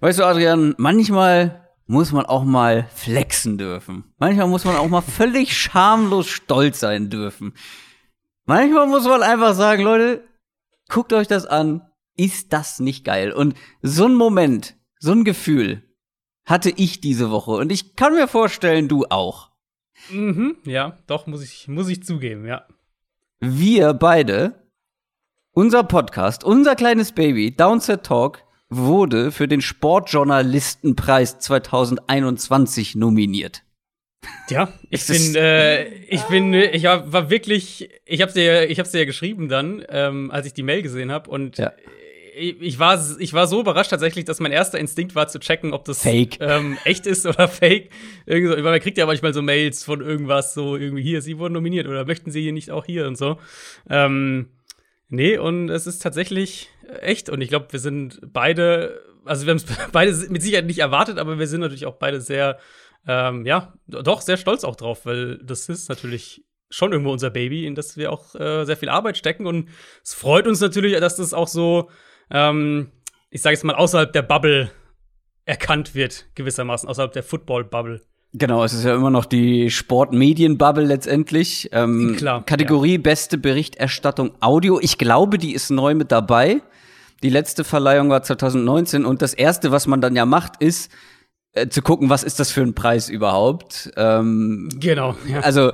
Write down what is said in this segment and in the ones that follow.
Weißt du, Adrian, manchmal muss man auch mal flexen dürfen. Manchmal muss man auch mal völlig schamlos stolz sein dürfen. Manchmal muss man einfach sagen, Leute, guckt euch das an. Ist das nicht geil? Und so ein Moment, so ein Gefühl hatte ich diese Woche. Und ich kann mir vorstellen, du auch. Mhm, ja, doch, muss ich, muss ich zugeben, ja. Wir beide, unser Podcast, unser kleines Baby, Downset Talk, wurde für den Sportjournalistenpreis 2021 nominiert. Ja, ich bin, äh, ich bin, ich war, wirklich, ich hab's dir, ich hab's dir ja geschrieben dann, ähm, als ich die Mail gesehen habe und ja. ich, ich, war, ich war so überrascht tatsächlich, dass mein erster Instinkt war zu checken, ob das. Ähm, echt ist oder fake. Irgendwie so, man kriegt ja manchmal so Mails von irgendwas, so irgendwie hier, sie wurden nominiert oder möchten sie hier nicht auch hier und so. Ähm, nee, und es ist tatsächlich echt und ich glaube, wir sind beide, also wir haben es beide mit Sicherheit nicht erwartet, aber wir sind natürlich auch beide sehr ähm, ja, doch sehr stolz auch drauf, weil das ist natürlich schon irgendwo unser Baby, in das wir auch äh, sehr viel Arbeit stecken. Und es freut uns natürlich, dass das auch so, ähm, ich sage jetzt mal, außerhalb der Bubble erkannt wird, gewissermaßen, außerhalb der Football-Bubble. Genau, es ist ja immer noch die Sportmedien-Bubble letztendlich. Ähm, Klar. Kategorie ja. beste Berichterstattung Audio. Ich glaube, die ist neu mit dabei. Die letzte Verleihung war 2019 und das erste, was man dann ja macht, ist, äh, zu gucken, was ist das für ein Preis überhaupt. Ähm, genau. Ja. Also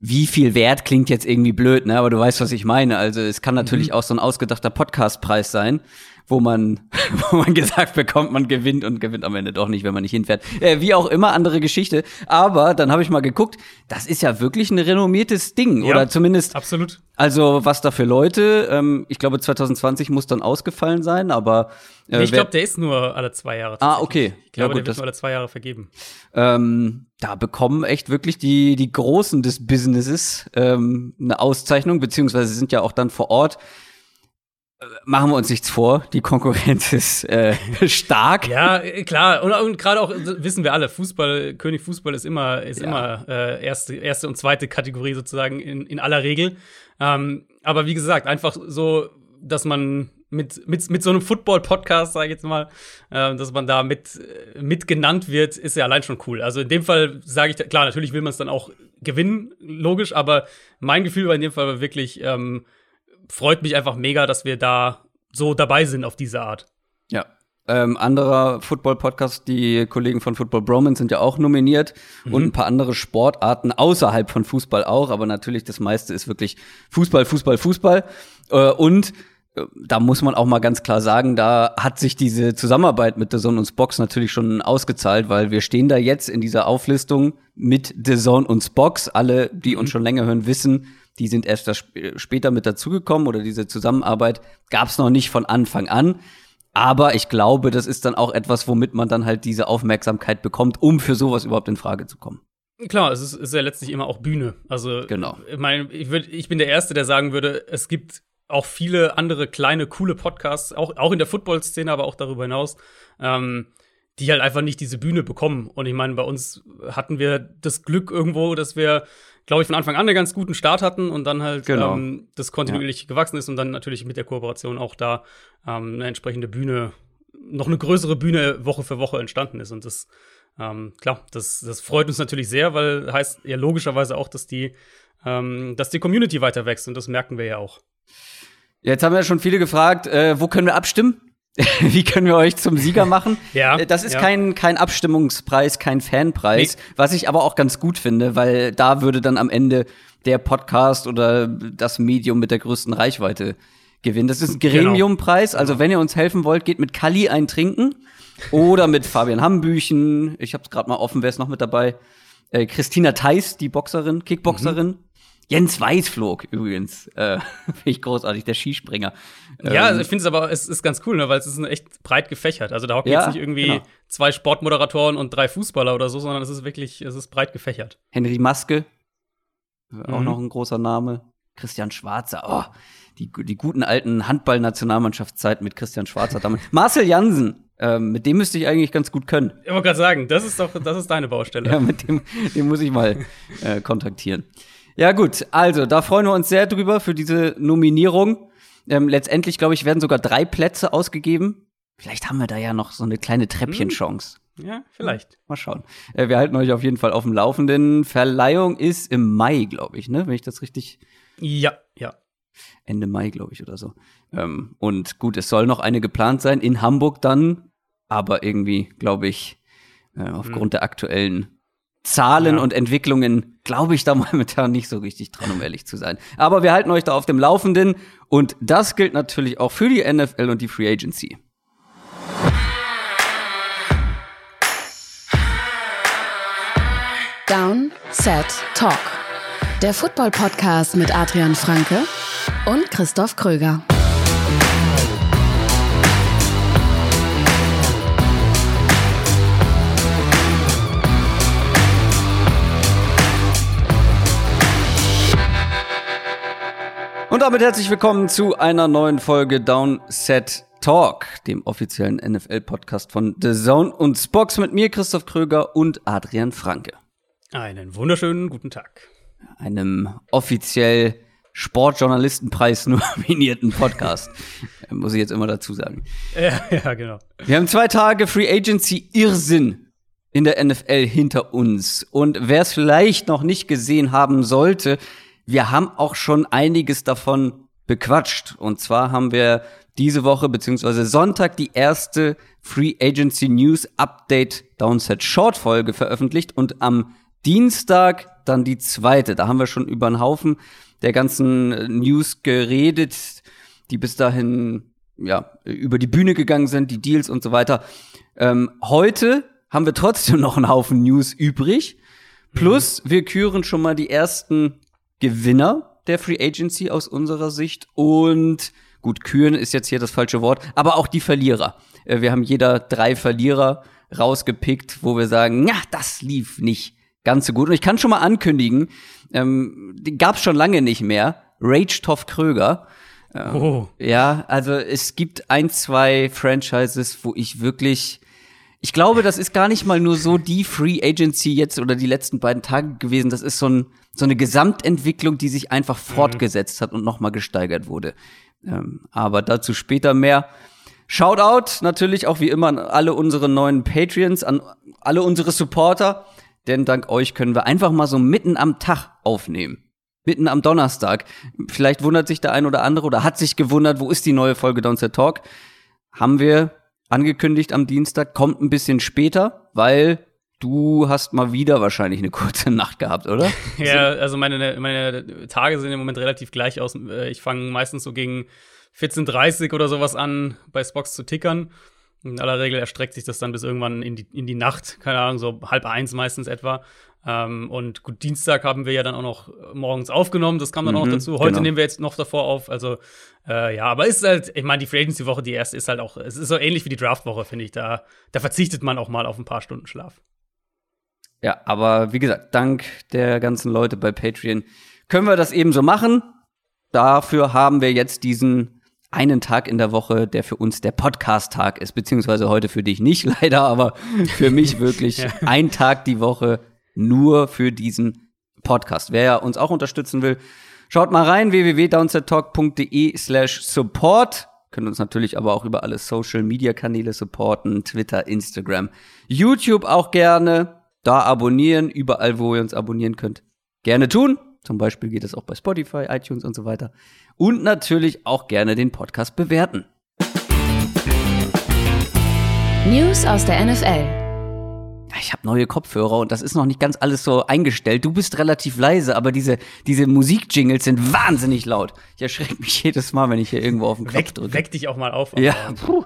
wie viel Wert klingt jetzt irgendwie blöd, ne? Aber du weißt, was ich meine. Also es kann natürlich mhm. auch so ein ausgedachter Podcastpreis sein wo man, wo man gesagt bekommt, man gewinnt und gewinnt am Ende doch nicht, wenn man nicht hinfährt. Äh, wie auch immer, andere Geschichte. Aber dann habe ich mal geguckt, das ist ja wirklich ein renommiertes Ding. Ja, oder zumindest. Absolut. Also, was da für Leute, ähm, ich glaube, 2020 muss dann ausgefallen sein, aber. Äh, nee, ich glaube, der ist nur alle zwei Jahre. Ah, okay. Ich glaube, ja, gut, der wird nur alle zwei Jahre vergeben. Ähm, da bekommen echt wirklich die, die Großen des Businesses ähm, eine Auszeichnung, beziehungsweise sind ja auch dann vor Ort machen wir uns nichts vor, die Konkurrenz ist äh, stark. Ja, klar. Und, und gerade auch wissen wir alle, Fußball, König Fußball ist immer, ist ja. immer äh, erste, erste und zweite Kategorie sozusagen in, in aller Regel. Ähm, aber wie gesagt, einfach so, dass man mit, mit, mit so einem Football-Podcast, sage ich jetzt mal, äh, dass man da mit, mit genannt wird, ist ja allein schon cool. Also in dem Fall sage ich, klar, natürlich will man es dann auch gewinnen, logisch, aber mein Gefühl war in dem Fall wirklich, ähm, freut mich einfach mega, dass wir da so dabei sind auf diese Art. Ja. Ähm, anderer Football-Podcast, die Kollegen von Football Bromance sind ja auch nominiert mhm. und ein paar andere Sportarten außerhalb von Fußball auch, aber natürlich das meiste ist wirklich Fußball, Fußball, Fußball. Äh, und äh, da muss man auch mal ganz klar sagen, da hat sich diese Zusammenarbeit mit The Zone und Spox natürlich schon ausgezahlt, weil wir stehen da jetzt in dieser Auflistung mit The Zone und Spox. Alle, die uns mhm. schon länger hören, wissen, die sind erst später mit dazugekommen oder diese Zusammenarbeit gab es noch nicht von Anfang an. Aber ich glaube, das ist dann auch etwas, womit man dann halt diese Aufmerksamkeit bekommt, um für sowas überhaupt in Frage zu kommen. Klar, es ist, ist ja letztlich immer auch Bühne. Also, genau. ich meine, ich, würd, ich bin der Erste, der sagen würde, es gibt auch viele andere kleine, coole Podcasts, auch, auch in der Football-Szene, aber auch darüber hinaus, ähm, die halt einfach nicht diese Bühne bekommen. Und ich meine, bei uns hatten wir das Glück irgendwo, dass wir glaube ich, von Anfang an einen ganz guten Start hatten und dann halt genau. ähm, das kontinuierlich ja. gewachsen ist und dann natürlich mit der Kooperation auch da ähm, eine entsprechende Bühne, noch eine größere Bühne Woche für Woche entstanden ist. Und das, ähm, klar, das, das freut uns natürlich sehr, weil heißt ja logischerweise auch, dass die, ähm, dass die Community weiter wächst und das merken wir ja auch. Jetzt haben ja schon viele gefragt, äh, wo können wir abstimmen? Wie können wir euch zum Sieger machen? ja. Äh, das ist ja. kein, kein Abstimmungspreis, kein Fanpreis, nee. was ich aber auch ganz gut finde, weil da würde dann am Ende der Podcast oder das Medium mit der größten Reichweite gewinnen. Das ist ein genau. Gremiumpreis, also wenn ihr uns helfen wollt, geht mit Kali eintrinken oder mit Fabian Hambüchen. Ich hab's gerade mal offen, wer ist noch mit dabei? Äh, Christina Theis, die Boxerin, Kickboxerin. Mhm. Jens Weißflog übrigens. Äh, Finde ich großartig, der Skispringer. Ja, also ich finde es aber, es ist ganz cool, ne, weil es ist echt breit gefächert. Also da hocken ja, jetzt nicht irgendwie genau. zwei Sportmoderatoren und drei Fußballer oder so, sondern es ist wirklich, es ist breit gefächert. Henry Maske, auch mhm. noch ein großer Name. Christian Schwarzer, oh, die, die guten alten Handball-Nationalmannschaftszeiten mit Christian Schwarzer damals. Marcel Jansen, ähm, mit dem müsste ich eigentlich ganz gut können. Ich wollte gerade sagen, das ist doch, das ist deine Baustelle. ja, mit dem, dem muss ich mal äh, kontaktieren. Ja, gut. Also, da freuen wir uns sehr drüber für diese Nominierung. Ähm, letztendlich, glaube ich, werden sogar drei Plätze ausgegeben. Vielleicht haben wir da ja noch so eine kleine Treppchenchance. Ja, vielleicht. Mal schauen. Äh, wir halten euch auf jeden Fall auf dem Laufenden. Verleihung ist im Mai, glaube ich, ne? Wenn ich das richtig. Ja, ja. Ende Mai, glaube ich, oder so. Ähm, und gut, es soll noch eine geplant sein in Hamburg dann, aber irgendwie, glaube ich, äh, aufgrund hm. der aktuellen Zahlen ja. und Entwicklungen glaube ich da momentan nicht so richtig dran, um ehrlich zu sein. Aber wir halten euch da auf dem Laufenden und das gilt natürlich auch für die NFL und die Free Agency. Down, Set, Talk. Der Football-Podcast mit Adrian Franke und Christoph Kröger. Und damit herzlich willkommen zu einer neuen Folge Downset Talk, dem offiziellen NFL-Podcast von The Zone und Spox mit mir, Christoph Kröger und Adrian Franke. Einen wunderschönen guten Tag. Einem offiziell Sportjournalistenpreis nominierten Podcast. Muss ich jetzt immer dazu sagen. Ja, ja, genau. Wir haben zwei Tage Free Agency Irrsinn in der NFL hinter uns. Und wer es vielleicht noch nicht gesehen haben sollte, wir haben auch schon einiges davon bequatscht. Und zwar haben wir diese Woche beziehungsweise Sonntag die erste Free Agency News Update Downset Short Folge veröffentlicht und am Dienstag dann die zweite. Da haben wir schon über einen Haufen der ganzen News geredet, die bis dahin ja über die Bühne gegangen sind, die Deals und so weiter. Ähm, heute haben wir trotzdem noch einen Haufen News übrig. Plus, mhm. wir küren schon mal die ersten Gewinner der Free Agency aus unserer Sicht und gut, küren ist jetzt hier das falsche Wort, aber auch die Verlierer. Äh, wir haben jeder drei Verlierer rausgepickt, wo wir sagen, ja, das lief nicht ganz so gut. Und ich kann schon mal ankündigen, ähm, die gab's schon lange nicht mehr. Rage Toff Kröger. Ähm, oh. Ja, also es gibt ein, zwei Franchises, wo ich wirklich ich glaube, das ist gar nicht mal nur so die Free Agency jetzt oder die letzten beiden Tage gewesen. Das ist so, ein, so eine Gesamtentwicklung, die sich einfach mhm. fortgesetzt hat und nochmal gesteigert wurde. Ähm, aber dazu später mehr. Shoutout natürlich auch wie immer an alle unsere neuen Patreons, an alle unsere Supporter denn dank euch können wir einfach mal so mitten am Tag aufnehmen. Mitten am Donnerstag. Vielleicht wundert sich der ein oder andere oder hat sich gewundert, wo ist die neue Folge Downset Talk? Haben wir angekündigt am Dienstag, kommt ein bisschen später, weil du hast mal wieder wahrscheinlich eine kurze Nacht gehabt, oder? ja, also meine, meine Tage sehen im Moment relativ gleich aus. Äh, ich fange meistens so gegen 14.30 oder sowas an, bei Spox zu tickern. In aller Regel erstreckt sich das dann bis irgendwann in die, in die Nacht, keine Ahnung, so halb eins meistens etwa. Ähm, und gut, Dienstag haben wir ja dann auch noch morgens aufgenommen, das kam dann mhm, auch noch dazu. Heute genau. nehmen wir jetzt noch davor auf. Also, äh, ja, aber ist halt, ich meine, die Free Agency-Woche, die erste, ist halt auch, es ist so ähnlich wie die Draft-Woche, finde ich. Da, da verzichtet man auch mal auf ein paar Stunden Schlaf. Ja, aber wie gesagt, dank der ganzen Leute bei Patreon können wir das eben so machen. Dafür haben wir jetzt diesen einen Tag in der Woche, der für uns der Podcast-Tag ist, beziehungsweise heute für dich nicht leider, aber für mich wirklich ja. ein Tag die Woche nur für diesen Podcast. Wer uns auch unterstützen will, schaut mal rein, www.downsettalk.de slash support. Könnt uns natürlich aber auch über alle Social-Media-Kanäle supporten, Twitter, Instagram, YouTube auch gerne. Da abonnieren, überall, wo ihr uns abonnieren könnt. Gerne tun. Zum Beispiel geht es auch bei Spotify, iTunes und so weiter. Und natürlich auch gerne den Podcast bewerten. News aus der NFL. Ich habe neue Kopfhörer und das ist noch nicht ganz alles so eingestellt. Du bist relativ leise, aber diese, diese Musikjingles sind wahnsinnig laut. Ich erschrecke mich jedes Mal, wenn ich hier irgendwo auf den Knopf drücke. Weck dich auch mal auf. Ja, puh.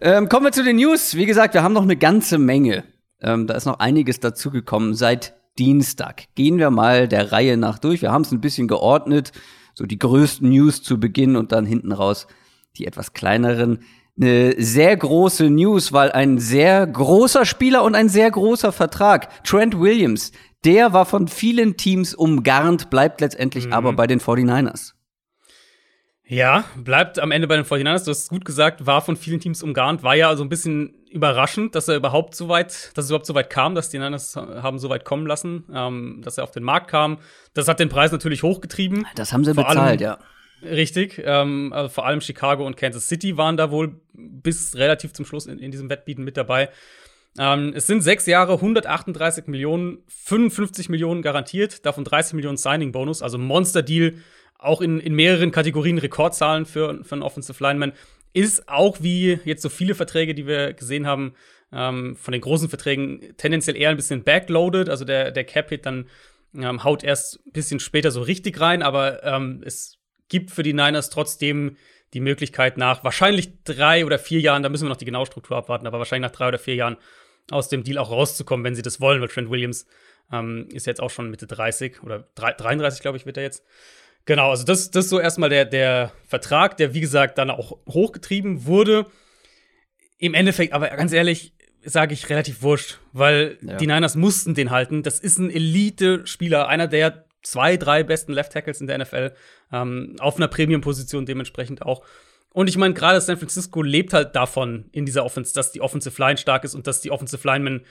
Ähm, kommen wir zu den News. Wie gesagt, wir haben noch eine ganze Menge. Ähm, da ist noch einiges dazugekommen seit Dienstag. Gehen wir mal der Reihe nach durch. Wir haben es ein bisschen geordnet, so die größten News zu Beginn und dann hinten raus die etwas kleineren. Eine sehr große News, weil ein sehr großer Spieler und ein sehr großer Vertrag, Trent Williams, der war von vielen Teams umgarnt, bleibt letztendlich mhm. aber bei den 49ers. Ja, bleibt am Ende bei den 49ers. Du hast es gut gesagt, war von vielen Teams umgarnt. War ja also ein bisschen überraschend, dass er überhaupt so weit, dass es überhaupt so weit kam, dass die Niners haben so weit kommen lassen, ähm, dass er auf den Markt kam. Das hat den Preis natürlich hochgetrieben. Das haben sie Vor bezahlt, allem, ja. Richtig. Ähm, also vor allem Chicago und Kansas City waren da wohl bis relativ zum Schluss in, in diesem Wettbieten mit dabei. Ähm, es sind sechs Jahre, 138 Millionen, 55 Millionen garantiert, davon 30 Millionen Signing-Bonus, also Monster-Deal, auch in, in mehreren Kategorien Rekordzahlen für, für einen Offensive Lineman. Ist auch wie jetzt so viele Verträge, die wir gesehen haben, ähm, von den großen Verträgen tendenziell eher ein bisschen backloaded. Also der, der Cap-Hit dann ähm, haut erst ein bisschen später so richtig rein, aber ähm, es gibt für die Niners trotzdem die Möglichkeit nach wahrscheinlich drei oder vier Jahren, da müssen wir noch die genaue Struktur abwarten, aber wahrscheinlich nach drei oder vier Jahren aus dem Deal auch rauszukommen, wenn sie das wollen, weil Trent Williams ähm, ist jetzt auch schon Mitte 30 oder 33, glaube ich, wird er jetzt. Genau, also das, das ist so erstmal der, der Vertrag, der wie gesagt dann auch hochgetrieben wurde. Im Endeffekt, aber ganz ehrlich, sage ich relativ wurscht, weil ja. die Niners mussten den halten. Das ist ein Elite-Spieler, einer der zwei, drei besten Left Tackles in der NFL, ähm, auf einer Premium-Position dementsprechend auch. Und ich meine, gerade San Francisco lebt halt davon in dieser Offense, dass die Offensive Line stark ist und dass die Offensive Linemen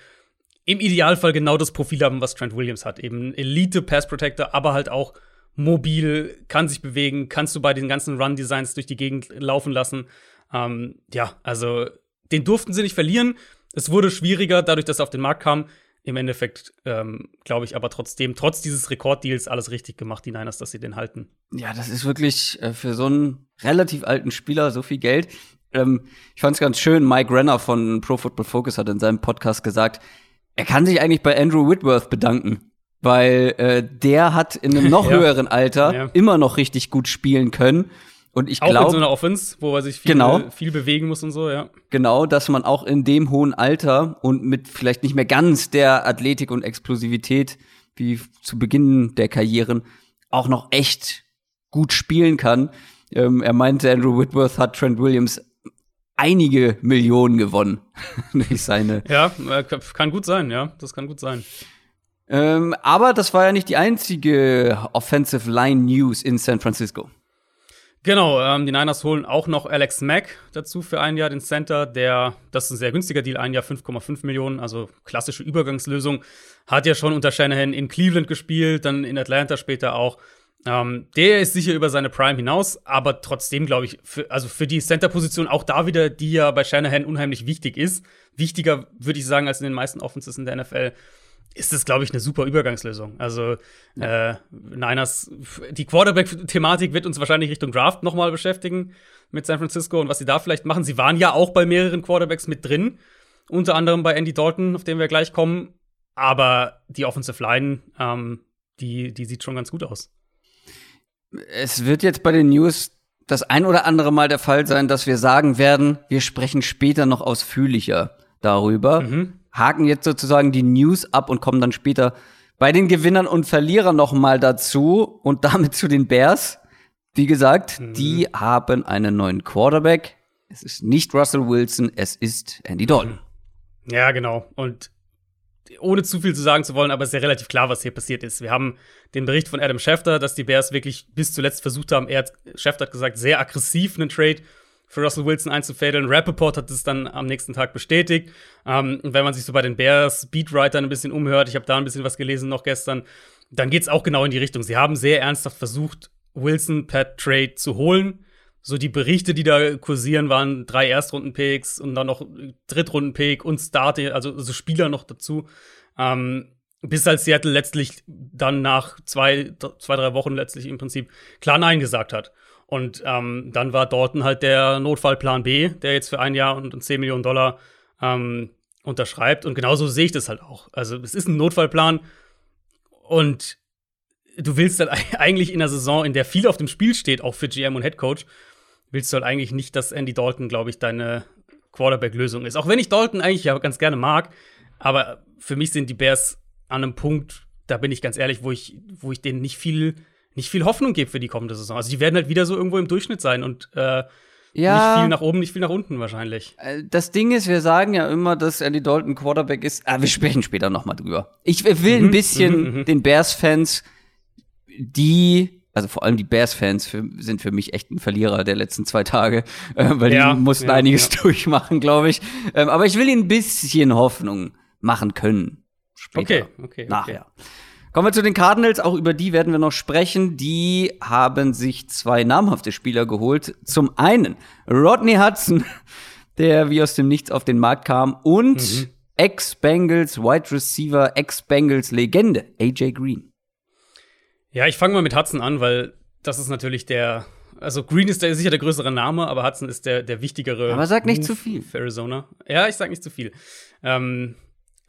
im Idealfall genau das Profil haben, was Trent Williams hat. Eben Elite Pass Protector, aber halt auch mobil, kann sich bewegen, kannst du bei den ganzen Run-Designs durch die Gegend laufen lassen. Ähm, ja, also den durften sie nicht verlieren. Es wurde schwieriger, dadurch, dass er auf den Markt kam. Im Endeffekt ähm, glaube ich aber trotzdem, trotz dieses Rekorddeals, alles richtig gemacht, die Niners, dass sie den halten. Ja, das ist wirklich äh, für so einen relativ alten Spieler so viel Geld. Ähm, ich fand es ganz schön, Mike Renner von Pro Football Focus hat in seinem Podcast gesagt, er kann sich eigentlich bei Andrew Whitworth bedanken, weil äh, der hat in einem noch ja. höheren Alter ja. immer noch richtig gut spielen können und ich glaube. Auch in so einer Offense, wo er sich viel, genau, viel bewegen muss und so, ja. Genau, dass man auch in dem hohen Alter und mit vielleicht nicht mehr ganz der Athletik und Explosivität wie zu Beginn der Karrieren auch noch echt gut spielen kann. Ähm, er meinte, Andrew Whitworth hat Trent Williams einige Millionen gewonnen durch seine. Ja, äh, kann gut sein, ja, das kann gut sein. Ähm, aber das war ja nicht die einzige Offensive Line News in San Francisco. Genau, ähm, die Niners holen auch noch Alex Mack dazu für ein Jahr, den Center, der, das ist ein sehr günstiger Deal, ein Jahr 5,5 Millionen, also klassische Übergangslösung. Hat ja schon unter Shanahan in Cleveland gespielt, dann in Atlanta später auch. Ähm, der ist sicher über seine Prime hinaus, aber trotzdem glaube ich, für, also für die Center-Position auch da wieder, die ja bei Shanahan unheimlich wichtig ist. Wichtiger, würde ich sagen, als in den meisten Offenses in der NFL ist das, glaube ich, eine super Übergangslösung. Also ja. äh, Niners, die Quarterback-Thematik wird uns wahrscheinlich Richtung Draft nochmal beschäftigen mit San Francisco und was sie da vielleicht machen. Sie waren ja auch bei mehreren Quarterbacks mit drin, unter anderem bei Andy Dalton, auf den wir gleich kommen. Aber die Offensive Line, ähm, die, die sieht schon ganz gut aus. Es wird jetzt bei den News das ein oder andere Mal der Fall sein, dass wir sagen werden, wir sprechen später noch ausführlicher darüber. Mhm haken jetzt sozusagen die News ab und kommen dann später bei den Gewinnern und Verlierern noch mal dazu und damit zu den Bears. Wie gesagt, mhm. die haben einen neuen Quarterback. Es ist nicht Russell Wilson, es ist Andy Dalton. Ja, genau. Und ohne zu viel zu sagen zu wollen, aber es ist ja relativ klar, was hier passiert ist. Wir haben den Bericht von Adam Schefter, dass die Bears wirklich bis zuletzt versucht haben, er hat, Schefter hat gesagt, sehr aggressiv einen Trade für Russell Wilson einzufädeln. Rappaport hat es dann am nächsten Tag bestätigt. Ähm, wenn man sich so bei den Bears Beatwritern ein bisschen umhört, ich habe da ein bisschen was gelesen noch gestern, dann geht es auch genau in die Richtung. Sie haben sehr ernsthaft versucht, Wilson per Trade zu holen. So die Berichte, die da kursieren, waren drei Erstrunden-Picks und dann noch Drittrunden-Pick und Start, also, also Spieler noch dazu. Ähm, bis als Seattle letztlich dann nach zwei, zwei, drei Wochen letztlich im Prinzip klar Nein gesagt hat. Und ähm, dann war Dalton halt der Notfallplan B, der jetzt für ein Jahr und 10 Millionen Dollar ähm, unterschreibt. Und genauso sehe ich das halt auch. Also es ist ein Notfallplan und du willst dann eigentlich in der Saison, in der viel auf dem Spiel steht, auch für GM und Head Coach, willst du halt eigentlich nicht, dass Andy Dalton, glaube ich, deine Quarterback-Lösung ist. Auch wenn ich Dalton eigentlich ja ganz gerne mag, aber für mich sind die Bears an einem Punkt, da bin ich ganz ehrlich, wo ich, wo ich denen nicht viel nicht viel Hoffnung gibt für die kommende Saison. Also die werden halt wieder so irgendwo im Durchschnitt sein und äh, ja. nicht viel nach oben, nicht viel nach unten wahrscheinlich. Äh, das Ding ist, wir sagen ja immer, dass Andy Dalton Quarterback ist. Ah, wir sprechen später noch mal drüber. Ich will mhm, ein bisschen mhm, mhm, den Bears-Fans, die also vor allem die Bears-Fans sind für mich echt ein Verlierer der letzten zwei Tage, äh, weil ja, die mussten ja, einiges ja. durchmachen, glaube ich. Ähm, aber ich will ihnen ein bisschen Hoffnung machen können. Später. Okay, okay. Nachher. Okay. Kommen wir zu den Cardinals, auch über die werden wir noch sprechen. Die haben sich zwei namhafte Spieler geholt. Zum einen Rodney Hudson, der wie aus dem Nichts auf den Markt kam, und mhm. Ex-Bengals Wide Receiver, Ex-Bengals Legende, AJ Green. Ja, ich fange mal mit Hudson an, weil das ist natürlich der also Green ist der, sicher der größere Name, aber Hudson ist der, der wichtigere. Aber sag nicht Move zu viel. Arizona. Ja, ich sag nicht zu viel. Ähm,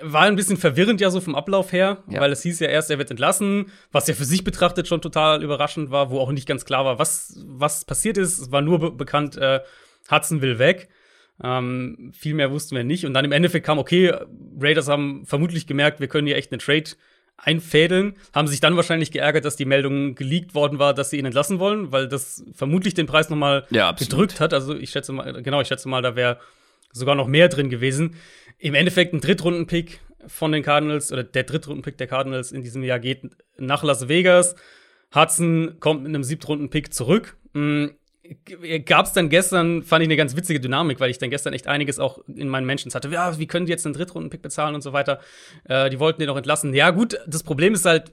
war ein bisschen verwirrend ja so vom Ablauf her, ja. weil es hieß ja erst, er wird entlassen, was ja für sich betrachtet schon total überraschend war, wo auch nicht ganz klar war, was, was passiert ist. Es war nur be bekannt, äh, Hudson will weg. Ähm, viel mehr wussten wir nicht. Und dann im Endeffekt kam, okay, Raiders haben vermutlich gemerkt, wir können hier echt einen Trade einfädeln, haben sich dann wahrscheinlich geärgert, dass die Meldung geleakt worden war, dass sie ihn entlassen wollen, weil das vermutlich den Preis noch mal ja, gedrückt hat. Also ich schätze mal, genau, ich schätze mal, da wäre sogar noch mehr drin gewesen. Im Endeffekt ein Drittrunden-Pick von den Cardinals oder der Drittrunden-Pick der Cardinals in diesem Jahr geht nach Las Vegas. Hudson kommt mit einem Siebtrunden-Pick zurück. Hm, Gab es dann gestern, fand ich eine ganz witzige Dynamik, weil ich dann gestern echt einiges auch in meinen Menschen hatte. Ja, wie können die jetzt einen Drittrunden-Pick bezahlen und so weiter? Äh, die wollten den auch entlassen. Ja, gut, das Problem ist halt,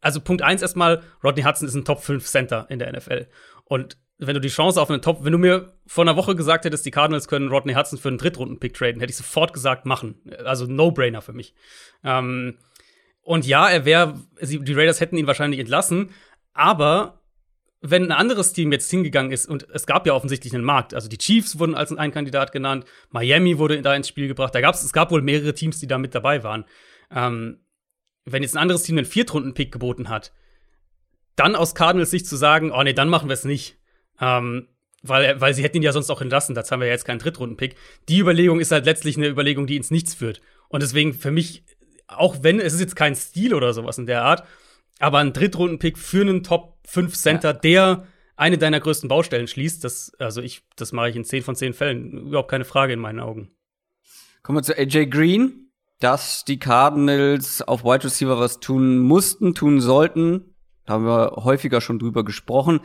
also Punkt eins erstmal, Rodney Hudson ist ein Top 5 Center in der NFL. Und wenn du die Chance auf einen Top, wenn du mir vor einer Woche gesagt hättest, die Cardinals können Rodney Hudson für einen Drittrunden-Pick traden, hätte ich sofort gesagt, machen. Also No-Brainer für mich. Ähm, und ja, er wäre, die Raiders hätten ihn wahrscheinlich entlassen, aber wenn ein anderes Team jetzt hingegangen ist, und es gab ja offensichtlich einen Markt, also die Chiefs wurden als ein Kandidat genannt, Miami wurde da ins Spiel gebracht, da gab's, es gab wohl mehrere Teams, die da mit dabei waren. Ähm, wenn jetzt ein anderes Team einen Viertrunden-Pick geboten hat, dann aus Cardinals Sicht zu sagen, oh nee, dann machen wir es nicht. Ähm, weil, weil sie hätten ihn ja sonst auch entlassen, dazu haben wir ja jetzt keinen Drittrunden-Pick. Die Überlegung ist halt letztlich eine Überlegung, die ins Nichts führt. Und deswegen für mich, auch wenn, es ist jetzt kein Stil oder sowas in der Art, aber ein Drittrunden-Pick für einen Top 5 Center, ja. der eine deiner größten Baustellen schließt, das, also ich, das mache ich in 10 von 10 Fällen. Überhaupt keine Frage in meinen Augen. Kommen wir zu AJ Green. Dass die Cardinals auf Wide Receiver was tun mussten, tun sollten. Da haben wir häufiger schon drüber gesprochen.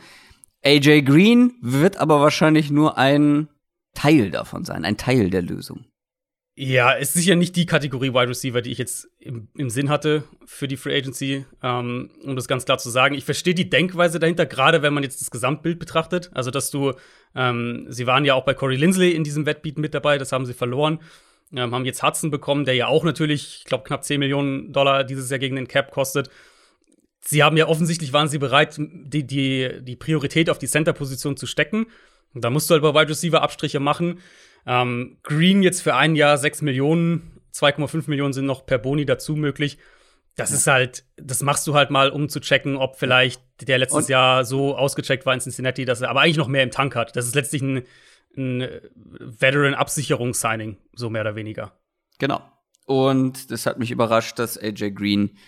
AJ Green wird aber wahrscheinlich nur ein Teil davon sein, ein Teil der Lösung. Ja, ist sicher nicht die Kategorie Wide Receiver, die ich jetzt im, im Sinn hatte für die Free Agency, ähm, um das ganz klar zu sagen. Ich verstehe die Denkweise dahinter, gerade wenn man jetzt das Gesamtbild betrachtet. Also, dass du, ähm, sie waren ja auch bei Corey Lindsley in diesem Wettbeat mit dabei, das haben sie verloren. Ähm, haben jetzt Hudson bekommen, der ja auch natürlich, ich glaube, knapp 10 Millionen Dollar dieses Jahr gegen den Cap kostet sie haben ja offensichtlich waren sie bereit, die, die, die Priorität auf die Center-Position zu stecken. Und da musst du halt bei Wide Receiver Abstriche machen. Ähm, Green jetzt für ein Jahr 6 Millionen, 2,5 Millionen sind noch per Boni dazu möglich. Das ist halt, das machst du halt mal, um zu checken, ob vielleicht der letztes Und Jahr so ausgecheckt war in Cincinnati, dass er aber eigentlich noch mehr im Tank hat. Das ist letztlich ein, ein Veteran-Absicherungs-Signing, so mehr oder weniger. Genau. Und das hat mich überrascht, dass AJ Green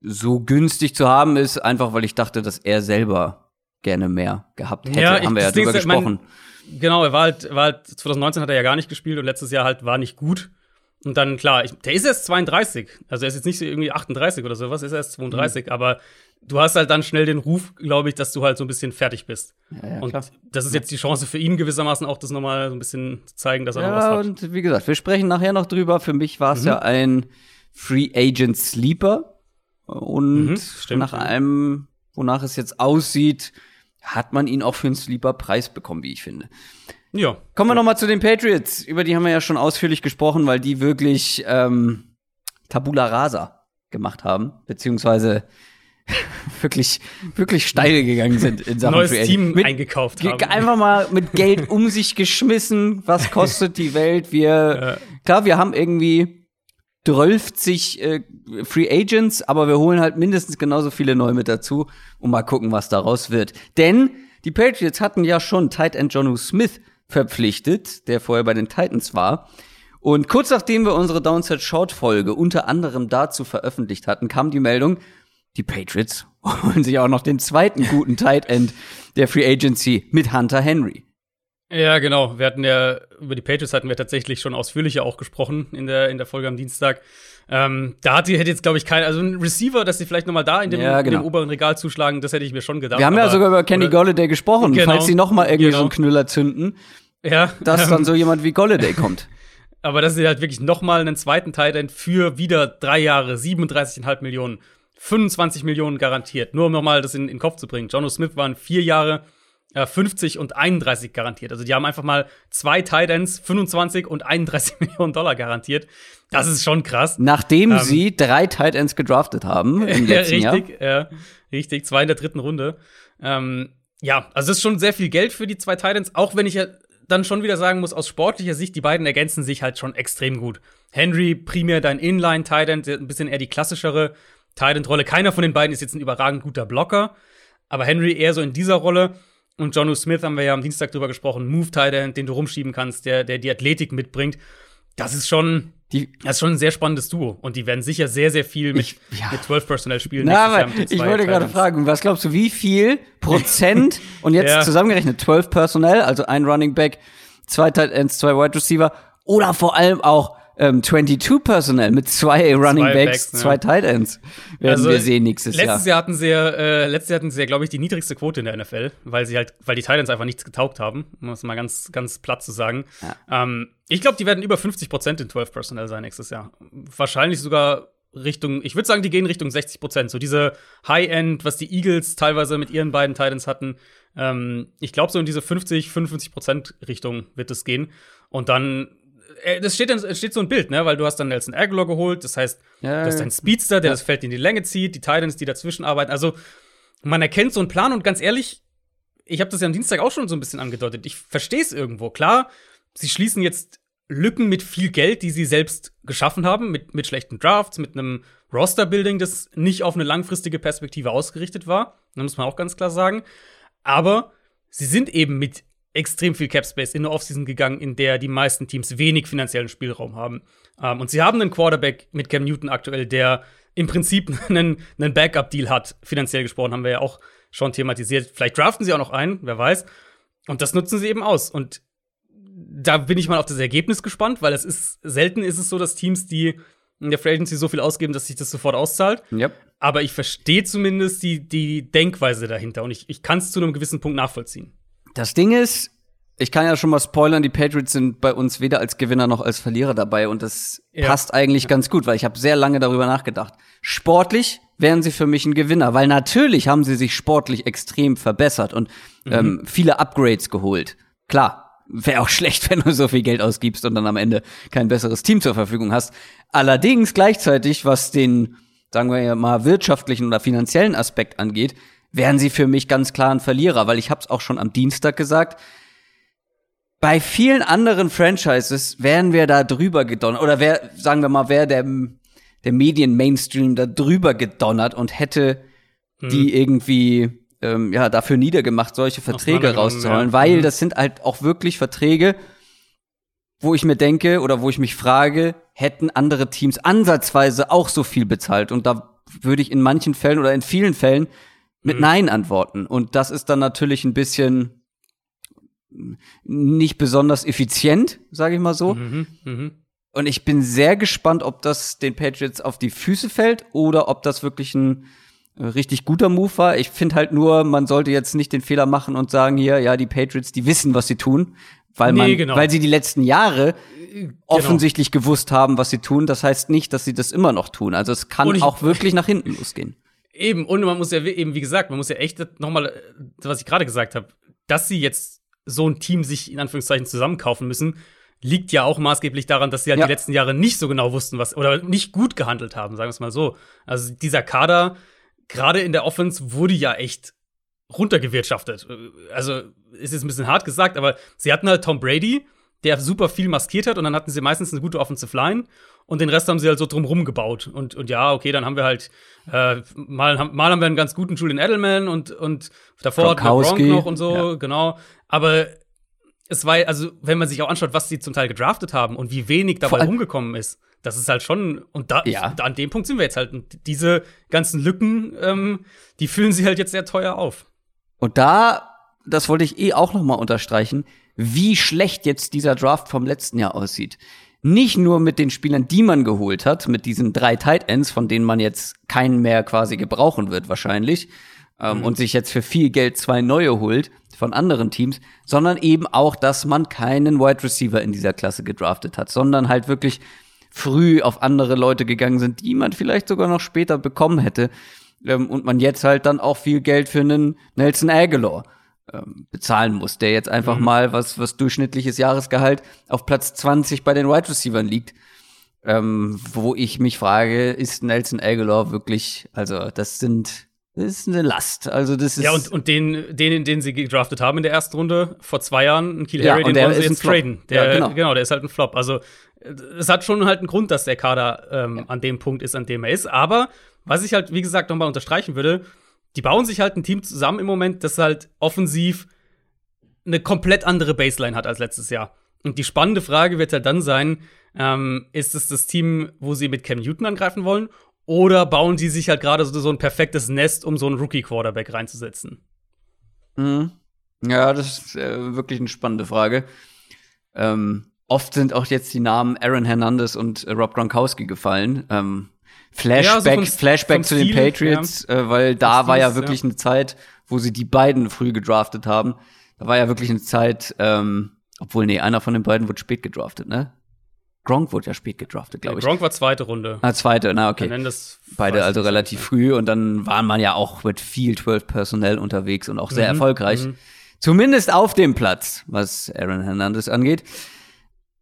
so günstig zu haben ist, einfach weil ich dachte, dass er selber gerne mehr gehabt hätte. Ja, Haben wir ja drüber gesprochen. Mein, genau, er war halt, war halt, 2019 hat er ja gar nicht gespielt und letztes Jahr halt war nicht gut. Und dann, klar, ich, der ist erst 32. Also er ist jetzt nicht so irgendwie 38 oder sowas, ist erst 32, mhm. aber du hast halt dann schnell den Ruf, glaube ich, dass du halt so ein bisschen fertig bist. Ja, ja, und klar. das ist jetzt die Chance für ihn gewissermaßen auch, das nochmal so ein bisschen zu zeigen, dass er ja, noch was hat. Und wie gesagt, wir sprechen nachher noch drüber. Für mich war es mhm. ja ein Free Agent Sleeper. Und mhm, stimmt, nach allem, wonach es jetzt aussieht, hat man ihn auch für einen Sleeper-Preis bekommen, wie ich finde. Ja. Kommen wir noch mal zu den Patriots. Über die haben wir ja schon ausführlich gesprochen, weil die wirklich ähm, Tabula Rasa gemacht haben, beziehungsweise wirklich, wirklich steil gegangen sind in Sachen Neues Team mit, eingekauft haben. Einfach mal mit Geld um sich geschmissen. Was kostet die Welt? Wir, ja. klar, wir haben irgendwie 12 äh, Free Agents, aber wir holen halt mindestens genauso viele neu mit dazu und mal gucken, was daraus wird. Denn die Patriots hatten ja schon Tight End Jonu Smith verpflichtet, der vorher bei den Titans war. Und kurz nachdem wir unsere Downset Short Folge unter anderem dazu veröffentlicht hatten, kam die Meldung, die Patriots holen sich auch noch den zweiten guten Tight End der Free Agency mit Hunter Henry. Ja, genau. Wir hatten ja, über die Patriots hatten wir tatsächlich schon ausführlicher auch gesprochen in der, in der Folge am Dienstag. Ähm, da hat die, hätte jetzt, glaube ich, kein, also ein Receiver, dass sie vielleicht noch mal da in dem, ja, genau. in dem genau. oberen Regal zuschlagen, das hätte ich mir schon gedacht. Wir haben ja sogar über Kenny Golladay gesprochen, genau, falls sie noch mal irgendwie genau. so einen Knüller zünden, ja, dass ähm, dann so jemand wie Golladay kommt. Aber dass sie halt wirklich noch mal einen zweiten End für wieder drei Jahre, 37,5 Millionen 25 Millionen garantiert. Nur um nochmal das in, in den Kopf zu bringen. Jono Smith waren vier Jahre äh, 50 und 31 garantiert. Also die haben einfach mal zwei Titans 25 und 31 Millionen Dollar garantiert. Das ist schon krass. Nachdem ähm, sie drei Titans gedraftet haben im letzten ja, richtig, Jahr. Ja, richtig, zwei in der dritten Runde. Ähm, ja, also das ist schon sehr viel Geld für die zwei Titans, auch wenn ich ja dann schon wieder sagen muss, aus sportlicher Sicht, die beiden ergänzen sich halt schon extrem gut. Henry primär dein Inline-Titan, ein bisschen eher die klassischere Titan-Rolle. Keiner von den beiden ist jetzt ein überragend guter Blocker, aber Henry eher so in dieser Rolle. Und Jonu Smith haben wir ja am Dienstag drüber gesprochen, Move Titan, den du rumschieben kannst, der, der die Athletik mitbringt. Das ist schon, die, das ist schon ein sehr spannendes Duo. Und die werden sicher sehr, sehr viel mit, ich, ja. mit 12 Personal spielen. Na, aber ich wollte gerade fragen, was glaubst du, wie viel Prozent und jetzt ja. zusammengerechnet 12 Personal, also ein Running Back, zwei Tight Ends, zwei Wide Receiver oder vor allem auch ähm, 22 Personal mit zwei Running zwei Backs, Backs, zwei ja. Tight Ends werden also, wir sehen nächstes letztes Jahr. Letztes Jahr hatten sie ja, äh, letztes Jahr hatten sie ja, glaube ich, die niedrigste Quote in der NFL, weil sie halt, weil die Tight Ends einfach nichts getaugt haben, um es mal ganz, ganz platt zu sagen. Ja. Ähm, ich glaube, die werden über 50 Prozent in 12 Personal sein nächstes Jahr. Wahrscheinlich sogar Richtung, ich würde sagen, die gehen Richtung 60 Prozent. So diese High-End, was die Eagles teilweise mit ihren beiden Titans hatten. Ähm, ich glaube, so in diese 50, 55 Prozent Richtung wird es gehen. Und dann das steht, dann, steht so ein Bild, ne? Weil du hast dann Nelson Aguilar geholt, das heißt, ja, du hast einen Speedster, der ja. das Feld in die Länge zieht, die Titans, die dazwischen arbeiten. Also, man erkennt so einen Plan und ganz ehrlich, ich habe das ja am Dienstag auch schon so ein bisschen angedeutet. Ich verstehe es irgendwo. Klar, sie schließen jetzt Lücken mit viel Geld, die sie selbst geschaffen haben, mit, mit schlechten Drafts, mit einem Roster-Building, das nicht auf eine langfristige Perspektive ausgerichtet war. Da muss man auch ganz klar sagen. Aber sie sind eben mit extrem viel Cap Space in eine Offseason gegangen, in der die meisten Teams wenig finanziellen Spielraum haben. Ähm, und sie haben einen Quarterback mit Cam Newton aktuell, der im Prinzip einen, einen Backup-Deal hat. Finanziell gesprochen haben wir ja auch schon thematisiert. Vielleicht draften sie auch noch einen, wer weiß. Und das nutzen sie eben aus. Und da bin ich mal auf das Ergebnis gespannt, weil es ist selten ist es so, dass Teams, die in der Free Agency so viel ausgeben, dass sich das sofort auszahlt. Yep. Aber ich verstehe zumindest die, die Denkweise dahinter und ich, ich kann es zu einem gewissen Punkt nachvollziehen. Das Ding ist, ich kann ja schon mal spoilern, die Patriots sind bei uns weder als Gewinner noch als Verlierer dabei und das ja. passt eigentlich ganz gut, weil ich habe sehr lange darüber nachgedacht. Sportlich wären sie für mich ein Gewinner, weil natürlich haben sie sich sportlich extrem verbessert und mhm. ähm, viele Upgrades geholt. Klar, wäre auch schlecht, wenn du so viel Geld ausgibst und dann am Ende kein besseres Team zur Verfügung hast. Allerdings gleichzeitig, was den, sagen wir ja mal, wirtschaftlichen oder finanziellen Aspekt angeht, wären sie für mich ganz klar ein Verlierer, weil ich habe es auch schon am Dienstag gesagt. Bei vielen anderen Franchises wären wir da drüber gedonnert oder wer, sagen wir mal, wäre der der Medien-Mainstream da drüber gedonnert und hätte hm. die irgendwie ähm, ja dafür niedergemacht, solche Verträge rauszuholen, ja. weil mhm. das sind halt auch wirklich Verträge, wo ich mir denke oder wo ich mich frage, hätten andere Teams ansatzweise auch so viel bezahlt und da würde ich in manchen Fällen oder in vielen Fällen mit mhm. Nein antworten. Und das ist dann natürlich ein bisschen nicht besonders effizient, sage ich mal so. Mhm. Mhm. Und ich bin sehr gespannt, ob das den Patriots auf die Füße fällt oder ob das wirklich ein äh, richtig guter Move war. Ich finde halt nur, man sollte jetzt nicht den Fehler machen und sagen hier, ja, die Patriots, die wissen, was sie tun, weil man, nee, genau. weil sie die letzten Jahre genau. offensichtlich gewusst haben, was sie tun. Das heißt nicht, dass sie das immer noch tun. Also es kann auch wirklich nach hinten losgehen. Eben, und man muss ja eben, wie gesagt, man muss ja echt nochmal, was ich gerade gesagt habe, dass sie jetzt so ein Team sich in Anführungszeichen zusammenkaufen müssen, liegt ja auch maßgeblich daran, dass sie halt ja. die letzten Jahre nicht so genau wussten, was oder nicht gut gehandelt haben, sagen wir es mal so. Also dieser Kader, gerade in der Offense, wurde ja echt runtergewirtschaftet. Also ist jetzt ein bisschen hart gesagt, aber sie hatten halt Tom Brady, der super viel maskiert hat und dann hatten sie meistens eine gute Offensive Line und den Rest haben sie halt so drumrum gebaut. Und, und ja, okay, dann haben wir halt äh, mal, mal haben wir einen ganz guten Julian Edelman und, und davor hatten wir Gronk noch und so, ja. genau. Aber es war, also, wenn man sich auch anschaut, was sie zum Teil gedraftet haben und wie wenig dabei rumgekommen ist, das ist halt schon, und da, ja. da, an dem Punkt sind wir jetzt halt. Und diese ganzen Lücken, ähm, die füllen sie halt jetzt sehr teuer auf. Und da, das wollte ich eh auch noch mal unterstreichen, wie schlecht jetzt dieser Draft vom letzten Jahr aussieht nicht nur mit den Spielern, die man geholt hat, mit diesen drei Tight Ends, von denen man jetzt keinen mehr quasi gebrauchen wird wahrscheinlich, ähm, mhm. und sich jetzt für viel Geld zwei neue holt von anderen Teams, sondern eben auch, dass man keinen Wide Receiver in dieser Klasse gedraftet hat, sondern halt wirklich früh auf andere Leute gegangen sind, die man vielleicht sogar noch später bekommen hätte. Ähm, und man jetzt halt dann auch viel Geld für einen Nelson Aguilar bezahlen muss, der jetzt einfach mhm. mal was, was durchschnittliches Jahresgehalt auf Platz 20 bei den Wide Receivers liegt. Ähm, wo ich mich frage, ist Nelson Aguilar wirklich, also das sind das ist eine Last. Also das ist ja und, und den, den, den sie gedraftet haben in der ersten Runde vor zwei Jahren, Kiel ja, Harry, den wollen sie jetzt traden. Der, ja, genau. genau, der ist halt ein Flop. Also es hat schon halt einen Grund, dass der Kader ähm, ja. an dem Punkt ist, an dem er ist. Aber was ich halt, wie gesagt, nochmal unterstreichen würde, die bauen sich halt ein Team zusammen im Moment, das halt offensiv eine komplett andere Baseline hat als letztes Jahr. Und die spannende Frage wird halt dann sein, ähm, ist es das Team, wo sie mit Cam Newton angreifen wollen? Oder bauen sie sich halt gerade so, so, ein perfektes Nest, um so einen Rookie-Quarterback reinzusetzen? Mhm. Ja, das ist äh, wirklich eine spannende Frage. Ähm, oft sind auch jetzt die Namen Aaron Hernandez und äh, Rob Gronkowski gefallen. Ähm, Flashback, ja, so Flashback zu den Patriots, ja. äh, weil da war ja wirklich ja. eine Zeit, wo sie die beiden früh gedraftet haben. Da war ja wirklich eine Zeit, ähm, obwohl, nee, einer von den beiden wurde spät gedraftet, ne? Gronk wurde ja spät gedraftet, glaube ich. Gronk war zweite Runde. Ah, zweite, na okay. Beide also relativ früh und dann waren man ja auch mit viel 12 Personell unterwegs und auch sehr mhm, erfolgreich. Mhm. Zumindest auf dem Platz, was Aaron Hernandez angeht.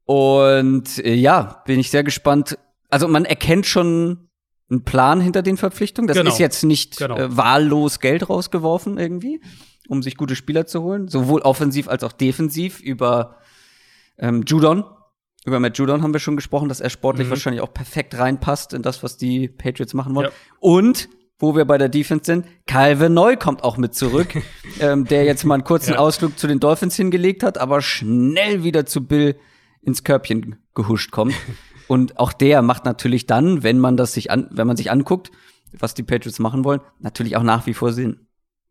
Und äh, ja, bin ich sehr gespannt. Also man erkennt schon einen Plan hinter den Verpflichtungen. Das genau. ist jetzt nicht genau. äh, wahllos Geld rausgeworfen irgendwie, um sich gute Spieler zu holen. Sowohl offensiv als auch defensiv über ähm, Judon, über Matt Judon haben wir schon gesprochen, dass er sportlich mhm. wahrscheinlich auch perfekt reinpasst in das, was die Patriots machen wollen. Ja. Und wo wir bei der Defense sind, Calvin Neu kommt auch mit zurück, ähm, der jetzt mal einen kurzen ja. Ausflug zu den Dolphins hingelegt hat, aber schnell wieder zu Bill ins Körbchen gehuscht kommt. Und auch der macht natürlich dann, wenn man das sich an, wenn man sich anguckt, was die Patriots machen wollen, natürlich auch nach wie vor Sinn.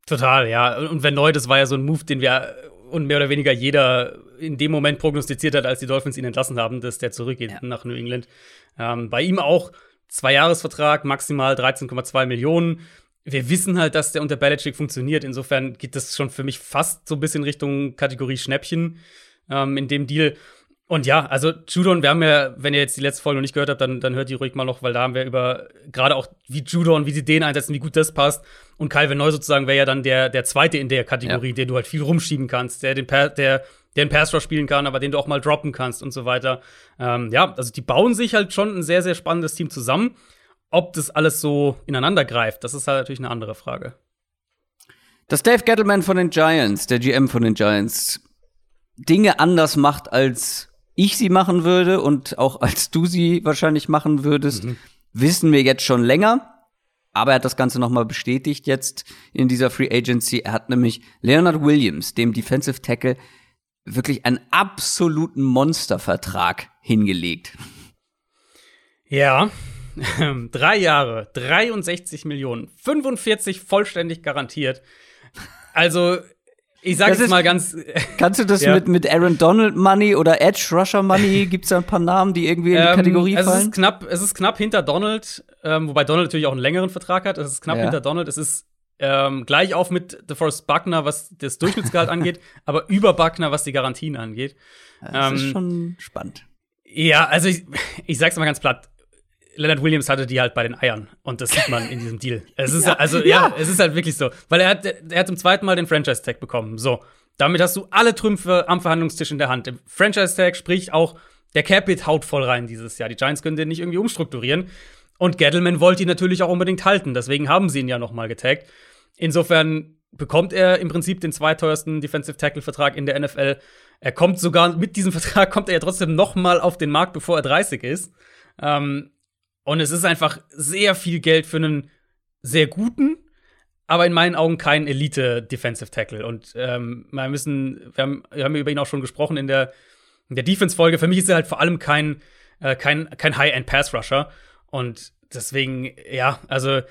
Total, ja. Und wenn neu, das war ja so ein Move, den wir und mehr oder weniger jeder in dem Moment prognostiziert hat, als die Dolphins ihn entlassen haben, dass der zurückgeht ja. nach New England. Ähm, bei ihm auch zwei Jahresvertrag, maximal 13,2 Millionen. Wir wissen halt, dass der unter Belichick funktioniert. Insofern geht das schon für mich fast so ein bisschen Richtung Kategorie Schnäppchen ähm, in dem Deal. Und ja, also Judon, wir haben ja, wenn ihr jetzt die letzte Folge noch nicht gehört habt, dann, dann hört die ruhig mal noch, weil da haben wir über gerade auch wie Judon, wie sie den einsetzen, wie gut das passt. Und Calvin Neu sozusagen wäre ja dann der, der zweite in der Kategorie, ja. den du halt viel rumschieben kannst, der den, der, der den Pass Rush spielen kann, aber den du auch mal droppen kannst und so weiter. Ähm, ja, also die bauen sich halt schon ein sehr, sehr spannendes Team zusammen. Ob das alles so ineinander greift, das ist halt natürlich eine andere Frage. Dass Dave Gettleman von den Giants, der GM von den Giants, Dinge anders macht als ich sie machen würde und auch als du sie wahrscheinlich machen würdest, mhm. wissen wir jetzt schon länger. Aber er hat das Ganze nochmal bestätigt jetzt in dieser Free Agency. Er hat nämlich Leonard Williams, dem Defensive Tackle, wirklich einen absoluten Monstervertrag hingelegt. Ja, drei Jahre, 63 Millionen, 45 vollständig garantiert. Also ich sage es mal ganz. Kannst du das ja. mit, mit Aaron Donald Money oder Edge Rusher Money? Gibt es da ein paar Namen, die irgendwie in die ähm, Kategorie es fallen? Ist knapp, es ist knapp hinter Donald, ähm, wobei Donald natürlich auch einen längeren Vertrag hat. Es ist knapp ja. hinter Donald. Es ist ähm, gleich auf mit DeForest Buckner, was das Durchschnittsgehalt angeht, aber über Buckner, was die Garantien angeht. Das ist ähm, schon spannend. Ja, also ich, ich sag's mal ganz platt. Leonard Williams hatte die halt bei den Eiern und das sieht man in diesem Deal. Es ist ja, also ja, ja, es ist halt wirklich so, weil er hat er hat zum zweiten Mal den Franchise Tag bekommen. So, damit hast du alle Trümpfe am Verhandlungstisch in der Hand. Der Franchise Tag sprich auch der Capit haut voll rein dieses Jahr. Die Giants können den nicht irgendwie umstrukturieren und Gettleman wollte ihn natürlich auch unbedingt halten, deswegen haben sie ihn ja noch mal getaggt. Insofern bekommt er im Prinzip den zweiteuersten Defensive Tackle Vertrag in der NFL. Er kommt sogar mit diesem Vertrag kommt er ja trotzdem noch mal auf den Markt, bevor er 30 ist. Ähm, und es ist einfach sehr viel Geld für einen sehr guten, aber in meinen Augen kein Elite-Defensive Tackle. Und ähm, wir müssen, wir haben, wir haben über ihn auch schon gesprochen in der, in der Defense-Folge. Für mich ist er halt vor allem kein, äh, kein, kein High-End-Pass-Rusher. Und deswegen, ja, also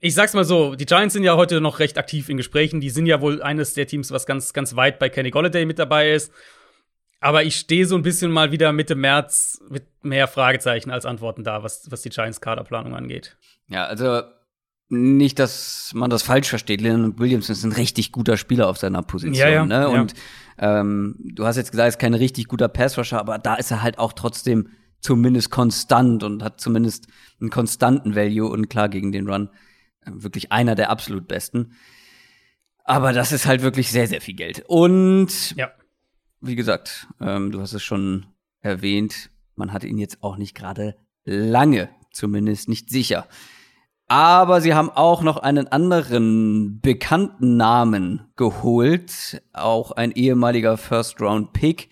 ich sag's mal so, die Giants sind ja heute noch recht aktiv in Gesprächen. Die sind ja wohl eines der Teams, was ganz, ganz weit bei Kenny Golladay mit dabei ist. Aber ich stehe so ein bisschen mal wieder Mitte März mit mehr Fragezeichen als Antworten da, was, was die Giants Kaderplanung angeht. Ja, also nicht, dass man das falsch versteht. Leonard Williams ist ein richtig guter Spieler auf seiner Position. Ja, ja, ne? Und ja. ähm, du hast jetzt gesagt, er ist kein richtig guter Passrusher, aber da ist er halt auch trotzdem zumindest konstant und hat zumindest einen konstanten Value und klar gegen den Run äh, wirklich einer der absolut besten. Aber das ist halt wirklich sehr, sehr viel Geld. Und ja. Wie gesagt, ähm, du hast es schon erwähnt, man hat ihn jetzt auch nicht gerade lange, zumindest nicht sicher. Aber sie haben auch noch einen anderen bekannten Namen geholt, auch ein ehemaliger First-Round-Pick,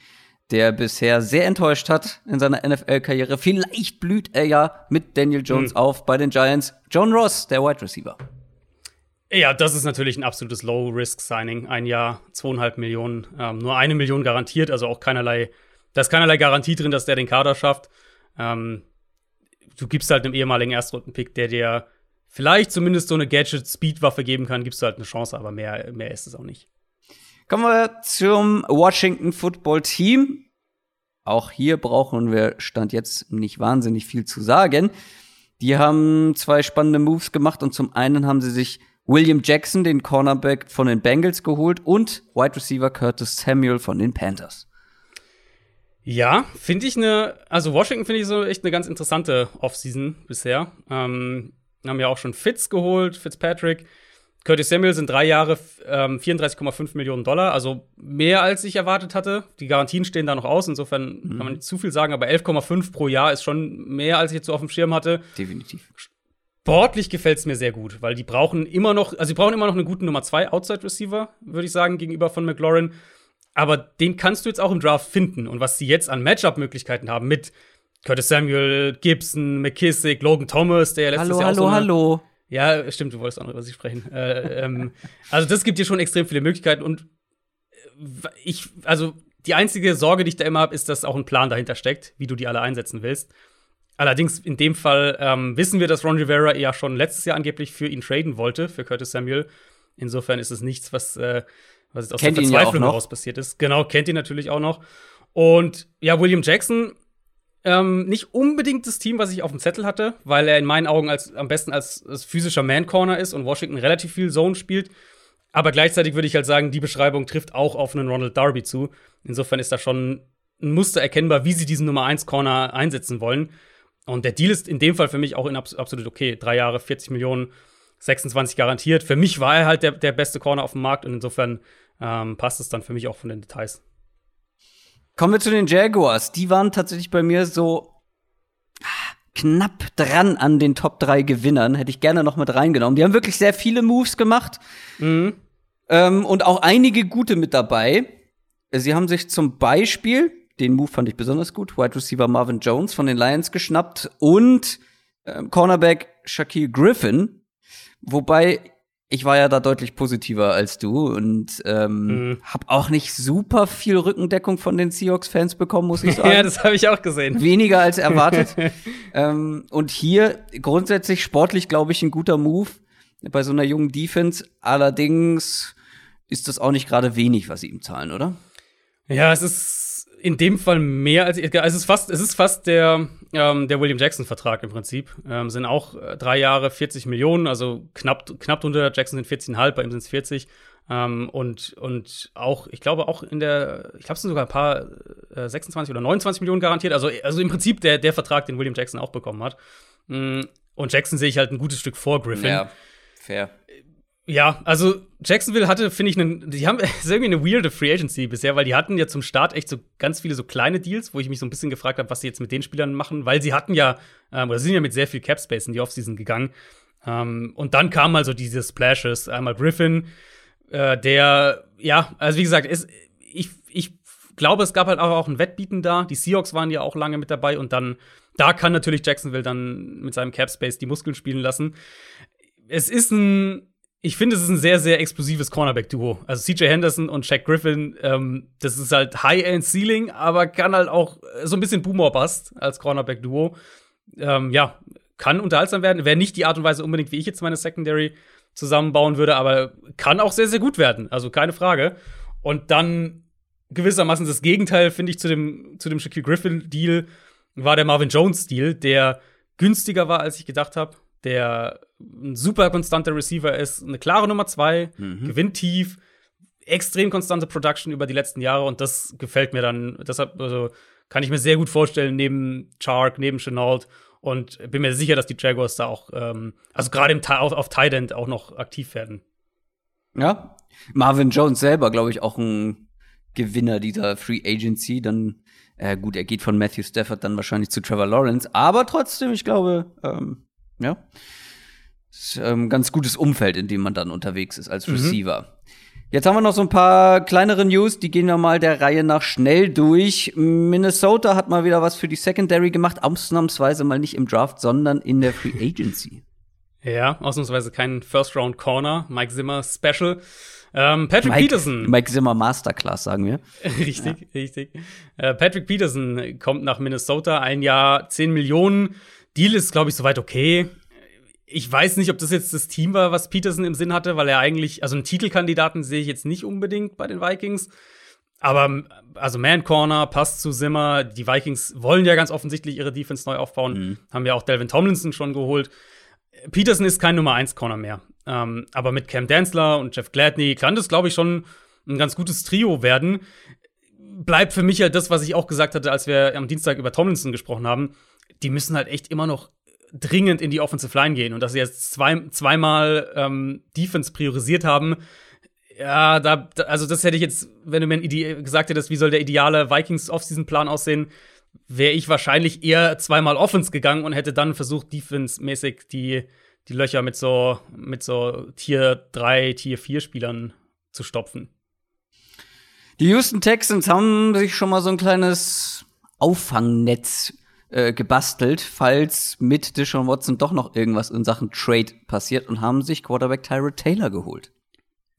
der bisher sehr enttäuscht hat in seiner NFL-Karriere. Vielleicht blüht er ja mit Daniel Jones hm. auf bei den Giants. John Ross, der Wide Receiver. Ja, das ist natürlich ein absolutes Low-Risk-Signing. Ein Jahr, zweieinhalb Millionen, ähm, nur eine Million garantiert, also auch keinerlei, da ist keinerlei Garantie drin, dass der den Kader schafft. Ähm, du gibst halt einem ehemaligen Erstrunden-Pick, der dir vielleicht zumindest so eine Gadget-Speed-Waffe geben kann, gibst du halt eine Chance, aber mehr, mehr ist es auch nicht. Kommen wir zum Washington Football Team. Auch hier brauchen wir Stand jetzt nicht wahnsinnig viel zu sagen. Die haben zwei spannende Moves gemacht und zum einen haben sie sich William Jackson, den Cornerback von den Bengals, geholt und Wide Receiver Curtis Samuel von den Panthers. Ja, finde ich eine, also Washington finde ich so echt eine ganz interessante Offseason bisher. Ähm, haben ja auch schon Fitz geholt, Fitzpatrick. Curtis Samuel sind drei Jahre ähm, 34,5 Millionen Dollar, also mehr als ich erwartet hatte. Die Garantien stehen da noch aus, insofern mhm. kann man nicht zu viel sagen, aber 11,5 pro Jahr ist schon mehr, als ich jetzt so auf dem Schirm hatte. Definitiv. Sportlich gefällt es mir sehr gut, weil die brauchen immer noch, also sie brauchen immer noch einen guten Nummer 2 Outside Receiver, würde ich sagen, gegenüber von McLaurin. Aber den kannst du jetzt auch im Draft finden. Und was sie jetzt an Matchup-Möglichkeiten haben mit Curtis Samuel, Gibson, McKissick, Logan Thomas, der letztes hallo, Jahr hallo, auch so hallo. Ja, stimmt, du wolltest auch noch über sie sprechen. äh, ähm, also das gibt dir schon extrem viele Möglichkeiten und äh, ich, also die einzige Sorge, die ich da immer habe, ist, dass auch ein Plan dahinter steckt, wie du die alle einsetzen willst. Allerdings in dem Fall ähm, wissen wir, dass Ron Rivera ja schon letztes Jahr angeblich für ihn traden wollte, für Curtis Samuel. Insofern ist es nichts, was, äh, was jetzt aus kennt der Verzweiflung ja heraus passiert ist. Genau, kennt ihn natürlich auch noch. Und ja, William Jackson, ähm, nicht unbedingt das Team, was ich auf dem Zettel hatte, weil er in meinen Augen als, am besten als, als physischer Man-Corner ist und Washington relativ viel Zone spielt. Aber gleichzeitig würde ich halt sagen, die Beschreibung trifft auch auf einen Ronald Darby zu. Insofern ist da schon ein Muster erkennbar, wie sie diesen Nummer 1 Corner einsetzen wollen. Und der Deal ist in dem Fall für mich auch in abs absolut okay. Drei Jahre, 40 Millionen, 26 garantiert. Für mich war er halt der, der beste Corner auf dem Markt und insofern ähm, passt es dann für mich auch von den Details. Kommen wir zu den Jaguars. Die waren tatsächlich bei mir so ah, knapp dran an den Top 3 Gewinnern. Hätte ich gerne noch mit reingenommen. Die haben wirklich sehr viele Moves gemacht. Mhm. Ähm, und auch einige gute mit dabei. Sie haben sich zum Beispiel den Move fand ich besonders gut. Wide Receiver Marvin Jones von den Lions geschnappt und äh, Cornerback Shaquille Griffin. Wobei ich war ja da deutlich positiver als du und ähm, mhm. habe auch nicht super viel Rückendeckung von den Seahawks-Fans bekommen, muss ich sagen. ja, das habe ich auch gesehen. Weniger als erwartet. ähm, und hier grundsätzlich sportlich, glaube ich, ein guter Move bei so einer jungen Defense. Allerdings ist das auch nicht gerade wenig, was sie ihm zahlen, oder? Ja, es ist in dem Fall mehr als es ist fast es ist fast der ähm, der William Jackson Vertrag im Prinzip. Ähm, sind auch äh, drei Jahre 40 Millionen also knapp knapp unter Jackson sind 14,5 bei ihm sind es 40 ähm, und und auch ich glaube auch in der ich glaube es sind sogar ein paar äh, 26 oder 29 Millionen garantiert. Also also im Prinzip der der Vertrag den William Jackson auch bekommen hat. Mm, und Jackson sehe ich halt ein gutes Stück vor Griffin. Ja fair ja, also Jacksonville hatte, finde ich, einen, die haben ist irgendwie eine weirde Free Agency bisher, weil die hatten ja zum Start echt so ganz viele so kleine Deals, wo ich mich so ein bisschen gefragt habe, was sie jetzt mit den Spielern machen, weil sie hatten ja, ähm, oder sind ja mit sehr viel Cap Space in die Offseason gegangen. Ähm, und dann kamen also diese Splashes, einmal Griffin, äh, der, ja, also wie gesagt, ist, ich, ich glaube, es gab halt auch, ein Wettbieten da. Die Seahawks waren ja auch lange mit dabei und dann, da kann natürlich Jacksonville dann mit seinem Cap Space die Muskeln spielen lassen. Es ist ein ich finde, es ist ein sehr, sehr explosives Cornerback-Duo. Also CJ Henderson und Shaq Griffin, ähm, das ist halt High-End-Ceiling, aber kann halt auch so ein bisschen Boomer-Bust als Cornerback-Duo. Ähm, ja, kann unterhaltsam werden. Wäre nicht die Art und Weise unbedingt, wie ich jetzt meine Secondary zusammenbauen würde, aber kann auch sehr, sehr gut werden. Also keine Frage. Und dann gewissermaßen das Gegenteil, finde ich, zu dem, zu dem Shaquille Griffin-Deal war der Marvin Jones-Deal, der günstiger war, als ich gedacht habe der ein super konstanter Receiver ist, eine klare Nummer zwei, mhm. gewinnt tief, extrem konstante Production über die letzten Jahre und das gefällt mir dann. Deshalb, also kann ich mir sehr gut vorstellen, neben Chark, neben Chenault. Und bin mir sicher, dass die Jaguars da auch, ähm, also gerade auf, auf Tight End auch noch aktiv werden. Ja. Marvin Jones selber, glaube ich, auch ein Gewinner dieser Free Agency. Dann, äh, gut, er geht von Matthew Stafford dann wahrscheinlich zu Trevor Lawrence. Aber trotzdem, ich glaube, ähm, ja, ähm, ganz gutes Umfeld, in dem man dann unterwegs ist als mhm. Receiver. Mhm. Jetzt haben wir noch so ein paar kleinere News, die gehen wir mal der Reihe nach schnell durch. Minnesota hat mal wieder was für die Secondary gemacht, ausnahmsweise mal nicht im Draft, sondern in der Free Agency. Ja, ausnahmsweise kein First Round Corner, Mike Zimmer Special. Ähm, Patrick Mike, Peterson. Mike Zimmer Masterclass, sagen wir. richtig, ja. richtig. Äh, Patrick Peterson kommt nach Minnesota, ein Jahr 10 Millionen. Deal ist, glaube ich, soweit okay ich weiß nicht, ob das jetzt das Team war, was Peterson im Sinn hatte, weil er eigentlich, also einen Titelkandidaten sehe ich jetzt nicht unbedingt bei den Vikings. Aber also Man Corner passt zu Zimmer. Die Vikings wollen ja ganz offensichtlich ihre Defense neu aufbauen. Mhm. Haben ja auch Delvin Tomlinson schon geholt. Peterson ist kein Nummer 1 Corner mehr. Ähm, aber mit Cam Danzler und Jeff Gladney kann das, glaube ich, schon ein ganz gutes Trio werden. Bleibt für mich halt das, was ich auch gesagt hatte, als wir am Dienstag über Tomlinson gesprochen haben. Die müssen halt echt immer noch dringend in die Offensive Line gehen und dass sie jetzt zwei, zweimal ähm, Defense priorisiert haben. Ja, da, also das hätte ich jetzt, wenn du mir gesagt hättest, wie soll der ideale Vikings Offseason-Plan aussehen, wäre ich wahrscheinlich eher zweimal Offense gegangen und hätte dann versucht, defense-mäßig die, die Löcher mit so, mit so Tier 3, Tier 4 Spielern zu stopfen. Die Houston Texans haben sich schon mal so ein kleines Auffangnetz äh, gebastelt, falls mit Deshaun Watson doch noch irgendwas in Sachen Trade passiert und haben sich Quarterback Tyrod Taylor geholt.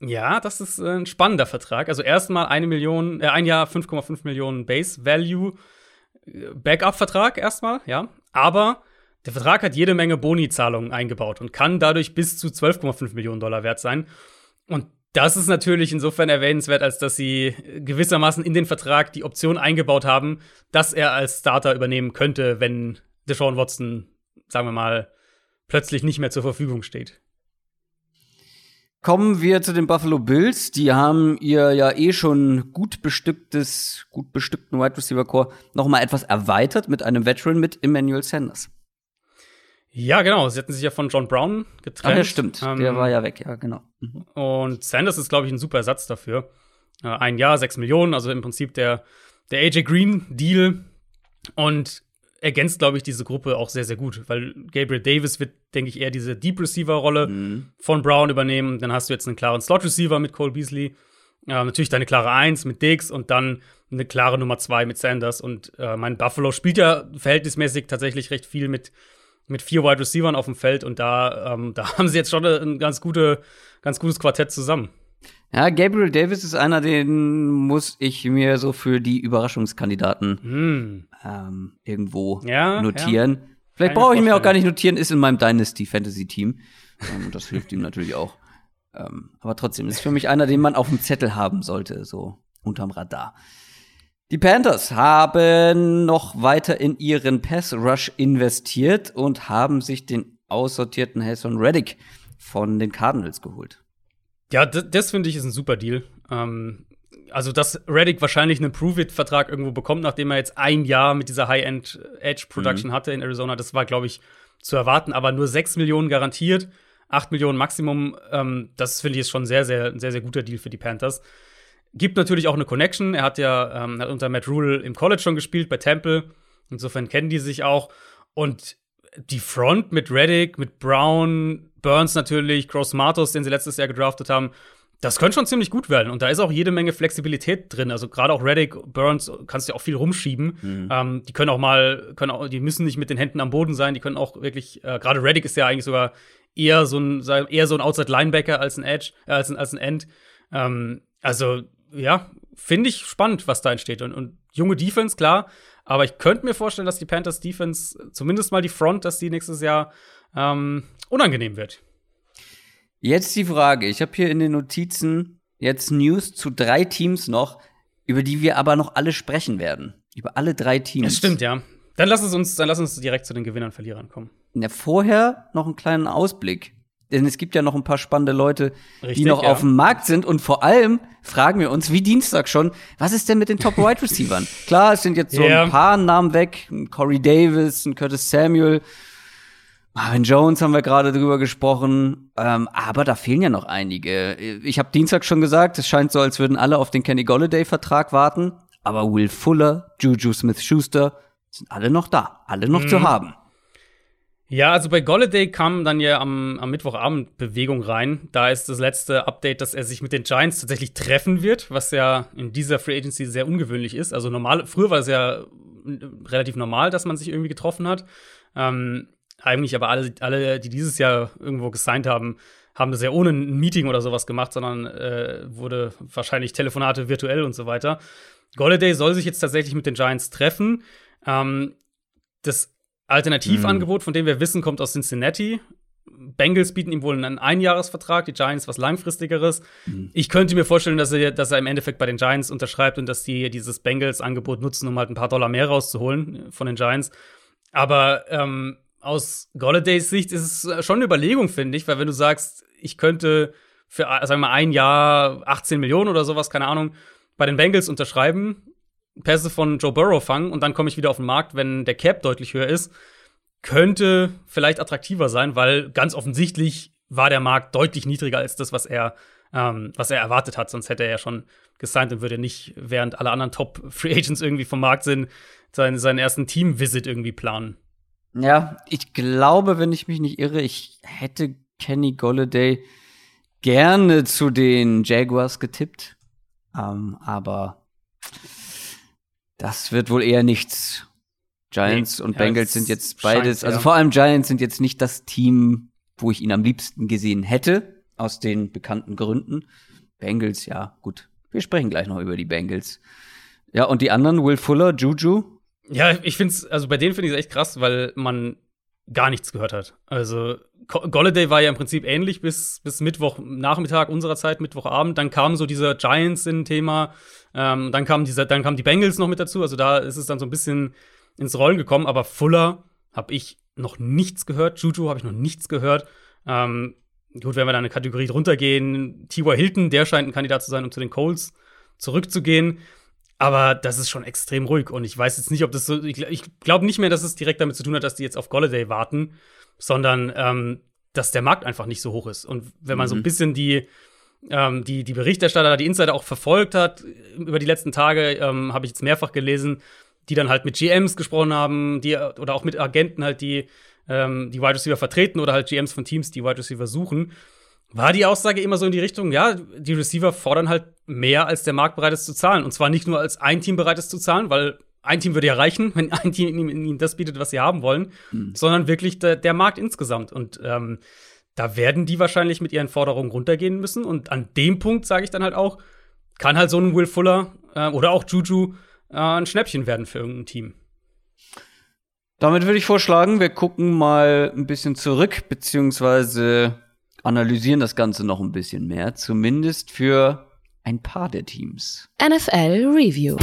Ja, das ist äh, ein spannender Vertrag. Also erstmal eine Million, äh, ein Jahr 5,5 Millionen Base Value äh, Backup-Vertrag erstmal, ja. Aber der Vertrag hat jede Menge Boni-Zahlungen eingebaut und kann dadurch bis zu 12,5 Millionen Dollar wert sein. Und das ist natürlich insofern erwähnenswert, als dass sie gewissermaßen in den Vertrag die Option eingebaut haben, dass er als Starter übernehmen könnte, wenn Deshaun Watson, sagen wir mal, plötzlich nicht mehr zur Verfügung steht. Kommen wir zu den Buffalo Bills. Die haben ihr ja eh schon gut bestücktes, gut bestückten Wide Receiver Core noch mal etwas erweitert mit einem Veteran mit Emmanuel Sanders. Ja, genau. Sie hatten sich ja von John Brown getrennt. Ach ja, stimmt. Ähm, Der war ja weg, ja, genau. Mhm. Und Sanders ist, glaube ich, ein super Ersatz dafür. Äh, ein Jahr, sechs Millionen, also im Prinzip der, der AJ Green-Deal. Und ergänzt, glaube ich, diese Gruppe auch sehr, sehr gut, weil Gabriel Davis wird, denke ich, eher diese Deep Receiver-Rolle mhm. von Brown übernehmen. Dann hast du jetzt einen klaren Slot-Receiver mit Cole Beasley. Ja, natürlich deine klare Eins mit Diggs und dann eine klare Nummer zwei mit Sanders. Und äh, mein Buffalo spielt ja verhältnismäßig tatsächlich recht viel mit mit vier Wide Receivers auf dem Feld und da, ähm, da haben sie jetzt schon ein ganz, gute, ganz gutes Quartett zusammen. Ja, Gabriel Davis ist einer, den muss ich mir so für die Überraschungskandidaten hm. ähm, irgendwo ja, notieren. Ja. Vielleicht brauche ich mir auch gar nicht notieren, ist in meinem Dynasty Fantasy Team. Ähm, das hilft ihm natürlich auch. Ähm, aber trotzdem ist für mich einer, den man auf dem Zettel haben sollte, so unterm Radar. Die Panthers haben noch weiter in ihren Pass Rush investiert und haben sich den aussortierten Hassan Reddick von den Cardinals geholt. Ja, das finde ich ist ein super Deal. Ähm, also, dass Reddick wahrscheinlich einen Prove-It-Vertrag irgendwo bekommt, nachdem er jetzt ein Jahr mit dieser High-End Edge-Production mhm. hatte in Arizona, das war, glaube ich, zu erwarten. Aber nur 6 Millionen garantiert, 8 Millionen Maximum, ähm, das finde ich ist schon sehr, sehr, sehr, sehr guter Deal für die Panthers. Gibt natürlich auch eine Connection. Er hat ja ähm, hat unter Matt Rule im College schon gespielt, bei Temple. Insofern kennen die sich auch. Und die Front mit Reddick, mit Brown, Burns natürlich, Cross Matos, den sie letztes Jahr gedraftet haben, das könnte schon ziemlich gut werden. Und da ist auch jede Menge Flexibilität drin. Also gerade auch Reddick, Burns kannst du ja auch viel rumschieben. Mhm. Ähm, die können auch mal, können auch, die müssen nicht mit den Händen am Boden sein. Die können auch wirklich, äh, gerade Reddick ist ja eigentlich sogar eher so ein, eher so ein Outside Linebacker als ein Edge, äh, als ein, als ein End. Ähm, also ja, finde ich spannend, was da entsteht. Und, und junge Defense, klar. Aber ich könnte mir vorstellen, dass die Panthers Defense, zumindest mal die Front, dass die nächstes Jahr ähm, unangenehm wird. Jetzt die Frage. Ich habe hier in den Notizen jetzt News zu drei Teams noch, über die wir aber noch alle sprechen werden. Über alle drei Teams. Das stimmt, ja. Dann lass es uns, dann lass uns direkt zu den Gewinnern, Verlierern kommen. Ja, vorher noch einen kleinen Ausblick. Denn es gibt ja noch ein paar spannende Leute, Richtig, die noch ja. auf dem Markt sind. Und vor allem fragen wir uns, wie Dienstag schon, was ist denn mit den Top-Wide Receivern? Klar, es sind jetzt so Ja. ein paar Namen weg. Ein Corey Davis, ein Curtis Samuel. Marvin Jones haben wir gerade drüber gesprochen. Ähm, aber da fehlen ja noch einige. Ich habe Dienstag schon gesagt, es scheint so, als würden alle auf den Kenny Golladay-Vertrag warten. Aber Will Fuller, Juju Smith-Schuster sind alle noch da. Alle noch Mhm. zu haben. Ja, also bei Golladay kam dann ja am, am Mittwochabend Bewegung rein. Da ist das letzte Update, dass er sich mit den Giants tatsächlich treffen wird, was ja in dieser Free Agency sehr ungewöhnlich ist. Also normal, früher war es ja äh, relativ normal, dass man sich irgendwie getroffen hat. Ähm, eigentlich aber alle, alle, die dieses Jahr irgendwo gesigned haben, haben das ja ohne ein Meeting oder sowas gemacht, sondern äh, wurde wahrscheinlich Telefonate virtuell und so weiter. Golladay soll sich jetzt tatsächlich mit den Giants treffen. Ähm, das Alternativangebot, von dem wir wissen, kommt aus Cincinnati. Bengals bieten ihm wohl einen Einjahresvertrag, die Giants was langfristigeres. Ich könnte mir vorstellen, dass er, dass er im Endeffekt bei den Giants unterschreibt und dass die dieses Bengals-Angebot nutzen, um halt ein paar Dollar mehr rauszuholen äh, von den Giants. Aber ähm, aus Golladays Sicht ist es schon eine Überlegung, finde ich, weil wenn du sagst, ich könnte für, äh, sagen wir mal, ein Jahr 18 Millionen oder sowas, keine Ahnung, bei den Bengals unterschreiben, Pässe von Joe Burrow fangen und dann komme ich wieder auf den Markt, wenn der Cap deutlich höher ist, könnte vielleicht attraktiver sein, weil ganz offensichtlich war der Markt deutlich niedriger als das, was er, ähm, was er erwartet hat. Sonst hätte er ja schon gesigned und würde nicht, während alle anderen Top-Free Agents irgendwie vom Markt sind, seinen, seinen ersten Team-Visit irgendwie planen. Ja, ich glaube, wenn ich mich nicht irre, ich hätte Kenny Golladay gerne zu den Jaguars getippt. Ähm, aber das wird wohl eher nichts. Giants Nee, und Bengals sind jetzt scheint, beides, also ja. vor allem Giants sind jetzt nicht das Team, wo ich ihn am liebsten gesehen hätte, aus den bekannten Gründen. Bengals, ja, gut. Wir sprechen gleich noch über die Bengals. Ja, und die anderen, Will Fuller, Juju, Ja, ich finde es, also bei denen finde ich es echt krass, weil man gar nichts gehört hat. Also Golladay war ja im Prinzip ähnlich bis, bis Mittwochnachmittag unserer Zeit, Mittwochabend. Dann kam so dieser Giants in Thema, ähm, dann kam dieser, dann kamen die Bengals noch mit dazu. Also da ist es dann so ein bisschen ins Rollen gekommen. Aber Fuller habe ich noch nichts gehört. Juju habe ich noch nichts gehört. Ähm, gut, wenn wir da eine Kategorie drunter gehen, T.Y. Hilton, der scheint ein Kandidat zu sein, um zu den Colts zurückzugehen. Aber das ist schon extrem ruhig. Und ich weiß jetzt nicht, ob das so. Ich, ich glaube nicht mehr, dass es direkt damit zu tun hat, dass die jetzt auf Golladay warten, sondern ähm, dass der Markt einfach nicht so hoch ist. Und wenn man so ein bisschen die, ähm, die, die Berichterstatter, die Insider auch verfolgt hat über die letzten Tage, ähm, habe ich jetzt mehrfach gelesen, die dann halt mit GMs gesprochen haben, die oder auch mit Agenten halt, die ähm, die Wide Receiver vertreten oder halt GMs von Teams, die Wide Receiver suchen war die Aussage immer so in die Richtung, ja, die Receiver fordern halt mehr, als der Markt bereit ist zu zahlen. Und zwar nicht nur als ein Team bereit ist zu zahlen, weil ein Team würde ja reichen, wenn ein Team ihnen, das bietet, was sie haben wollen, sondern wirklich der, der Markt insgesamt. Und ähm, da werden die wahrscheinlich mit ihren Forderungen runtergehen müssen. Und an dem Punkt sage ich dann halt auch, kann halt so ein Will Fuller äh, oder auch Juju äh, ein Schnäppchen werden für irgendein Team. Damit würde ich vorschlagen, wir gucken mal ein bisschen zurück, beziehungsweise analysieren das Ganze noch ein bisschen mehr, zumindest für ein paar der Teams. NFL Review.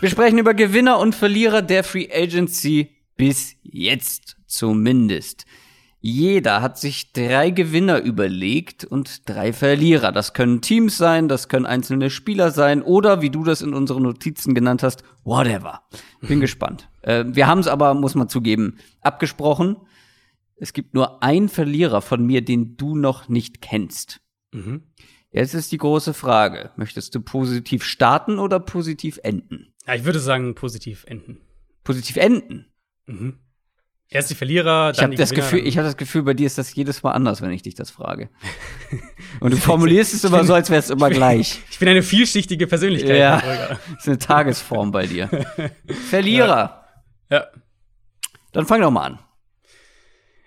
Wir sprechen über Gewinner und Verlierer der Free Agency bis jetzt zumindest. Jeder hat sich drei Gewinner überlegt und drei Verlierer. Das können Teams sein, das können einzelne Spieler sein oder, wie du das in unseren Notizen genannt hast, whatever. Bin gespannt. Äh, wir haben es aber, muss man zugeben, abgesprochen. Es gibt nur einen Verlierer von mir, den du noch nicht kennst. Mhm. Jetzt ist die große Frage. Möchtest du positiv starten oder positiv enden? Ja, ich würde sagen, positiv enden. Positiv enden. Mhm. Erst die Verlierer, Ich dann habe die das Gewinner, Gefühl, ich habe das Gefühl, bei dir ist das jedes Mal anders, wenn ich dich das frage. Und du formulierst es immer so, als wäre es immer gleich. Ich bin eine vielschichtige Persönlichkeit. Ja. Ist eine Tagesform bei dir. Verlierer. Ja. Dann fang doch mal an.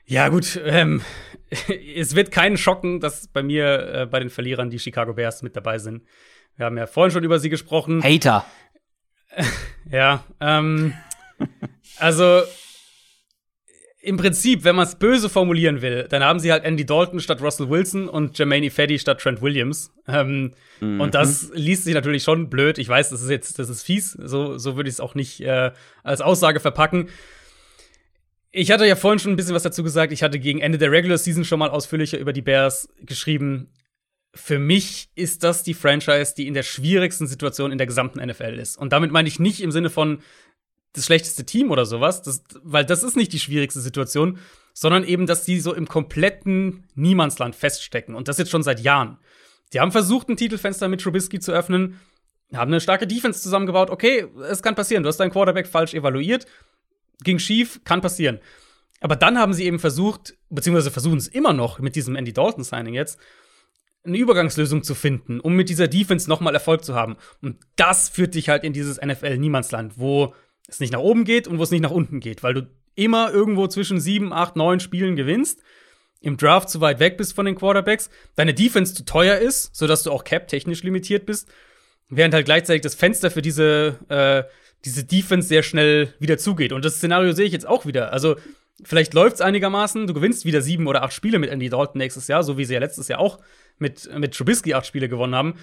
Ja, gut. Ähm, es wird keinen schocken, dass bei mir äh, bei den Verlierern die Chicago Bears mit dabei sind. Wir haben ja vorhin schon über sie gesprochen. Hater. Ja, ähm, also im Prinzip, wenn man es böse formulieren will, dann haben sie halt Andy Dalton statt Russell Wilson und Jermaine Ifedi statt Trent Williams. Ähm, Und das liest sich natürlich schon blöd. Ich weiß, das ist jetzt, das ist fies. So, so würde ich es auch nicht äh, als Aussage verpacken. Ich hatte ja vorhin schon ein bisschen was dazu gesagt. Ich hatte gegen Ende der Regular Season schon mal ausführlicher über die Bears geschrieben. Für mich ist das die Franchise, die in der schwierigsten Situation in der gesamten NFL ist. Und damit meine ich nicht im Sinne von das schlechteste Team oder sowas, das, weil das ist nicht die schwierigste Situation, sondern eben, dass die so im kompletten Niemandsland feststecken. Und das jetzt schon seit Jahren. Die haben versucht, ein Titelfenster mit Trubisky zu öffnen, haben eine starke Defense zusammengebaut. Okay, es kann passieren. Du hast deinen Quarterback falsch evaluiert. Ging schief, kann passieren. Aber dann haben sie eben versucht, beziehungsweise versuchen es immer noch mit diesem Andy Dalton-Signing jetzt, eine Übergangslösung zu finden, um mit dieser Defense nochmal Erfolg zu haben. Und das führt dich halt in dieses NFL-Niemandsland, wo es nicht nach oben geht und wo es nicht nach unten geht, weil du immer irgendwo zwischen sieben, acht, neun Spielen gewinnst, im Draft zu weit weg bist von den Quarterbacks, deine Defense zu teuer ist, sodass du auch cap-technisch limitiert bist, während halt gleichzeitig das Fenster für diese, äh, diese Defense sehr schnell wieder zugeht. Und das Szenario sehe ich jetzt auch wieder. Also, vielleicht läuft es einigermaßen, du gewinnst wieder sieben oder acht Spiele mit Andy Dalton nächstes Jahr, so wie sie ja letztes Jahr auch mit, mit Trubisky acht Spiele gewonnen haben.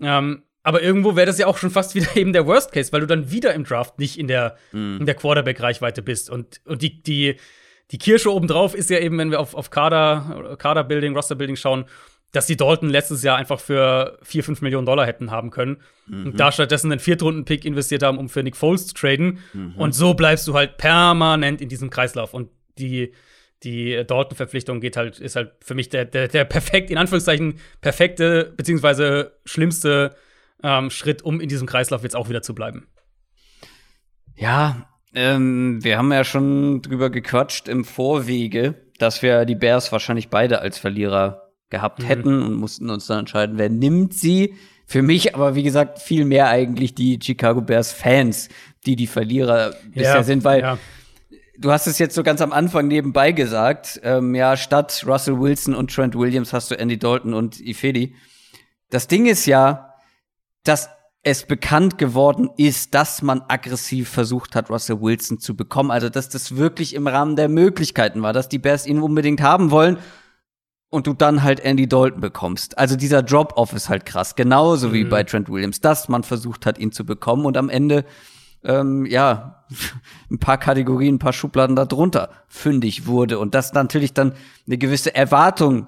Ähm, aber irgendwo wäre das ja auch schon fast wieder eben der Worst Case, weil du dann wieder im Draft nicht in der, mhm. der Quarterback-Reichweite bist. Und, und die, die, die Kirsche obendrauf ist ja eben, wenn wir auf, auf Kader, Kader-Building, Roster-Building schauen, dass die Dalton letztes Jahr einfach für 4, 5 Millionen Dollar hätten haben können. Mhm. Und da stattdessen einen Viertrunden-Pick investiert haben, um für Nick Foles zu traden. Mhm. Und so bleibst du halt permanent in diesem Kreislauf. Und die, die Dalton-Verpflichtung geht halt, ist halt für mich der, der, der perfekt, in Anführungszeichen, perfekte, beziehungsweise schlimmste ähm, Schritt, um in diesem Kreislauf jetzt auch wieder zu bleiben. Ja, ähm, wir haben ja schon drüber gequatscht im Vorwege, dass wir die Bears wahrscheinlich beide als Verlierer gehabt mhm. hätten und mussten uns dann entscheiden, wer nimmt sie. Für mich aber, wie gesagt, viel mehr eigentlich die Chicago Bears Fans, die die Verlierer bisher ja, sind, weil ja. du hast es jetzt so ganz am Anfang nebenbei gesagt, ähm, ja, statt Russell Wilson und Trent Williams hast du Andy Dalton und Ifedi. Das Ding ist ja, dass es bekannt geworden ist, dass man aggressiv versucht hat, Russell Wilson zu bekommen. Also, dass das wirklich im Rahmen der Möglichkeiten war, dass die Bears ihn unbedingt haben wollen und du dann halt Andy Dalton bekommst. Also dieser Drop-Off ist halt krass. Genauso mhm. wie bei Trent Williams, dass man versucht hat, ihn zu bekommen und am Ende, ähm, ja, ein paar Kategorien, ein paar Schubladen darunter fündig wurde und das natürlich dann eine gewisse Erwartung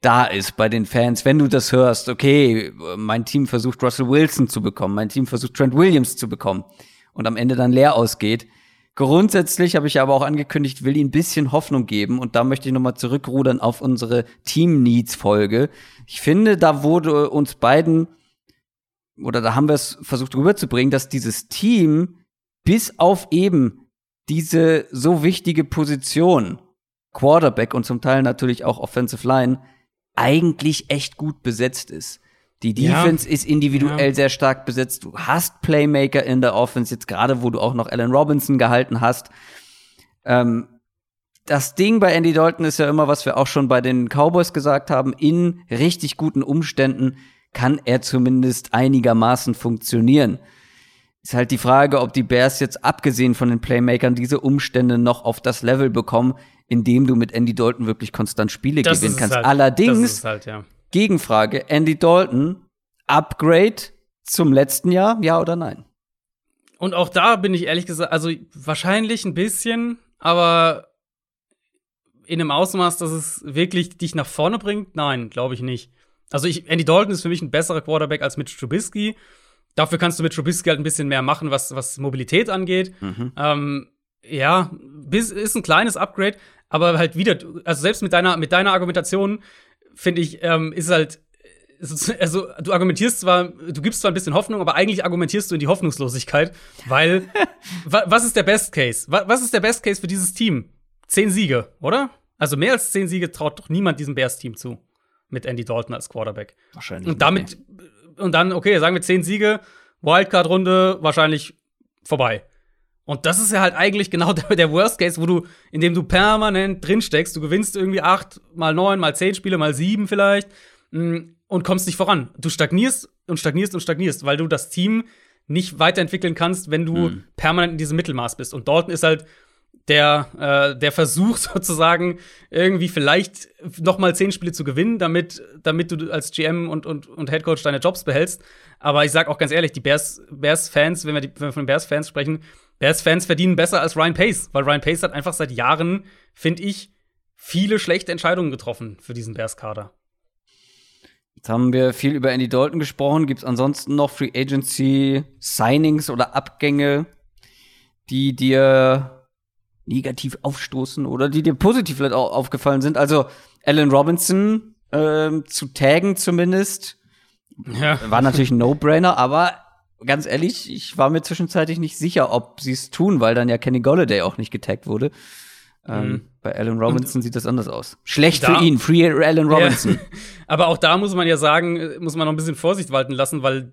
da ist bei den Fans, wenn du das hörst, okay, mein Team versucht Russell Wilson zu bekommen, mein Team versucht Trent Williams zu bekommen und am Ende dann leer ausgeht. Grundsätzlich habe ich aber auch angekündigt, will ihnen ein bisschen Hoffnung geben und da möchte ich nochmal zurückrudern auf unsere Team Needs Folge. Ich finde, da wurde uns beiden oder da haben wir es versucht rüberzubringen, dass dieses Team bis auf eben diese so wichtige Position Quarterback und zum Teil natürlich auch Offensive Line eigentlich echt gut besetzt ist. Die Defense ja. ist individuell ja. sehr stark besetzt. Du hast Playmaker in der Offense, jetzt gerade wo du auch noch Allen Robinson gehalten hast. Ähm, das Ding bei Andy Dalton ist ja immer, was wir auch schon bei den Cowboys gesagt haben, in richtig guten Umständen kann er zumindest einigermaßen funktionieren. Ist halt die Frage, ob die Bears jetzt abgesehen von den Playmakern diese Umstände noch auf das Level bekommen, indem du mit Andy Dalton wirklich konstant Spiele das gewinnen kannst. Halt. Allerdings, halt, ja. Gegenfrage, Andy Dalton, Upgrade zum letzten Jahr, ja oder nein? Und auch da bin ich ehrlich gesagt, also wahrscheinlich ein bisschen, aber in einem Ausmaß, dass es wirklich dich nach vorne bringt, nein, glaube ich nicht. Also ich, Andy Dalton ist für mich ein besserer Quarterback als Mitch Trubisky. Dafür kannst du mit Trubisky halt ein bisschen mehr machen, was, was Mobilität angeht. Mhm. Ähm, ja, ist ein kleines Upgrade, aber halt wieder, also selbst mit deiner, mit deiner Argumentation, finde ich, ähm, ist halt, also du argumentierst zwar, du gibst zwar ein bisschen Hoffnung, aber eigentlich argumentierst du in die Hoffnungslosigkeit, weil was ist der Best Case? Was ist der Best Case für dieses Team? Zehn Siege, oder? Also mehr als zehn Siege traut doch niemand diesem Bears-Team zu. Mit Andy Dalton als Quarterback. Wahrscheinlich. Und damit, und dann, okay, sagen wir zehn Siege, Wildcard-Runde wahrscheinlich vorbei. Und das ist ja halt eigentlich genau der, Worst Case, wo du, in dem du permanent drinsteckst. Du gewinnst irgendwie acht, mal neun, mal zehn Spiele, mal sieben vielleicht mm, und kommst nicht voran. Du stagnierst und stagnierst und stagnierst, weil du das Team nicht weiterentwickeln kannst, wenn du hm. permanent in diesem Mittelmaß bist. Und Dalton ist halt der, äh, der Versuch sozusagen irgendwie vielleicht noch mal zehn Spiele zu gewinnen, damit, damit du als GM und, und, und Headcoach deine Jobs behältst. Aber ich sag auch ganz ehrlich, die Bears, Bears-Fans, wenn, wir die, wenn wir von den Bears-Fans sprechen, Bears-Fans verdienen besser als Ryan Pace, weil Ryan Pace hat einfach seit Jahren, finde ich, viele schlechte Entscheidungen getroffen für diesen Bears-Kader. Jetzt haben wir viel über Andy Dalton gesprochen. Gibt es ansonsten noch Free Agency Signings oder Abgänge, die dir negativ aufstoßen oder die dir positiv vielleicht auch aufgefallen sind? Also Alan Robinson äh, zu taggen zumindest ja. war natürlich ein No-Brainer, aber ganz ehrlich, ich war mir zwischenzeitlich nicht sicher, ob sie es tun, weil dann ja Kenny Golladay auch nicht getaggt wurde. Ähm, mhm. Bei Allen Robinson Und sieht das anders aus. Schlecht da, für ihn, Free Allen Robinson. Ja. Aber auch da muss man ja sagen, muss man noch ein bisschen Vorsicht walten lassen, weil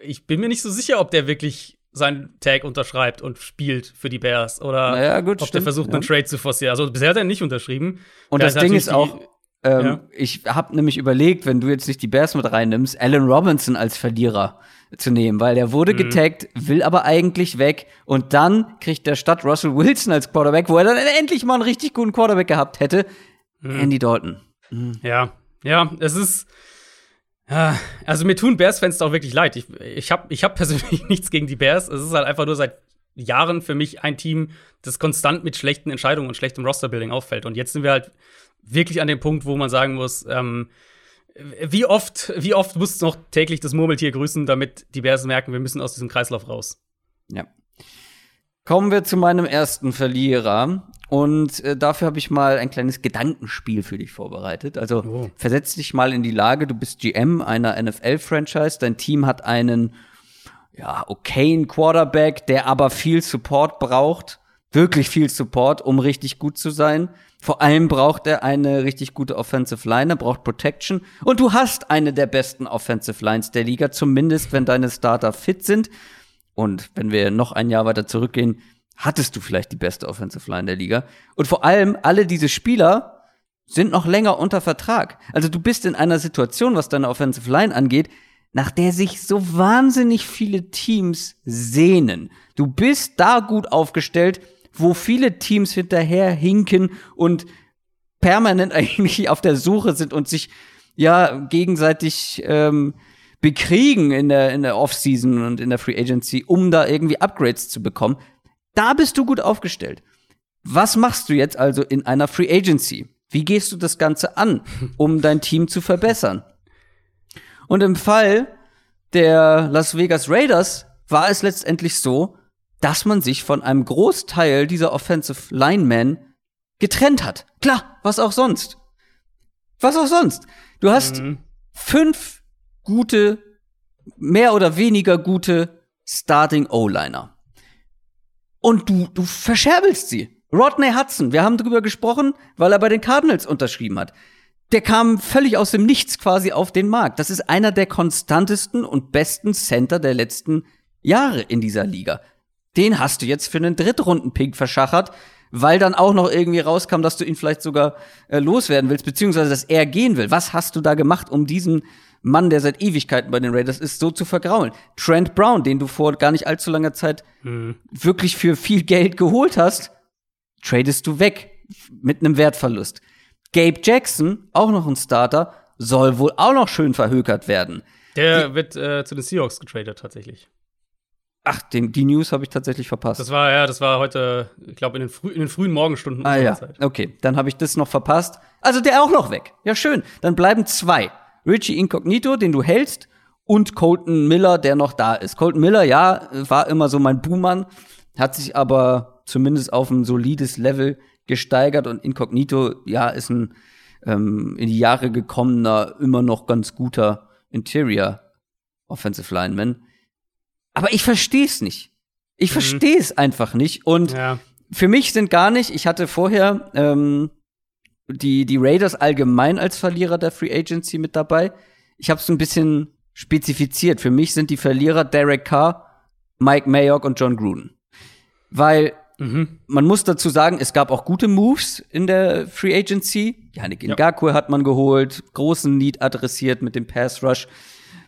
ich bin mir nicht so sicher, ob der wirklich seinen Tag unterschreibt und spielt für die Bears oder naja, gut, ob stimmt, der versucht, ja. einen Trade zu forcieren. Also bisher hat er nicht unterschrieben. Und da das Ding ist auch, ähm, ja. ich habe nämlich überlegt, wenn du jetzt nicht die Bears mit reinnimmst, Allen Robinson als Verlierer zu nehmen, weil der wurde mhm. getaggt, will aber eigentlich weg und dann kriegt der Stadt Russell Wilson als Quarterback, wo er dann endlich mal einen richtig guten Quarterback gehabt hätte, mhm. Andy Dalton. Mhm. Ja, ja, es ist also mir tun Bears-Fans auch wirklich leid. Ich, ich habe ich hab persönlich nichts gegen die Bears. Es ist halt einfach nur seit Jahren für mich ein Team, das konstant mit schlechten Entscheidungen und schlechtem Roster-Building auffällt. Und jetzt sind wir halt wirklich an dem Punkt, wo man sagen muss, ähm, wie oft, wie oft muss noch täglich das Murmeltier grüßen, damit die Bears merken, wir müssen aus diesem Kreislauf raus. Ja. Kommen wir zu meinem ersten Verlierer. Und äh, dafür habe ich mal ein kleines Gedankenspiel für dich vorbereitet. Also oh. versetz dich mal in die Lage, du bist GM einer NFL-Franchise, dein Team hat einen ja, okayen Quarterback, der aber viel Support braucht, wirklich viel Support, um richtig gut zu sein. Vor allem braucht er eine richtig gute Offensive Line, er braucht Protection. Und du hast eine der besten Offensive Lines der Liga, zumindest wenn deine Starter fit sind. Und wenn wir noch ein Jahr weiter zurückgehen, hattest du vielleicht die beste Offensive Line der Liga. Und vor allem, alle diese Spieler sind noch länger unter Vertrag. Also du bist in einer Situation, was deine Offensive Line angeht, nach der sich so wahnsinnig viele Teams sehnen. Du bist da gut aufgestellt, wo viele Teams hinterher hinken und permanent eigentlich auf der Suche sind und sich ja gegenseitig ähm, bekriegen in der, in der Offseason und in der Free Agency, um da irgendwie Upgrades zu bekommen. Da bist du gut aufgestellt. Was machst du jetzt also in einer Free Agency? Wie gehst du das Ganze an, um dein Team zu verbessern? Und im Fall der Las Vegas Raiders war es letztendlich so, dass man sich von einem Großteil dieser Offensive Linemen getrennt hat. Klar, was auch sonst. Was auch sonst. Du hast mhm. fünf gute, mehr oder weniger gute Starting O-Liner. Und du, du verscherbelst sie. Rodney Hudson, wir haben drüber gesprochen, weil er bei den Cardinals unterschrieben hat. Der kam völlig aus dem Nichts quasi auf den Markt. Das ist einer der konstantesten und besten Center der letzten Jahre in dieser Liga den hast du jetzt für einen Drittrunden-Pick verschachert, weil dann auch noch irgendwie rauskam, dass du ihn vielleicht sogar äh, loswerden willst, beziehungsweise dass er gehen will. Was hast du da gemacht, um diesen Mann, der seit Ewigkeiten bei den Raiders ist, so zu vergraulen? Trent Brown, den du vor gar nicht allzu langer Zeit mhm. wirklich für viel Geld geholt hast, tradest du weg mit einem Wertverlust. Gabe Jackson, auch noch ein Starter, soll wohl auch noch schön verhökert werden. Der Die wird äh, zu den Seahawks getradet tatsächlich. Ach, den, die News habe ich tatsächlich verpasst. Das war ja, das war heute, ich glaube, in, den frü in den frühen Morgenstunden. Ah ja, Zeit. okay, dann habe ich das noch verpasst. Also der auch noch weg. Ja, schön. Dann bleiben zwei. Richie Incognito, den du hältst, und Colton Miller, der noch da ist. Colton Miller, ja, war immer so mein Buhmann, hat sich aber zumindest auf ein solides Level gesteigert und Incognito, ja, ist ein ähm, in die Jahre gekommener, immer noch ganz guter Interior Offensive Lineman. Aber ich verstehe es nicht. Ich mhm. verstehe es einfach nicht. Und ja. für mich sind gar nicht, ich hatte vorher ähm, die, die Raiders allgemein als Verlierer der Free Agency mit dabei. Ich habe es ein bisschen spezifiziert. Für mich sind die Verlierer Derek Carr, Mike Mayock und John Gruden. Weil mhm. man muss dazu sagen, es gab auch gute Moves in der Free Agency. Yannick Ngakwe ja. hat man geholt, großen Need adressiert mit dem Pass Rush.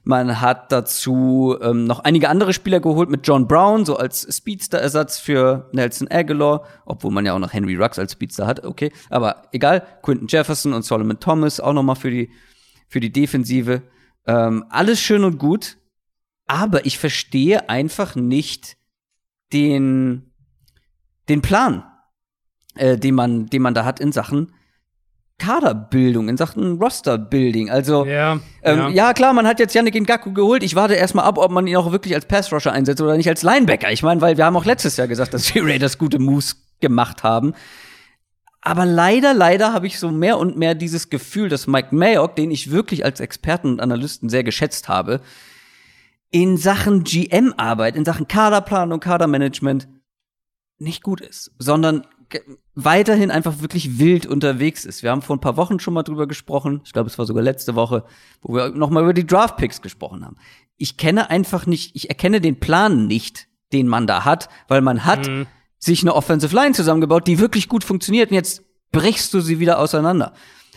Man hat dazu ähm, noch einige andere Spieler geholt mit John Brown, so als Speedster-Ersatz für Nelson Aguilar, obwohl man ja auch noch Henry Rux als Speedster hat, okay. Aber egal, Quinton Jefferson und Solomon Thomas auch noch mal für die, für die Defensive. Ähm, alles schön und gut, aber ich verstehe einfach nicht den, den Plan, äh, den, man, den man da hat in Sachen Kaderbildung, in Sachen Rosterbuilding. Also, Ja, ähm, ja. ja. klar, man hat jetzt Yannick Ngaku geholt. Ich warte erstmal ab, ob man ihn auch wirklich als Pass-Rusher einsetzt oder nicht als Linebacker. Ich meine, weil wir haben auch letztes Jahr gesagt, dass die Raiders gute Moves gemacht haben. Aber leider, leider habe ich so mehr und mehr dieses Gefühl, dass Mike Mayock, den ich wirklich als Experten und Analysten sehr geschätzt habe, in Sachen GM-Arbeit, in Sachen Kaderplanung, Kadermanagement nicht gut ist, sondern weiterhin einfach wirklich wild unterwegs ist. Wir haben vor ein paar Wochen schon mal drüber gesprochen. Ich glaube, es war sogar letzte Woche, wo wir noch mal über die Draft Picks gesprochen haben. Ich kenne einfach nicht, ich erkenne den Plan nicht, den man da hat, weil man hat Mhm. sich eine Offensive Line zusammengebaut, die wirklich gut funktioniert und jetzt brichst du sie wieder auseinander.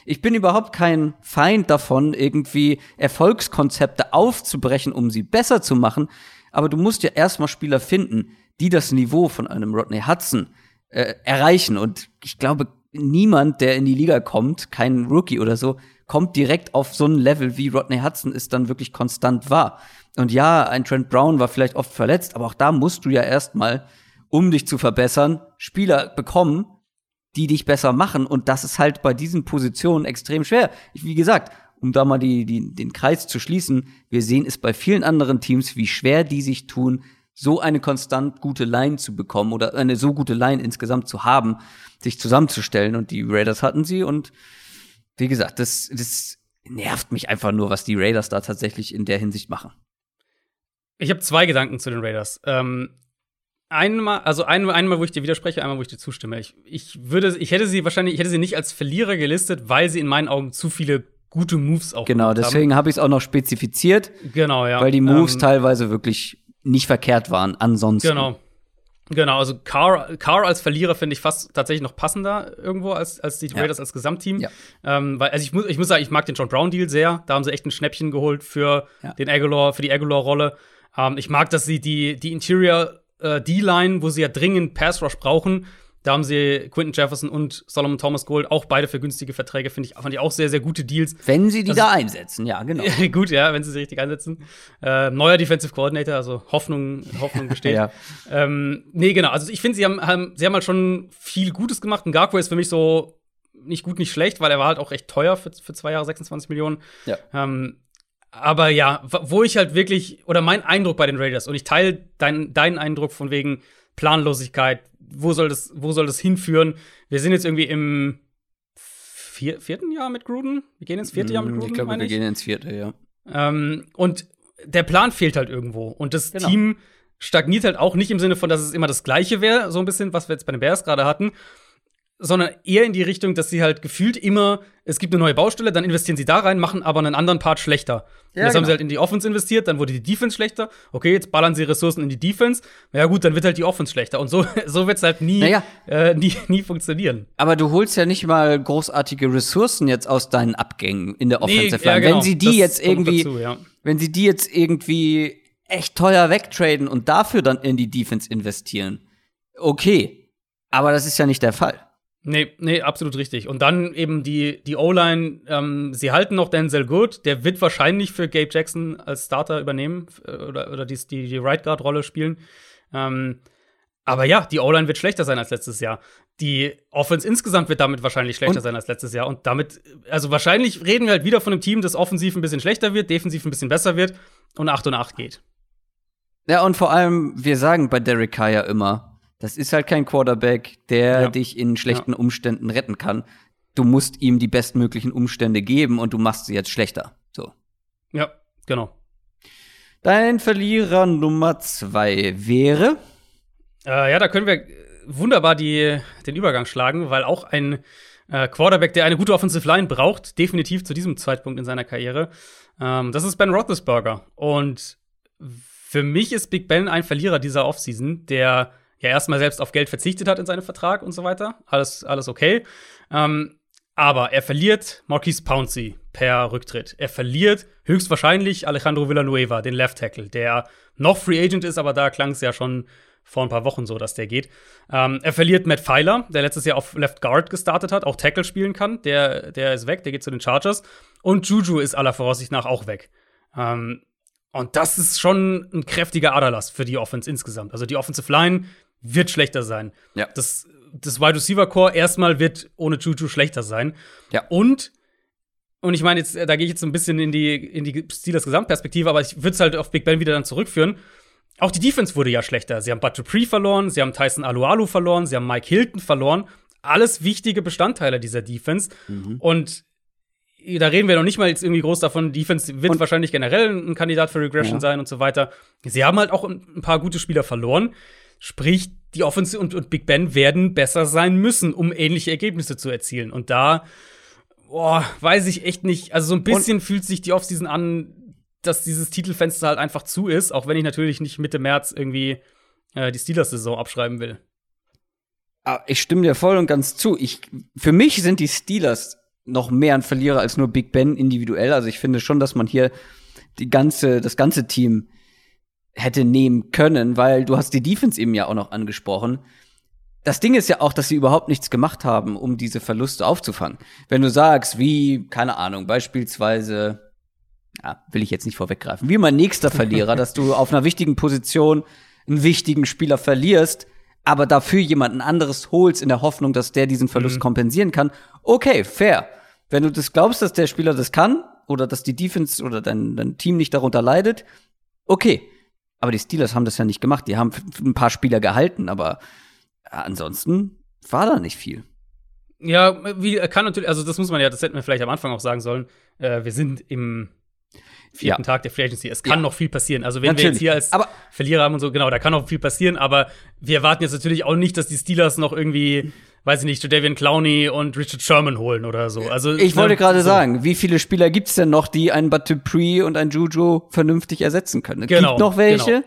Ich bin überhaupt kein Feind davon, irgendwie Erfolgskonzepte aufzubrechen, um sie besser zu machen. Aber du musst ja erstmal Spieler finden, die das Niveau von einem Rodney Hudson äh, erreichen. Und ich glaube, niemand, der in die Liga kommt, kein Rookie oder so, kommt direkt auf so ein Level, wie Rodney Hudson es dann wirklich konstant war. Und ja, ein Trent Brown war vielleicht oft verletzt, aber auch da musst du ja erstmal, um dich zu verbessern, Spieler bekommen, die dich besser machen. Und das ist halt bei diesen Positionen extrem schwer. Wie gesagt, um da mal die, die, den Kreis zu schließen, wir sehen es bei vielen anderen Teams, wie schwer die sich tun, so eine konstant gute Line zu bekommen oder eine so gute Line insgesamt zu haben, sich zusammenzustellen. Und die Raiders hatten sie. Und wie gesagt, das, das nervt mich einfach nur, was die Raiders da tatsächlich in der Hinsicht machen. Ich habe zwei Gedanken zu den Raiders. Ähm, einmal, also ein, einmal, wo ich dir widerspreche, einmal, wo ich dir zustimme. Ich, ich würde, ich hätte sie wahrscheinlich, ich hätte sie nicht als Verlierer gelistet, weil sie in meinen Augen zu viele gute Moves auch Genau, deswegen habe ich es auch noch spezifiziert. Genau, ja. weil die Moves Ähm, teilweise wirklich nicht verkehrt waren. Ansonsten. Genau. Genau, also Carr, Carr als Verlierer finde ich fast tatsächlich noch passender irgendwo als, als die Ja. Raiders als Gesamtteam. Ja. Ähm, weil, also ich muss, ich muss sagen, ich mag den John Brown-Deal sehr. Da haben sie echt ein Schnäppchen geholt für Ja. den Aguilar, für die Aguilar-Rolle. Ähm, ich mag, dass sie die, die Interior äh, D-Line, wo sie ja dringend Pass-Rush brauchen, da haben sie Quinton Jefferson und Solomon Thomas geholt, auch beide für günstige Verträge, finde ich, fand ich auch sehr, sehr gute Deals. Wenn sie die Das- da einsetzen, ja, genau. Gut, ja, wenn sie sich richtig einsetzen. Äh, neuer Defensive Coordinator, also Hoffnung, Hoffnung besteht. Ja. ähm, nee, genau. Also ich finde, sie haben, haben, sie haben halt schon viel Gutes gemacht. Und Garko ist für mich so nicht gut, nicht schlecht, weil er war halt auch recht teuer für, für zwei Jahre, 26 Millionen. Ja. Ähm, aber ja, wo ich halt wirklich, oder mein Eindruck bei den Raiders, und ich teile dein, deinen Eindruck von wegen Planlosigkeit, wo soll das, wo soll das hinführen? Wir sind jetzt irgendwie im vier, vierten Jahr mit Gruden. Wir gehen ins vierte Jahr mit Gruden. Mm, ich glaube, wir gehen ins vierte, ja. ähm, und der Plan fehlt halt irgendwo. Und das Genau. Team stagniert halt auch nicht im Sinne von, dass es immer das Gleiche wäre, so ein bisschen, was wir jetzt bei den Bears gerade hatten, sondern eher in die Richtung, dass sie halt gefühlt immer, es gibt eine neue Baustelle, dann investieren sie da rein, machen aber einen anderen Part schlechter. Ja, jetzt haben genau. sie halt in die Offense investiert, dann wurde die Defense schlechter. Okay, jetzt ballern sie Ressourcen in die Defense. Ja gut, dann wird halt die Offense schlechter. Und so, so wird es halt nie, Naja. äh, nie, nie funktionieren. Aber du holst ja nicht mal großartige Ressourcen jetzt aus deinen Abgängen in der Offensive ja, Line. genau. Wenn sie die Das jetzt irgendwie, dazu, ja. wenn sie die jetzt irgendwie echt teuer wegtraden und dafür dann in die Defense investieren, okay. Aber das ist ja nicht der Fall. Nee, nee, absolut richtig. Und dann eben die, die O-Line, ähm, sie halten noch Denzel Good, der wird wahrscheinlich für Gabe Jackson als Starter übernehmen äh, oder, oder die, die, die Right Guard-Rolle spielen. Ähm, aber ja, die O-Line wird schlechter sein als letztes Jahr. Die Offense insgesamt wird damit wahrscheinlich schlechter Und- sein als letztes Jahr. Und damit, also wahrscheinlich reden wir halt wieder von einem Team, das offensiv ein bisschen schlechter wird, defensiv ein bisschen besser wird und 8 und 8 geht. Ja, und vor allem, wir sagen bei Derek Carr ja immer, das ist halt kein Quarterback, der Ja. dich in schlechten Umständen retten kann. Du musst ihm die bestmöglichen Umstände geben und du machst sie jetzt schlechter. So. Ja, genau. Dein Verlierer Nummer zwei wäre. Äh, ja, da können wir wunderbar die, den Übergang schlagen, weil auch ein äh, Quarterback, der eine gute Offensive Line braucht, definitiv zu diesem Zeitpunkt in seiner Karriere, ähm, das ist Ben Roethlisberger. Und für mich ist Big Ben ein Verlierer dieser Offseason, der ja erstmal selbst auf Geld verzichtet hat in seinem Vertrag und so weiter. Alles, alles okay. Ähm, Aber er verliert Marquise Pouncey per Rücktritt. Er verliert höchstwahrscheinlich Alejandro Villanueva, den Left Tackle, der noch Free Agent ist, aber da klang es ja schon vor ein paar Wochen so, dass der geht. Ähm, er verliert Matt Pfeiler, der letztes Jahr auf Left Guard gestartet hat, auch Tackle spielen kann. Der, der ist weg, der geht zu den Chargers. Und Juju ist aller Voraussicht nach auch weg. Ähm, und das ist schon ein kräftiger Aderlass für die Offense insgesamt. Also die Offensive Line wird schlechter sein. Ja. Das, das Wide Receiver Core erstmal wird ohne Juju schlechter sein. Ja. Und und ich meine jetzt, da gehe ich jetzt ein bisschen in die in die Steelers Gesamtperspektive, aber ich würde es halt auf Big Ben wieder dann zurückführen. Auch die Defense wurde ja schlechter. Sie haben Bud Dupree verloren, sie haben Tyson Alualu verloren, sie haben Mike Hilton verloren. Alles wichtige Bestandteile dieser Defense. Mhm. Und da reden wir noch nicht mal jetzt irgendwie groß davon. Defense wird Und- wahrscheinlich generell ein Kandidat für Regression Ja. sein und so weiter. Sie haben halt auch ein paar gute Spieler verloren. Sprich, die Offense und, und Big Ben werden besser sein müssen, um ähnliche Ergebnisse zu erzielen. Und da, boah, weiß ich echt nicht. Also so ein bisschen fühlt sich die Offseason an, dass dieses Titelfenster halt einfach zu ist, auch wenn ich natürlich nicht Mitte März irgendwie äh, die Steelers-Saison abschreiben will. Ah, Ich stimme dir voll und ganz zu. Ich, für mich sind die Steelers noch mehr ein Verlierer als nur Big Ben individuell. Also ich finde schon, dass man hier die ganze, das ganze Team hätte nehmen können, weil du hast die Defense eben ja auch noch angesprochen. Das Ding ist ja auch, dass sie überhaupt nichts gemacht haben, um diese Verluste aufzufangen. Wenn du sagst, wie, keine Ahnung, beispielsweise, ja, will ich jetzt nicht vorweggreifen, wie mein nächster Verlierer, dass du auf einer wichtigen Position einen wichtigen Spieler verlierst, aber dafür jemanden anderes holst in der Hoffnung, dass der diesen Verlust Mhm. kompensieren kann. Okay, fair. Wenn du das glaubst, dass der Spieler das kann oder dass die Defense oder dein, dein Team nicht darunter leidet, okay. Aber die Steelers haben das ja nicht gemacht. Die haben ein paar Spieler gehalten, aber ansonsten war da nicht viel. Ja, wie er kann natürlich, also das muss man ja, das hätten wir vielleicht am Anfang auch sagen sollen. Äh, wir sind im vierten Ja. Tag der Free Agency. Es kann Ja. noch viel passieren. Also wenn wir Natürlich. jetzt hier als Aber- Verlierer haben und so, genau, da kann noch viel passieren, aber wir erwarten jetzt natürlich auch nicht, dass die Steelers noch irgendwie, weiß ich nicht, Jadavian Clowney und Richard Sherman holen oder so. Also Ich wollte ne, gerade so. sagen, wie viele Spieler gibt's denn noch, die einen Bud Dupree und einen Juju vernünftig ersetzen können? Es Genau, gibt noch welche. genau.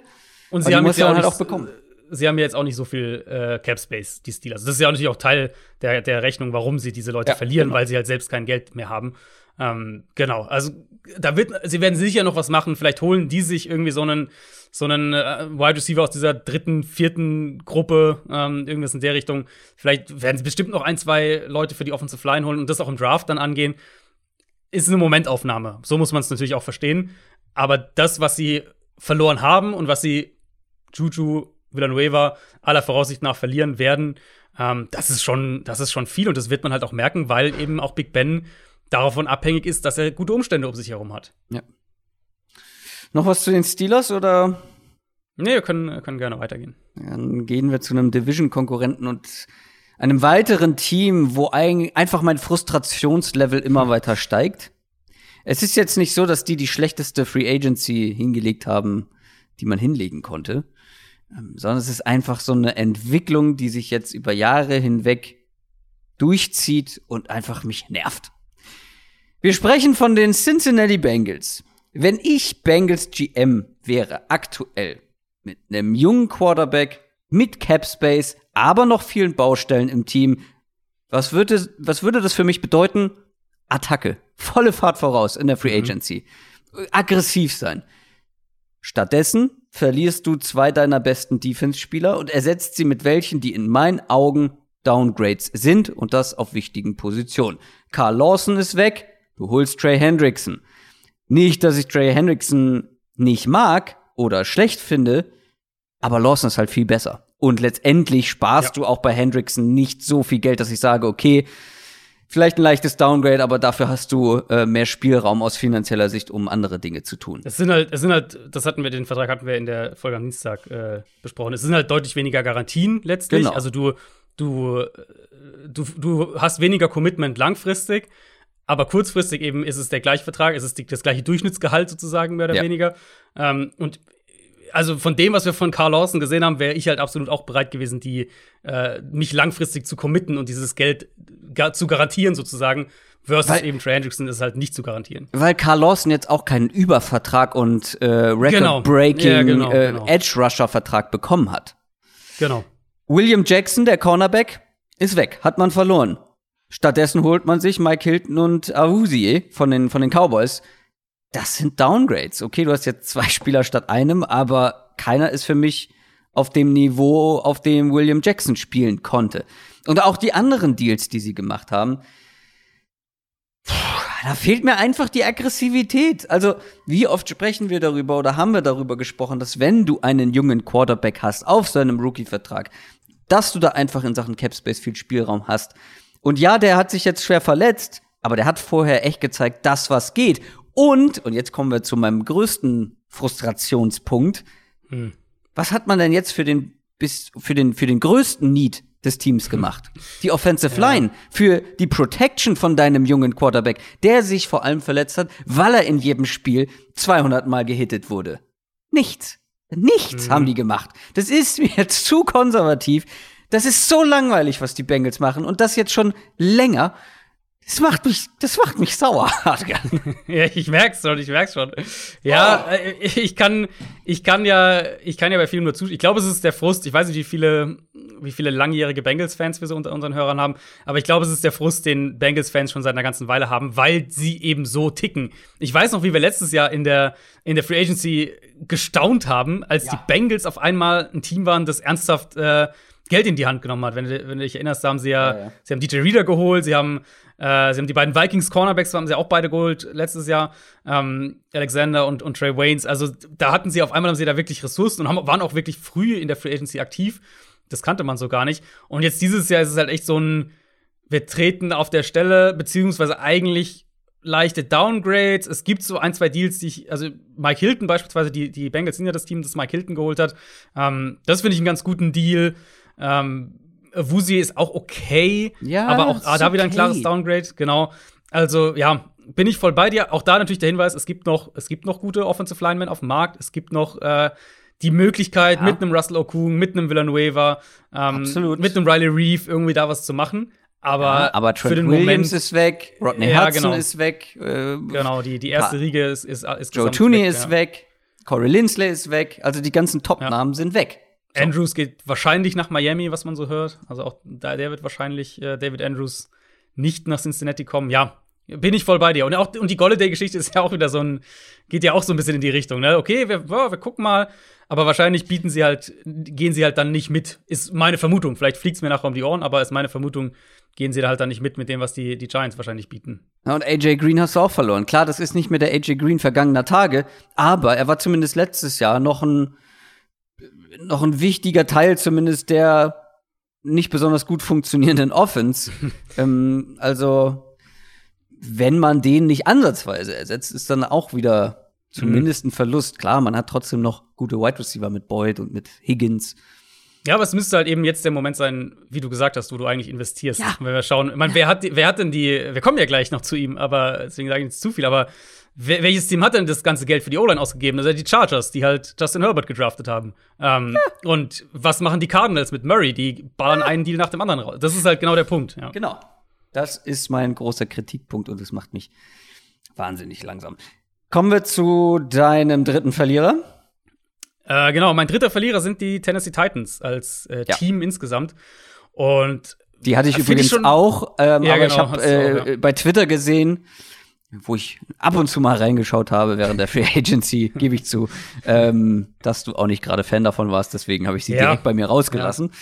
Und Aber sie haben jetzt auch, halt auch bekommen. Sie haben jetzt auch nicht so viel äh, Cap Space, die Steelers. Das ist ja natürlich auch Teil der, der Rechnung, warum sie diese Leute Ja, verlieren, genau. weil sie halt selbst kein Geld mehr haben. Ähm, genau, also da wird, sie werden sicher noch was machen. Vielleicht holen die sich irgendwie so einen, so einen äh, Wide Receiver aus dieser dritten, vierten Gruppe, ähm, irgendwas in der Richtung. Vielleicht werden sie bestimmt noch ein, zwei Leute für die Offensive Line holen und das auch im Draft dann angehen. Ist eine Momentaufnahme. So muss man es natürlich auch verstehen. Aber das, was sie verloren haben und was sie Juju, Villanueva aller Voraussicht nach verlieren werden, ähm, das ist schon, das ist schon viel und das wird man halt auch merken, weil eben auch Big Ben davon abhängig ist, dass er gute Umstände um sich herum hat. Noch was zu den Steelers oder Nee, wir können, können gerne weitergehen. dann gehen wir zu einem Division-Konkurrenten und einem weiteren Team, wo ein, einfach mein Frustrationslevel immer weiter steigt. Es ist jetzt nicht so, dass die die schlechteste Free Agency hingelegt haben, die man hinlegen konnte, ähm, sondern es ist einfach so eine Entwicklung, die sich jetzt über Jahre hinweg durchzieht und einfach mich nervt. Wir sprechen von den Cincinnati Bengals. Wenn ich Bengals GM wäre, aktuell, mit einem jungen Quarterback, mit Cap Space, aber noch vielen Baustellen im Team, was würde, was würde das für mich bedeuten? Attacke. Volle Fahrt voraus in der Free Agency. Aggressiv sein. Stattdessen verlierst du zwei deiner besten Defense-Spieler und ersetzt sie mit welchen, die in meinen Augen Downgrades sind und das auf wichtigen Positionen. Carl Lawson ist weg, du holst Trey Hendrickson. Nicht, dass ich Trey Hendrickson nicht mag oder schlecht finde, aber Lawson ist halt viel besser. Und letztendlich sparst Ja. du auch bei Hendrickson nicht so viel Geld, dass ich sage, okay, vielleicht ein leichtes Downgrade, aber dafür hast du äh, mehr Spielraum aus finanzieller Sicht, um andere Dinge zu tun. Es sind halt, es sind halt, das hatten wir, den Vertrag hatten wir in der Folge am Dienstag äh, besprochen. Es sind halt deutlich weniger Garantien letztlich. Genau. Also du, du, äh, du, du hast weniger Commitment langfristig, aber kurzfristig eben ist es der gleiche Vertrag, es ist die, das gleiche Durchschnittsgehalt sozusagen, mehr oder Ja. weniger. Ähm, und also von dem, was wir von Carl Lawson gesehen haben, wäre ich halt absolut auch bereit gewesen, die äh, mich langfristig zu committen und dieses Geld ga zu garantieren sozusagen. Versus Weil- eben Trey Hendrickson ist halt nicht zu garantieren. Weil Carl Lawson jetzt auch keinen Übervertrag und äh, Record-Breaking Genau. Ja, genau, äh, genau. Edge-Rusher-Vertrag bekommen hat. Genau. William Jackson, der Cornerback, ist weg, hat man verloren. Stattdessen holt man sich Mike Hilton und Awuzie von den, von den Cowboys. Das sind Downgrades. Okay, du hast jetzt zwei Spieler statt einem, aber keiner ist für mich auf dem Niveau, auf dem William Jackson spielen konnte. Und auch die anderen Deals, die sie gemacht haben, da fehlt mir einfach die Aggressivität. Also, wie oft sprechen wir darüber oder haben wir darüber gesprochen, dass wenn du einen jungen Quarterback hast auf seinem Rookie-Vertrag, dass du da einfach in Sachen Capspace viel Spielraum hast. Und ja, der hat sich jetzt schwer verletzt, aber der hat vorher echt gezeigt, dass was geht. Und, und jetzt kommen wir zu meinem größten Frustrationspunkt. Hm. Was hat man denn jetzt für den, bis, für den, für den größten Need des Teams gemacht. Die Offensive Line für die Protection von deinem jungen Quarterback, der sich vor allem verletzt hat, weil er in jedem Spiel 200 Mal gehittet wurde. Nichts. Nichts mhm. haben die gemacht. Das ist mir jetzt zu konservativ. Das ist so langweilig, was die Bengals machen und das jetzt schon länger. Das macht mich, das macht mich sauer, ja, ich merk's schon, ich merk's schon. Ja, oh. Äh, ich kann, ich kann ja, ich kann ja bei vielen nur zustimmen. Ich glaube, es ist der Frust. Ich weiß nicht, wie viele, wie viele langjährige Bengals-Fans wir so unter unseren Hörern haben, aber ich glaube, es ist der Frust, den Bengals-Fans schon seit einer ganzen Weile haben, weil sie eben so ticken. Ich weiß noch, wie wir letztes Jahr in der, in der Free Agency gestaunt haben, als ja. die Bengals auf einmal ein Team waren, das ernsthaft äh, Geld in die Hand genommen hat. Wenn, wenn du dich erinnerst, haben sie ja, ja, ja. sie haben DJ Reader geholt, sie haben, äh, sie haben die beiden Vikings Cornerbacks, haben sie auch beide geholt letztes Jahr, ähm, Alexander und, und Trey Waynes. Also da hatten sie auf einmal haben sie da wirklich Ressourcen und haben, waren auch wirklich früh in der Free Agency aktiv. Das kannte man so gar nicht. Und jetzt dieses Jahr ist es halt echt so ein, wir treten auf der Stelle, beziehungsweise eigentlich leichte Downgrades. Es gibt so ein, zwei Deals, die ich, also Mike Hilton beispielsweise, die, die Bengals sind ja das Team, das Mike Hilton geholt hat. Ähm, das finde ich einen ganz guten Deal. Ähm, Wusi ist auch okay, ja, aber auch ah, da okay. wieder ein klares Downgrade, genau. Also, ja, bin ich voll bei dir. Auch da natürlich der Hinweis, es gibt noch, es gibt noch gute Offensive Linemen auf dem Markt. Es gibt noch äh, die Möglichkeit, ja. mit einem Russell Okung, mit einem Villanueva, ähm, mit einem Riley Reeve irgendwie da was zu machen. Aber, ja, aber Trent für den Williams Moment ist weg, Rodney ja, Hudson genau. ist weg. Äh, genau, die, die erste Riege ist, ist, ist Joe Tooney ist weg, Corey Lindsley ist weg, also die ganzen Top-Namen sind weg. So. Andrews geht wahrscheinlich nach Miami, was man so hört. Also auch da, der wird wahrscheinlich äh, David Andrews nicht nach Cincinnati kommen. Ja, bin ich voll bei dir. Und auch und die Golladay-Geschichte ist ja auch wieder so ein, geht ja auch so ein bisschen in die Richtung. Ne? Okay, wir, oh, wir gucken mal, aber wahrscheinlich bieten sie halt, gehen sie halt dann nicht mit. Ist meine Vermutung. Vielleicht fliegt es mir nachher um die Ohren, aber ist meine Vermutung, gehen sie da halt dann nicht mit mit dem, was die, die Giants wahrscheinlich bieten. Ja, und AJ Green hast du auch verloren. Klar, das ist nicht mehr der AJ Green vergangener Tage, aber er war zumindest letztes Jahr noch ein noch ein wichtiger Teil zumindest der nicht besonders gut funktionierenden Offense. ähm, also, wenn man den nicht ansatzweise ersetzt, ist dann auch wieder zumindest ein Verlust. Klar, man hat trotzdem noch gute Wide Receiver mit Boyd und mit Higgins. Ja, aber es müsste halt eben jetzt der Moment sein, wie du gesagt hast, wo du eigentlich investierst. Ja. Wenn wir schauen, ich meine, wer hat, wer hat denn die, wir kommen ja gleich noch zu ihm, aber deswegen sage ich nicht zu viel, aber welches Team hat denn das ganze Geld für die O-Line ausgegeben? Das sind die Chargers, die halt Justin Herbert gedraftet haben. Ähm, ja. Und was machen die Cardinals mit Murray? Die ballern ja. einen Deal nach dem anderen raus. Das ist halt genau der Punkt. Ja. Genau. Das ist mein großer Kritikpunkt und das macht mich wahnsinnig langsam. Kommen wir zu deinem dritten Verlierer. Äh, genau, mein dritter Verlierer sind die Tennessee Titans als äh, Team insgesamt. Und die hatte ich übrigens ich auch, ähm, ja, aber genau, ich habe äh, ja. bei Twitter gesehen, wo ich ab und zu mal reingeschaut habe während der Free Agency, gebe ich zu, ähm, dass du auch nicht gerade Fan davon warst, deswegen habe ich sie ja. direkt bei mir rausgelassen. Ja.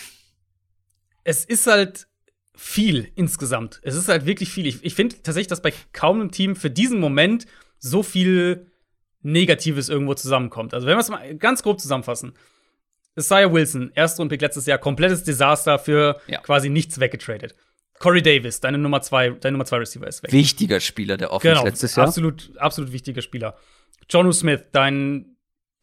Es ist halt viel insgesamt. Es ist halt wirklich viel. Ich, ich finde tatsächlich, dass bei kaum einem Team für diesen Moment so viel Negatives irgendwo zusammenkommt. Also, wenn wir es mal ganz grob zusammenfassen. Isaiah Wilson, Erstrundpick letztes Jahr, komplettes Desaster für ja. quasi nichts weggetradet. Corey Davis, deine Nummer zwei, dein Nummer zwei Receiver ist weg. Wichtiger Spieler der Offense genau, letztes Jahr. Absolut, absolut wichtiger Spieler. Jonu Smith, dein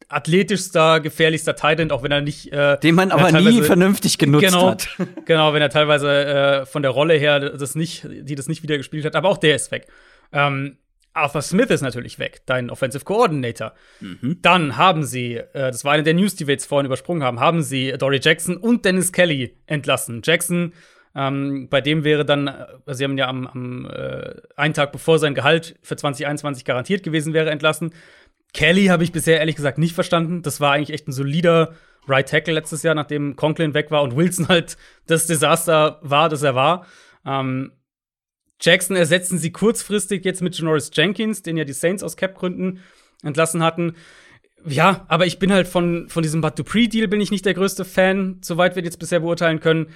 athletischster, gefährlichster Titan, auch wenn er nicht. Äh, Den man aber nie vernünftig genutzt genau, hat. genau, wenn er teilweise äh, von der Rolle her das nicht, die das nicht wieder gespielt hat, aber auch der ist weg. Ähm, Arthur Smith ist natürlich weg, dein Offensive Coordinator. Mhm. Dann haben sie, äh, das war eine der News, die wir jetzt vorhin übersprungen haben, haben sie Dory Jackson und Dennis Kelly entlassen. Jackson ähm, bei dem wäre dann, also sie haben ja am, am äh, einen Tag bevor sein Gehalt für 2021 garantiert gewesen wäre, entlassen. Kelly habe ich bisher ehrlich gesagt nicht verstanden. Das war eigentlich echt ein solider Right Tackle letztes Jahr, nachdem Conklin weg war und Wilson halt das Desaster war, das er war. Ähm, Jackson ersetzen sie kurzfristig jetzt mit Janoris Jenkins, den ja die Saints aus Cap-Gründen entlassen hatten. Ja, aber ich bin halt von, von diesem Bud Dupree-Deal bin ich nicht der größte Fan, soweit wir jetzt bisher beurteilen können.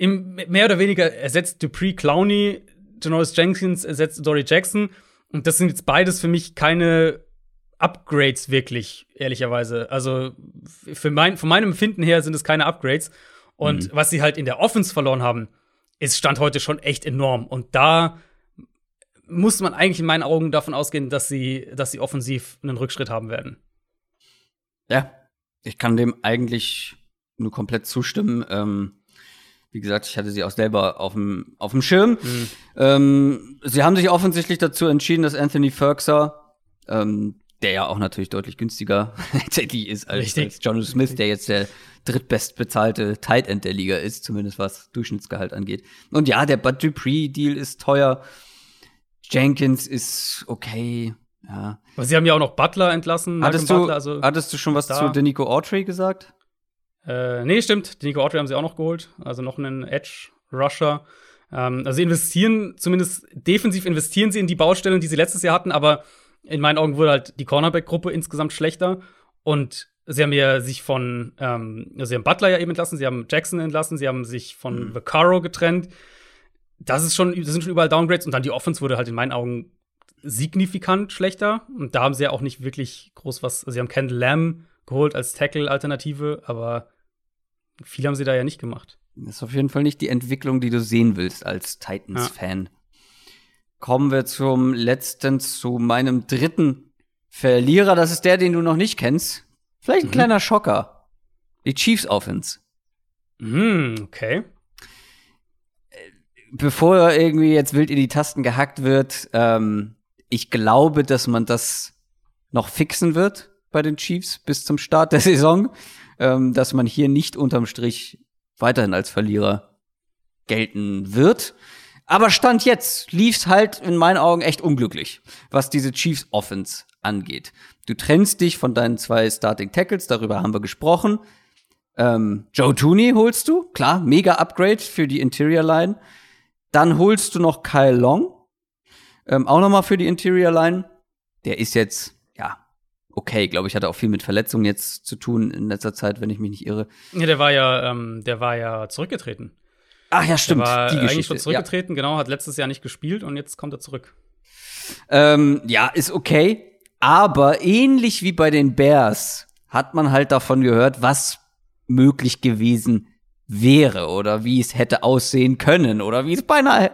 Im, mehr oder weniger ersetzt Dupree Clowney, Janoris Jenkins ersetzt Dory Jackson. Und das sind jetzt beides für mich keine Upgrades wirklich, ehrlicherweise. Also für mein, von meinem Empfinden her sind es keine Upgrades. Und mhm. was sie halt in der Offense verloren haben, ist Stand heute schon echt enorm. Und da muss man eigentlich in meinen Augen davon ausgehen, dass sie, dass sie offensiv einen Rückschritt haben werden. Ja, ich kann dem eigentlich nur komplett zustimmen. Ähm, wie gesagt, ich hatte sie auch selber auf dem, auf dem Schirm. Mhm. Ähm, sie haben sich offensichtlich dazu entschieden, dass Anthony Ferguson, ähm, der ja auch natürlich deutlich günstiger tatsächlich ist als, als John Smith, der jetzt der drittbestbezahlte Tight End der Liga ist, zumindest was Durchschnittsgehalt angeht. Und ja, der Bud Dupree-Deal ist teuer. Jenkins ist okay. Ja. Aber sie haben ja auch noch Butler entlassen. Hattest, du, Butler, also hattest du schon was da. zu Denico Autry gesagt? Äh, nee, stimmt. Denico Autry haben sie auch noch geholt. Also noch einen Edge-Rusher. Ähm, also sie investieren, zumindest defensiv investieren sie in die Baustellen, die sie letztes Jahr hatten, aber in meinen Augen wurde halt die Cornerback-Gruppe insgesamt schlechter. Und sie haben ja sich von, ähm, also sie haben Butler ja eben entlassen, sie haben Jackson entlassen, sie haben sich von mhm. Vaccaro getrennt. Das ist schon, das sind schon überall Downgrades und dann die Offense wurde halt in meinen Augen signifikant schlechter. Und da haben sie ja auch nicht wirklich groß was. Also sie haben Kendall Lamb geholt als Tackle-Alternative, aber viel haben sie da ja nicht gemacht. Das ist auf jeden Fall nicht die Entwicklung, die du sehen willst als Titans-Fan. Ja. Kommen wir zum letzten, zu meinem dritten Verlierer. Das ist der, den du noch nicht kennst. Vielleicht ein mhm. kleiner Schocker. Die Chiefs Offense. Mhm, okay. Bevor irgendwie jetzt wild in die Tasten gehackt wird, ähm, ich glaube, dass man das noch fixen wird bei den Chiefs bis zum Start der Saison, ähm, dass man hier nicht unterm Strich weiterhin als Verlierer gelten wird. Aber Stand jetzt lief's halt in meinen Augen echt unglücklich, was diese Chiefs Offense angeht. Du trennst dich von deinen zwei Starting Tackles, darüber haben wir gesprochen. Ähm, Joe Tooney holst du, klar, mega Upgrade für die Interior Line. Dann holst du noch Kyle Long, ähm, auch nochmal für die Interior Line. Der ist jetzt, okay, glaube ich, hatte auch viel mit Verletzungen jetzt zu tun in letzter Zeit, wenn ich mich nicht irre. Ja, der war ja, ähm, der war ja zurückgetreten. Ach ja, stimmt. Der war die eigentlich schon zurückgetreten, ja. genau, hat letztes Jahr nicht gespielt und jetzt kommt er zurück. Ähm, ja, ist okay. Aber ähnlich wie bei den Bears hat man halt davon gehört, was möglich gewesen wäre oder wie es hätte aussehen können oder wie es beinahe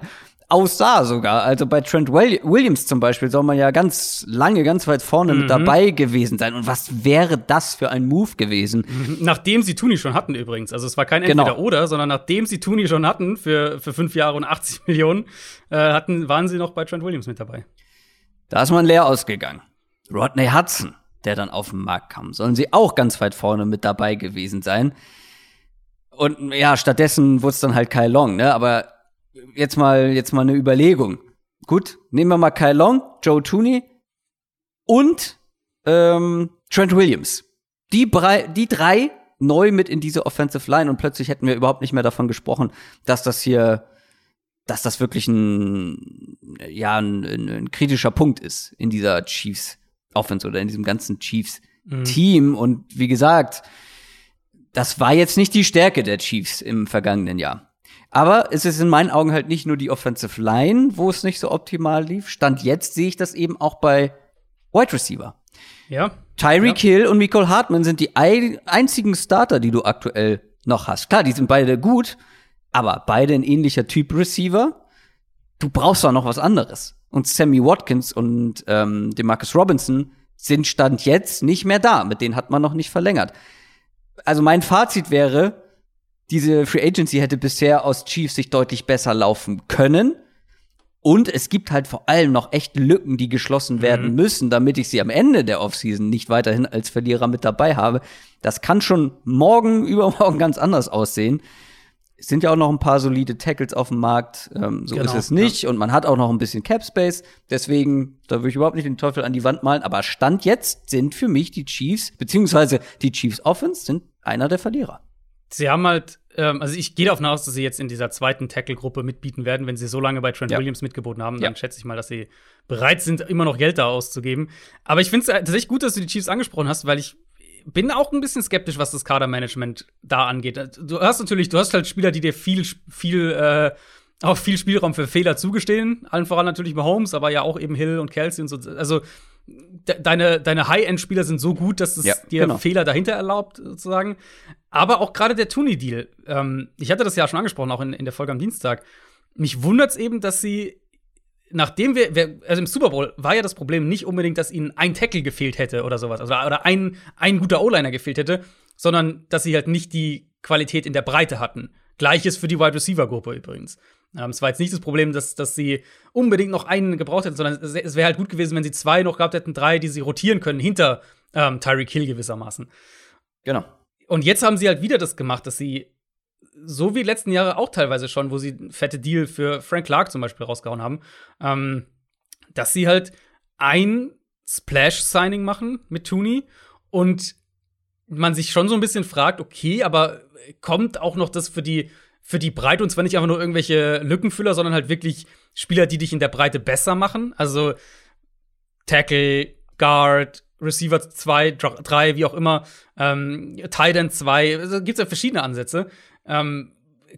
aussah sogar. Also bei Trent Williams zum Beispiel soll man ja ganz lange, ganz weit vorne mhm. mit dabei gewesen sein. Und was wäre das für ein Move gewesen? Mhm. Nachdem sie Tooney schon hatten übrigens. Also es war kein genau. Entweder-Oder, sondern nachdem sie Tooney schon hatten für, für fünf Jahre und 80 Millionen, äh, hatten, waren sie noch bei Trent Williams mit dabei. Da ist man leer ausgegangen. Rodney Hudson, der dann auf den Markt kam, sollen sie auch ganz weit vorne mit dabei gewesen sein. Und ja, stattdessen wurde es dann halt Kyle Long, ne? Aber jetzt mal, jetzt mal eine Überlegung. Gut, nehmen wir mal Kyle Long, Joe Tooney und ähm, Trent Williams. Die, die drei neu mit in diese Offensive Line und plötzlich hätten wir überhaupt nicht mehr davon gesprochen, dass das hier, dass das wirklich ein, ja, ein, ein, ein kritischer Punkt ist in dieser Chiefs Offense oder in diesem ganzen Chiefs mhm. Team. Und wie gesagt, das war jetzt nicht die Stärke der Chiefs im vergangenen Jahr. Aber es ist in meinen Augen halt nicht nur die Offensive Line, wo es nicht so optimal lief. Stand jetzt sehe ich das eben auch bei Wide Receiver. Ja. Tyreek ja. Hill und Nicole Hartman sind die einzigen Starter, die du aktuell noch hast. Klar, die sind beide gut, aber beide ein ähnlicher Typ Receiver. Du brauchst doch noch was anderes. Und Sammy Watkins und ähm, Demarcus Robinson sind Stand jetzt nicht mehr da. Mit denen hat man noch nicht verlängert. Also mein Fazit wäre, diese Free Agency hätte bisher aus Chiefs sich deutlich besser laufen können. Und es gibt halt vor allem noch echt Lücken, die geschlossen werden mhm. müssen, damit ich sie am Ende der Offseason nicht weiterhin als Verlierer mit dabei habe. Das kann schon morgen, übermorgen ganz anders aussehen. Es sind ja auch noch ein paar solide Tackles auf dem Markt. Ähm, so genau, ist es nicht. Ja. Und man hat auch noch ein bisschen Cap Space. Deswegen, da würde ich überhaupt nicht den Teufel an die Wand malen. Aber Stand jetzt sind für mich die Chiefs, beziehungsweise die Chiefs Offense sind einer der Verlierer sie haben halt ähm, also ich gehe davon aus, dass sie jetzt in dieser zweiten Tackle-Gruppe mitbieten werden, wenn sie so lange bei Trent Ja. Williams mitgeboten haben. Dann Ja. schätze ich mal, dass sie bereit sind, immer noch Geld da auszugeben. Aber ich finde es tatsächlich gut, dass du die Chiefs angesprochen hast, weil ich bin auch ein bisschen skeptisch, was das Kadermanagement da angeht. Du hast natürlich, du hast halt Spieler, die dir viel, viel, äh, auch viel Spielraum für Fehler zugestehen. Allen voran natürlich Mahomes, aber ja auch eben Hill und Kelsey und so. Also de deine, deine High-End-Spieler sind so gut, dass es Ja, dir genau. Fehler dahinter erlaubt, sozusagen. Aber auch gerade der Tooney-Deal. Ähm, ich hatte das ja schon angesprochen, auch in, in der Folge am Dienstag. Mich wundert es eben, dass sie, nachdem wir, also im Super Bowl war ja das Problem nicht unbedingt, dass ihnen ein Tackle gefehlt hätte oder sowas, also, oder ein, ein guter O-Liner gefehlt hätte, sondern dass sie halt nicht die Qualität in der Breite hatten. Gleiches für die Wide Receiver-Gruppe übrigens. Ähm, es war jetzt nicht das Problem, dass, dass sie unbedingt noch einen gebraucht hätten, sondern es, es wäre halt gut gewesen, wenn sie zwei noch gehabt hätten, drei, die sie rotieren können, hinter ähm, Tyreek Hill gewissermaßen. Genau. Und jetzt haben sie halt wieder das gemacht, dass sie, so wie letzten Jahre auch teilweise schon, wo sie einen fette Deal für Frank Clark zum Beispiel rausgehauen haben, ähm, dass sie halt ein Splash-Signing machen mit Tooney und man sich schon so ein bisschen fragt, okay, aber kommt auch noch das für die, für die Breite und zwar nicht einfach nur irgendwelche Lückenfüller, sondern halt wirklich Spieler, die dich in der Breite besser machen? Also Tackle, Guard, Receiver 2, 3, wie auch immer, ähm, Tight End 2, also gibt's ja verschiedene Ansätze. Ähm,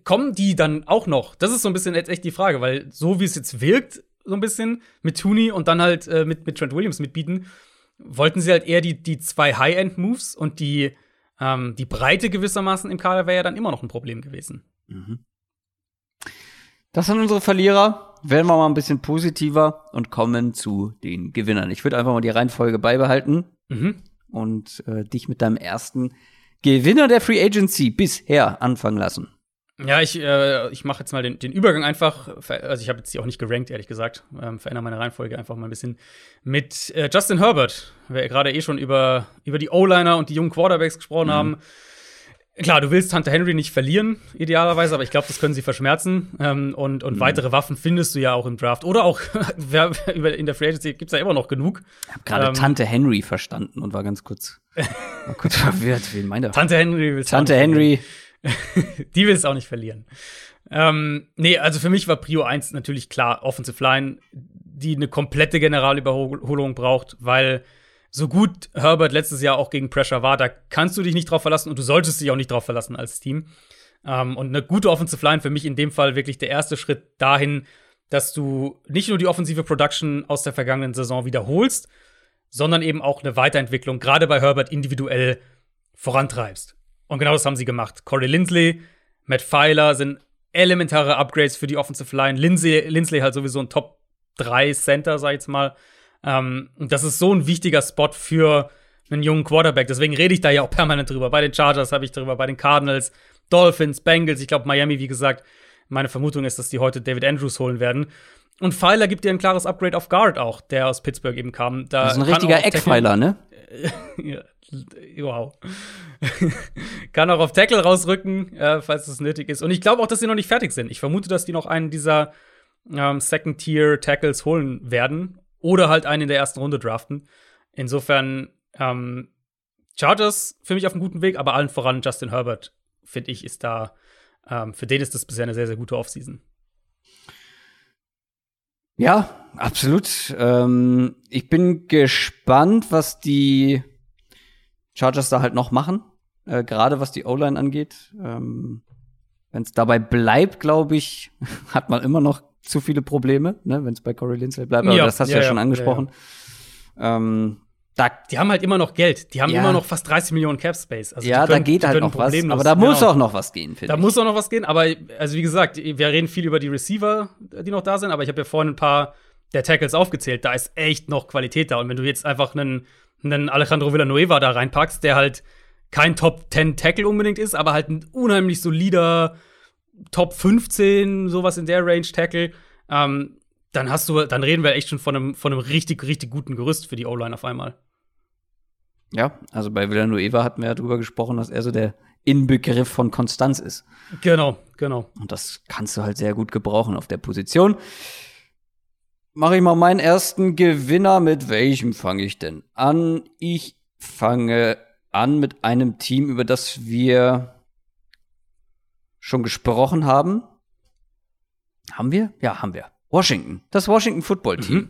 kommen die dann auch noch? Das ist so ein bisschen jetzt echt die Frage, weil so wie es jetzt wirkt, so ein bisschen mit Tooney und dann halt äh, mit, mit Trent Williams mitbieten, wollten sie halt eher die, die zwei High-End-Moves und die, ähm, die Breite gewissermaßen im Kader wäre ja dann immer noch ein Problem gewesen. Das sind unsere Verlierer. Werden wir mal ein bisschen positiver und kommen zu den Gewinnern. Ich würde einfach mal die Reihenfolge beibehalten Mhm. und äh, dich mit deinem ersten Gewinner der Free Agency bisher anfangen lassen. Ja, ich, äh, ich mache jetzt mal den, den Übergang einfach. Also, ich habe jetzt die auch nicht gerankt, ehrlich gesagt. Ähm, verändere meine Reihenfolge einfach mal ein bisschen. Mit äh, Justin Herbert, wir gerade eh schon über, über die O-Liner und die jungen Quarterbacks gesprochen haben. Klar, du willst Hunter Henry nicht verlieren, idealerweise, aber ich glaube, das können sie verschmerzen. Ähm, und und weitere Waffen findest du ja auch im Draft. Oder auch in der Free Agency gibt's ja immer noch genug. Ich habe gerade Ähm, Tante Henry verstanden und war ganz kurz, war kurz verwirrt. Wen meint er? Tante Henry auch Tante. Henry. die will es auch nicht verlieren. Ähm, nee, also für mich war Prio 1 natürlich klar Offensive Line, die eine komplette Generalüberholung braucht, weil so gut Herbert letztes Jahr auch gegen Pressure war, da kannst du dich nicht drauf verlassen und du solltest dich auch nicht drauf verlassen als Team. Ähm, und eine gute Offensive Line für mich in dem Fall wirklich der erste Schritt dahin, dass du nicht nur die offensive Production aus der vergangenen Saison wiederholst, sondern eben auch eine Weiterentwicklung, gerade bei Herbert individuell vorantreibst. Und genau das haben sie gemacht. Corey Lindsley, Matt Pfeiler sind elementare Upgrades für die Offensive Line. Lindsay, Lindsley halt sowieso ein Top 3 Center, sag ich jetzt mal. Ähm, und das ist so ein wichtiger Spot für einen jungen Quarterback. Deswegen rede ich da ja auch permanent drüber. Bei den Chargers habe ich drüber, bei den Cardinals, Dolphins, Bengals. Ich glaube, Miami, wie gesagt, meine Vermutung ist, dass die heute David Andrews holen werden. Und Pfeiler gibt dir ein klares Upgrade auf Guard auch, der aus Pittsburgh eben kam. Da Das ist ein richtiger Eckpfeiler, ne? ja, wow. Kann auch auf Tackle rausrücken, äh, falls es nötig ist. Und ich glaube auch, dass sie noch nicht fertig sind. Ich vermute, dass die noch einen dieser ähm, Second-Tier-Tackles holen werden. Oder halt einen in der ersten Runde draften. Insofern, ähm, Chargers für mich auf einem guten Weg, aber allen voran Justin Herbert, finde ich, ist da, ähm, für den ist das bisher eine sehr, sehr gute Offseason. Ja, absolut. Ähm, ich bin gespannt, was die Chargers da halt noch machen. Äh, Gerade was die O-Line angeht. Ähm, Wenn es dabei bleibt, glaube ich, hat man immer noch zu viele Probleme, ne? wenn es bei Corey Lindsay bleibt. Aber Ja, das hast du ja, ja, ja, schon ja, angesprochen. Ähm, da, Die haben halt immer noch Geld. Die haben Ja. immer noch fast 30 Millionen Cap Space. Also ja, können- da geht halt noch was. Aber da muss genau. auch noch was gehen, finde Da ich. muss auch noch was gehen, aber also wie gesagt, wir reden viel über die Receiver, die noch da sind, aber ich habe ja vorhin ein paar der Tackles aufgezählt, da ist echt noch Qualität da. Und wenn du jetzt einfach einen, einen Alejandro Villanueva da reinpackst, der halt kein Top 10 Tackle unbedingt ist, aber halt ein unheimlich solider Top 15, sowas in der Range Tackle, ähm, dann hast du, dann reden wir echt schon von einem, von einem richtig, richtig guten Gerüst für die O-Line auf einmal. Ja, also bei Villanueva hatten wir ja drüber gesprochen, dass er so der Inbegriff von Konstanz ist. Genau, genau. Und das kannst du halt sehr gut gebrauchen auf der Position. Mache ich mal meinen ersten Gewinner. Mit welchem fange ich denn an? Ich fange an mit einem Team, über das wir schon gesprochen haben. Haben wir? Ja, haben wir. Washington, das Washington Football Team. Mhm.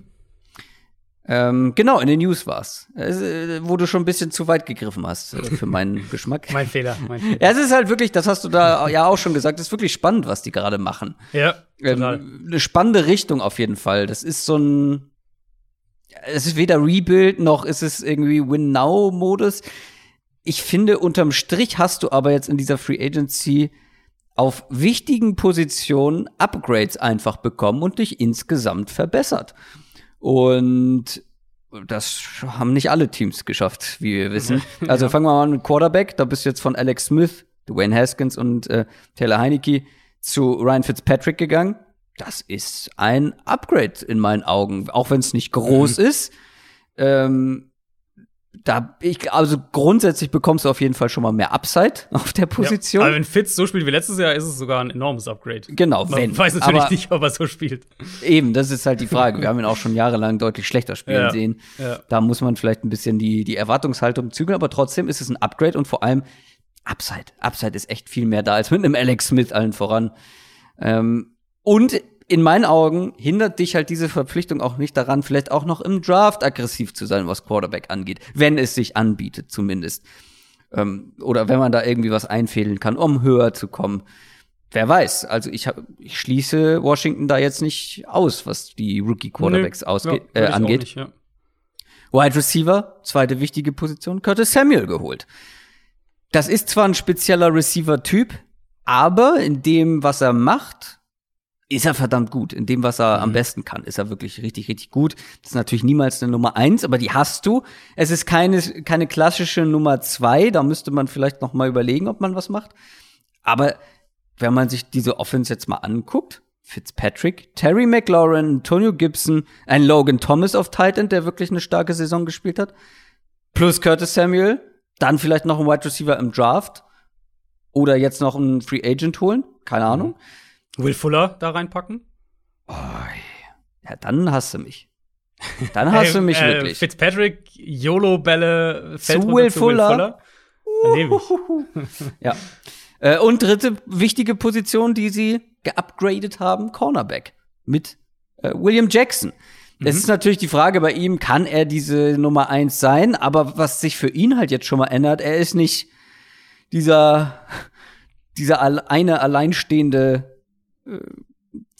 Ähm, genau, in den News war's, äh, wo du schon ein bisschen zu weit gegriffen hast äh, für meinen Geschmack. mein Fehler, mein Fehler. Ja, es ist halt wirklich, das hast du da ja auch schon gesagt, es ist wirklich spannend, was die gerade machen. Ja, total. Ähm, eine spannende Richtung auf jeden Fall. Das ist so ein, es ist weder Rebuild noch ist es irgendwie Win-Now-Modus. Ich finde, unterm Strich hast du aber jetzt in dieser Free Agency auf wichtigen Positionen Upgrades einfach bekommen und dich insgesamt verbessert. Und das haben nicht alle Teams geschafft, wie wir wissen. Also ja. fangen wir mal an mit Quarterback. Da bist du jetzt von Alex Smith, Dwayne Haskins und äh, Taylor Heineke zu Ryan Fitzpatrick gegangen. Das ist ein Upgrade in meinen Augen, auch wenn es nicht groß mhm. ist. Ähm, da ich also grundsätzlich bekommst du auf jeden Fall schon mal mehr Upside auf der Position. Ja, aber wenn Fitz so spielt wie letztes Jahr, ist es sogar ein enormes Upgrade. Genau, Man wenn. weiß natürlich aber nicht, ob er so spielt. Eben, das ist halt die Frage. Wir haben ihn auch schon jahrelang deutlich schlechter spielen ja, sehen. Ja. Da muss man vielleicht ein bisschen die die Erwartungshaltung zügeln, aber trotzdem ist es ein Upgrade und vor allem Upside. Upside ist echt viel mehr da als mit einem Alex Smith allen voran. Ähm, und in meinen Augen hindert dich halt diese Verpflichtung auch nicht daran, vielleicht auch noch im Draft aggressiv zu sein, was Quarterback angeht, wenn es sich anbietet zumindest. Ähm, oder wenn man da irgendwie was einfädeln kann, um höher zu kommen. Wer weiß, also ich, hab, ich schließe Washington da jetzt nicht aus, was die Rookie-Quarterbacks nee, ja, äh, angeht. Nicht, ja. Wide Receiver, zweite wichtige Position, Curtis Samuel geholt. Das ist zwar ein spezieller Receiver-Typ, aber in dem, was er macht, ist er verdammt gut. In dem, was er mhm. am besten kann, ist er wirklich richtig, richtig gut. Das ist natürlich niemals eine Nummer eins, aber die hast du. Es ist keine, keine klassische Nummer zwei. Da müsste man vielleicht noch mal überlegen, ob man was macht. Aber wenn man sich diese Offense jetzt mal anguckt, Fitzpatrick, Terry McLaurin, Antonio Gibson, ein Logan Thomas auf Titan, der wirklich eine starke Saison gespielt hat, plus Curtis Samuel, dann vielleicht noch ein Wide Receiver im Draft oder jetzt noch einen Free Agent holen, keine Ahnung. Mhm Will Fuller da reinpacken? Oh, ja, dann hast du mich. Dann hast du mich äh, wirklich. Fitzpatrick, YOLO-Bälle, zu Will Fuller. Will Fuller. ja. Äh, und dritte wichtige Position, die sie geupgradet haben, Cornerback mit äh, William Jackson. Es mhm. ist natürlich die Frage bei ihm, kann er diese Nummer eins sein? Aber was sich für ihn halt jetzt schon mal ändert, er ist nicht dieser, dieser eine alleinstehende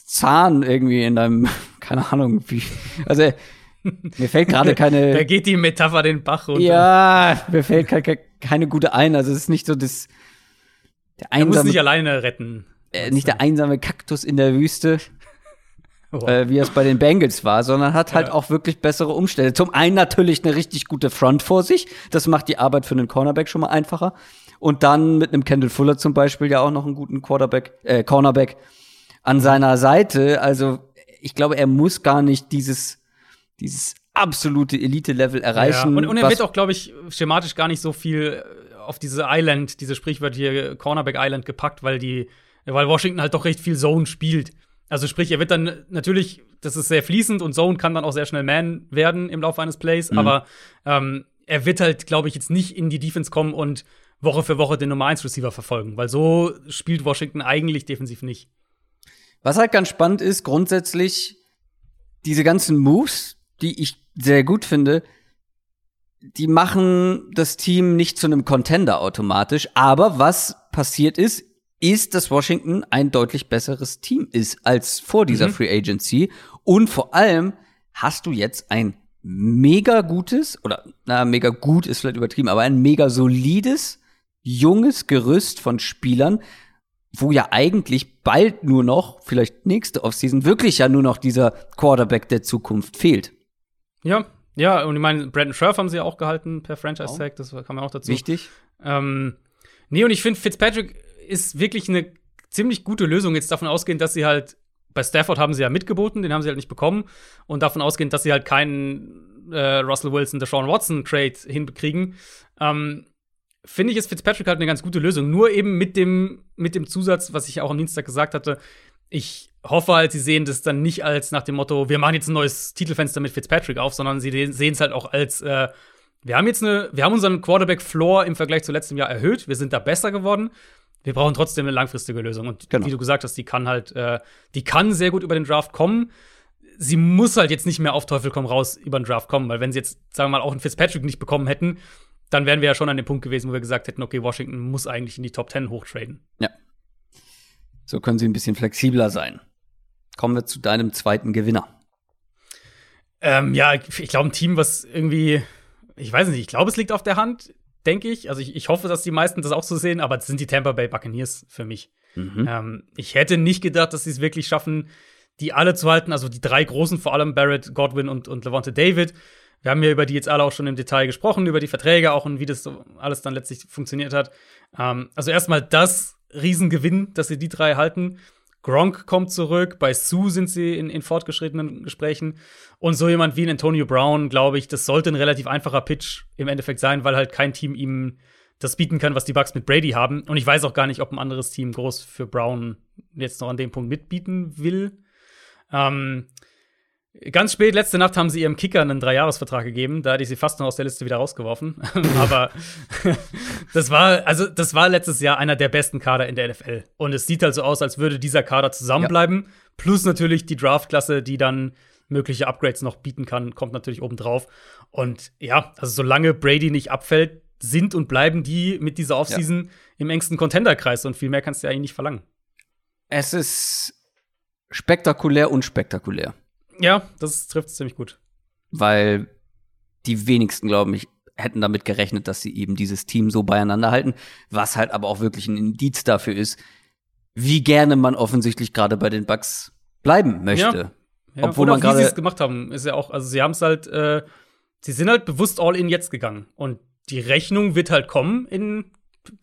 Zahn irgendwie in deinem, keine Ahnung, wie, also mir fällt gerade keine. da geht die Metapher den Bach runter. Ja, mir fällt keine, keine gute ein. Also es ist nicht so das. Der einsame, er muss nicht alleine retten. Äh, nicht der einsame Kaktus in der Wüste, oh. äh, wie es bei den Bengals war, sondern hat halt ja. auch wirklich bessere Umstände. Zum einen natürlich eine richtig gute Front vor sich. Das macht die Arbeit für einen Cornerback schon mal einfacher. Und dann mit einem Kendall Fuller zum Beispiel ja auch noch einen guten Quarterback, äh, Cornerback an seiner Seite. Also ich glaube, er muss gar nicht dieses, dieses absolute Elite-Level erreichen. Ja, und, und er wird auch, glaube ich, schematisch gar nicht so viel äh, auf diese Island, diese sprichwörtliche Cornerback Island gepackt, weil die, weil Washington halt doch recht viel Zone spielt. Also sprich, er wird dann natürlich, das ist sehr fließend und Zone kann dann auch sehr schnell Man werden im Laufe eines Plays, mhm. aber ähm, er wird halt, glaube ich, jetzt nicht in die Defense kommen und Woche für Woche den Nummer 1 Receiver verfolgen, weil so spielt Washington eigentlich defensiv nicht. Was halt ganz spannend ist, grundsätzlich diese ganzen Moves, die ich sehr gut finde, die machen das Team nicht zu einem Contender automatisch. Aber was passiert ist, ist, dass Washington ein deutlich besseres Team ist als vor dieser mhm. Free Agency. Und vor allem hast du jetzt ein mega gutes, oder na, mega gut ist vielleicht übertrieben, aber ein mega solides, junges Gerüst von Spielern, wo ja eigentlich bald nur noch, vielleicht nächste Offseason, wirklich ja nur noch dieser Quarterback der Zukunft fehlt. Ja, ja, und ich meine, Brandon Scherf haben sie ja auch gehalten per Franchise-Tag, das kam ja auch dazu. Wichtig. Ähm, nee, und ich finde, Fitzpatrick ist wirklich eine ziemlich gute Lösung, jetzt davon ausgehend, dass sie halt bei Stafford haben sie ja mitgeboten, den haben sie halt nicht bekommen. Und davon ausgehend, dass sie halt keinen äh, Russell Wilson, Deshaun Watson Trade hinbekriegen. Ähm, finde ich, ist Fitzpatrick halt eine ganz gute Lösung. Nur eben mit dem, mit dem Zusatz, was ich auch am Dienstag gesagt hatte, ich hoffe halt, sie sehen das dann nicht als nach dem Motto, wir machen jetzt ein neues Titelfenster mit Fitzpatrick auf, sondern sie sehen es halt auch als, äh, wir haben jetzt eine, wir haben unseren Quarterback-Floor im Vergleich zu letztem Jahr erhöht, wir sind da besser geworden. Wir brauchen trotzdem eine langfristige Lösung. Und Genau. wie du gesagt hast, die kann halt, äh, die kann sehr gut über den Draft kommen. Sie muss halt jetzt nicht mehr auf Teufel komm raus über den Draft kommen, weil wenn sie jetzt, sagen wir mal, auch einen Fitzpatrick nicht bekommen hätten, dann wären wir ja schon an dem Punkt gewesen, wo wir gesagt hätten, okay, Washington muss eigentlich in die Top 10 hochtraden. Ja. So können sie ein bisschen flexibler sein. Kommen wir zu deinem zweiten Gewinner. Ähm, ja, ich, ich glaube, ein Team, was irgendwie, ich weiß nicht, ich glaube, es liegt auf der Hand, denke ich. Also ich, ich hoffe, dass die meisten das auch so sehen, aber es sind die Tampa Bay Buccaneers für mich. Mhm. Ähm, ich hätte nicht gedacht, dass sie es wirklich schaffen, die alle zu halten, also die drei großen, vor allem Barrett, Godwin und, und Levante David. Wir haben ja über die jetzt alle auch schon im Detail gesprochen, über die Verträge auch und wie das alles dann letztlich funktioniert hat. Ähm, also erstmal das Riesengewinn, dass sie die drei halten. Gronk kommt zurück, bei Sue sind sie in, in fortgeschrittenen Gesprächen. Und so jemand wie ein Antonio Brown, glaube ich, das sollte ein relativ einfacher Pitch im Endeffekt sein, weil halt kein Team ihm das bieten kann, was die Bucks mit Brady haben. Und ich weiß auch gar nicht, ob ein anderes Team groß für Brown jetzt noch an dem Punkt mitbieten will. Ähm, ganz spät, letzte Nacht, haben sie ihrem Kicker einen Dreijahresvertrag gegeben. Da hätte ich sie fast noch aus der Liste wieder rausgeworfen. Aber das war, also, das war letztes Jahr einer der besten Kader in der NFL. Und es sieht halt so aus, als würde dieser Kader zusammenbleiben. Plus natürlich die Draftklasse, die dann mögliche Upgrades noch bieten kann, kommt natürlich oben drauf. Und ja, also solange Brady nicht abfällt, sind und bleiben die mit dieser Offseason im engsten Contenderkreis und viel mehr kannst du ja eigentlich nicht verlangen. Es ist spektakulär und spektakulär. Ja, das trifft ziemlich gut. weil die wenigsten, glaube ich, hätten damit gerechnet, dass sie eben dieses Team so beieinander halten, was halt aber auch wirklich ein Indiz dafür ist, wie gerne man offensichtlich gerade bei den Bucks bleiben möchte. Ja, Obwohl und man auch wie sie gerade es gemacht haben, ist ja auch, also sie haben es halt, äh, sie sind halt bewusst all in jetzt gegangen. Und die Rechnung wird halt kommen in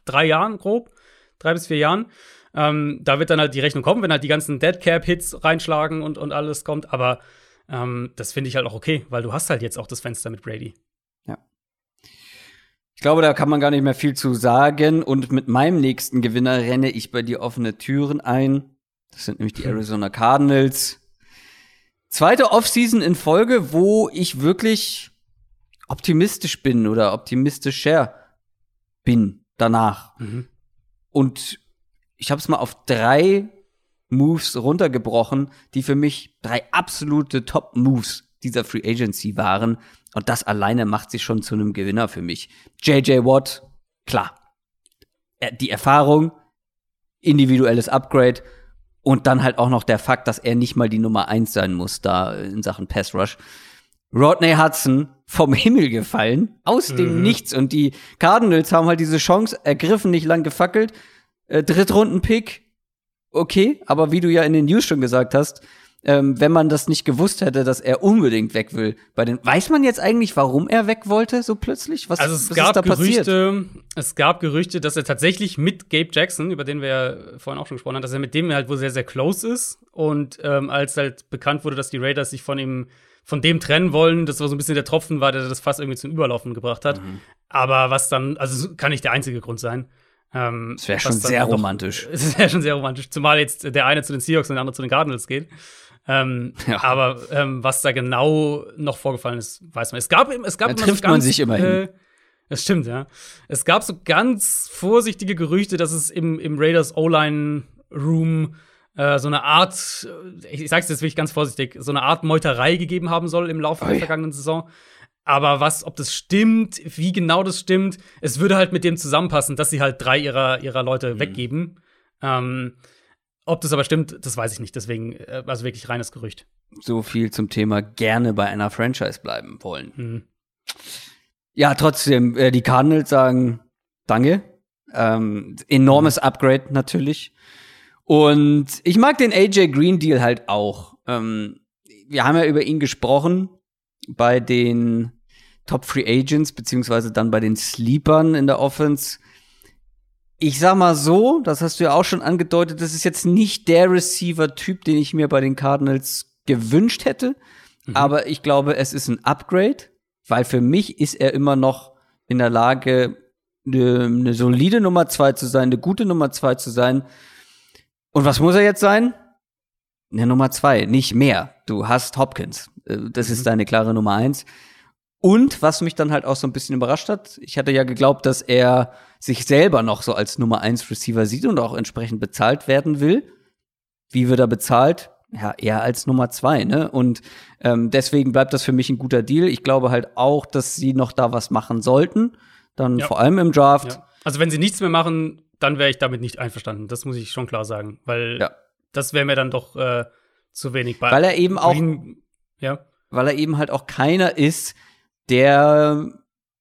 drei Jahren grob, drei bis vier Jahren. Ähm, da wird dann halt die Rechnung kommen, wenn halt die ganzen Dead Cap Hits reinschlagen und, und alles kommt. Aber ähm, das finde ich halt auch okay, weil du hast halt jetzt auch das Fenster mit Brady. Ich glaube, da kann man gar nicht mehr viel zu sagen. Und mit meinem nächsten Gewinner renne ich bei dir offene Türen ein. Das sind nämlich die Arizona Cardinals. Zweite Offseason in Folge, wo ich wirklich optimistisch bin oder optimistischer bin danach. Und ich habe es mal auf drei Moves runtergebrochen, die für mich drei absolute Top-Moves dieser Free Agency waren. Und das alleine macht sie schon zu einem Gewinner für mich. JJ Watt, klar. Er- Die Erfahrung, individuelles Upgrade und dann halt auch noch der Fakt, dass er nicht mal die Nummer eins sein muss da in Sachen Pass Rush. Rodney Hudson vom Himmel gefallen, aus dem Nichts. Und die Cardinals haben halt diese Chance ergriffen, nicht lang gefackelt. Äh, Drittrunden-Pick, okay, aber wie du ja in den News schon gesagt hast, ähm, wenn man das nicht gewusst hätte, dass er unbedingt weg will, bei den, weiß man jetzt eigentlich, warum er weg wollte, so plötzlich? Was, Also es was gab ist da passiert? Gerüchte, es gab Gerüchte, dass er tatsächlich mit Gabe Jackson, über den wir ja vorhin auch schon gesprochen haben, dass er mit dem halt wohl sehr, sehr close ist. Und ähm, als halt bekannt wurde, dass die Raiders sich von ihm, von dem trennen wollen, das war so ein bisschen der Tropfen, war, der das fast irgendwie zum Überlaufen gebracht hat. Mhm. Aber was dann, also kann nicht der einzige Grund sein. Ähm, Das wäre schon sehr romantisch. Es wäre schon sehr romantisch, zumal jetzt der eine zu den Seahawks und der andere zu den Cardinals geht. Ähm, Ja. Aber ähm, was da genau noch vorgefallen ist, weiß man. Es gab, es gab Da trifft man sich immerhin. Äh, das stimmt, ja. Es gab so ganz vorsichtige Gerüchte, dass es im, im Raiders O-Line-Room äh, so eine Art, ich, ich sag's jetzt wirklich ganz vorsichtig, so eine Art Meuterei gegeben haben soll im Laufe Ui. der vergangenen Saison. Aber was, ob das stimmt, wie genau das stimmt, es würde halt mit dem zusammenpassen, dass sie halt drei ihrer, ihrer Leute Mhm. weggeben. Ähm, ob das aber stimmt, das weiß ich nicht. Deswegen, äh, also wirklich reines Gerücht. So viel zum Thema gerne bei einer Franchise bleiben wollen. Mhm. Ja, trotzdem, äh, die Cardinals sagen Danke. Ähm, enormes Upgrade natürlich. Und ich mag den AJ Green Deal halt auch. Ähm, wir haben ja über ihn gesprochen bei den Top Free Agents, beziehungsweise dann bei den Sleepern in der Offense. Ich sag mal so, das hast du ja auch schon angedeutet, das ist jetzt nicht der Receiver-Typ, den ich mir bei den Cardinals gewünscht hätte. Aber ich glaube, es ist ein Upgrade, weil für mich ist er immer noch in der Lage, eine, eine solide Nummer zwei zu sein, eine gute Nummer zwei zu sein. Und was muss er jetzt sein? Eine Nummer zwei, nicht mehr. Du hast Hopkins. Äh, Das ist deine klare Nummer eins. Und was mich dann halt auch so ein bisschen überrascht hat, ich hatte ja geglaubt, dass er sich selber noch so als Nummer 1 Receiver sieht und auch entsprechend bezahlt werden will. Wie wird er bezahlt? Ja, eher als Nummer zwei, ne? Und ähm, deswegen bleibt das für mich ein guter Deal. Ich glaube halt auch, dass sie noch da was machen sollten. Dann ja. vor allem im Draft. Ja. Also wenn sie nichts mehr machen, dann wäre ich damit nicht einverstanden. Das muss ich schon klar sagen. Weil ja. das wäre mir dann doch äh, zu wenig. Bei weil er eben auch, ja. weil er eben halt auch keiner ist, der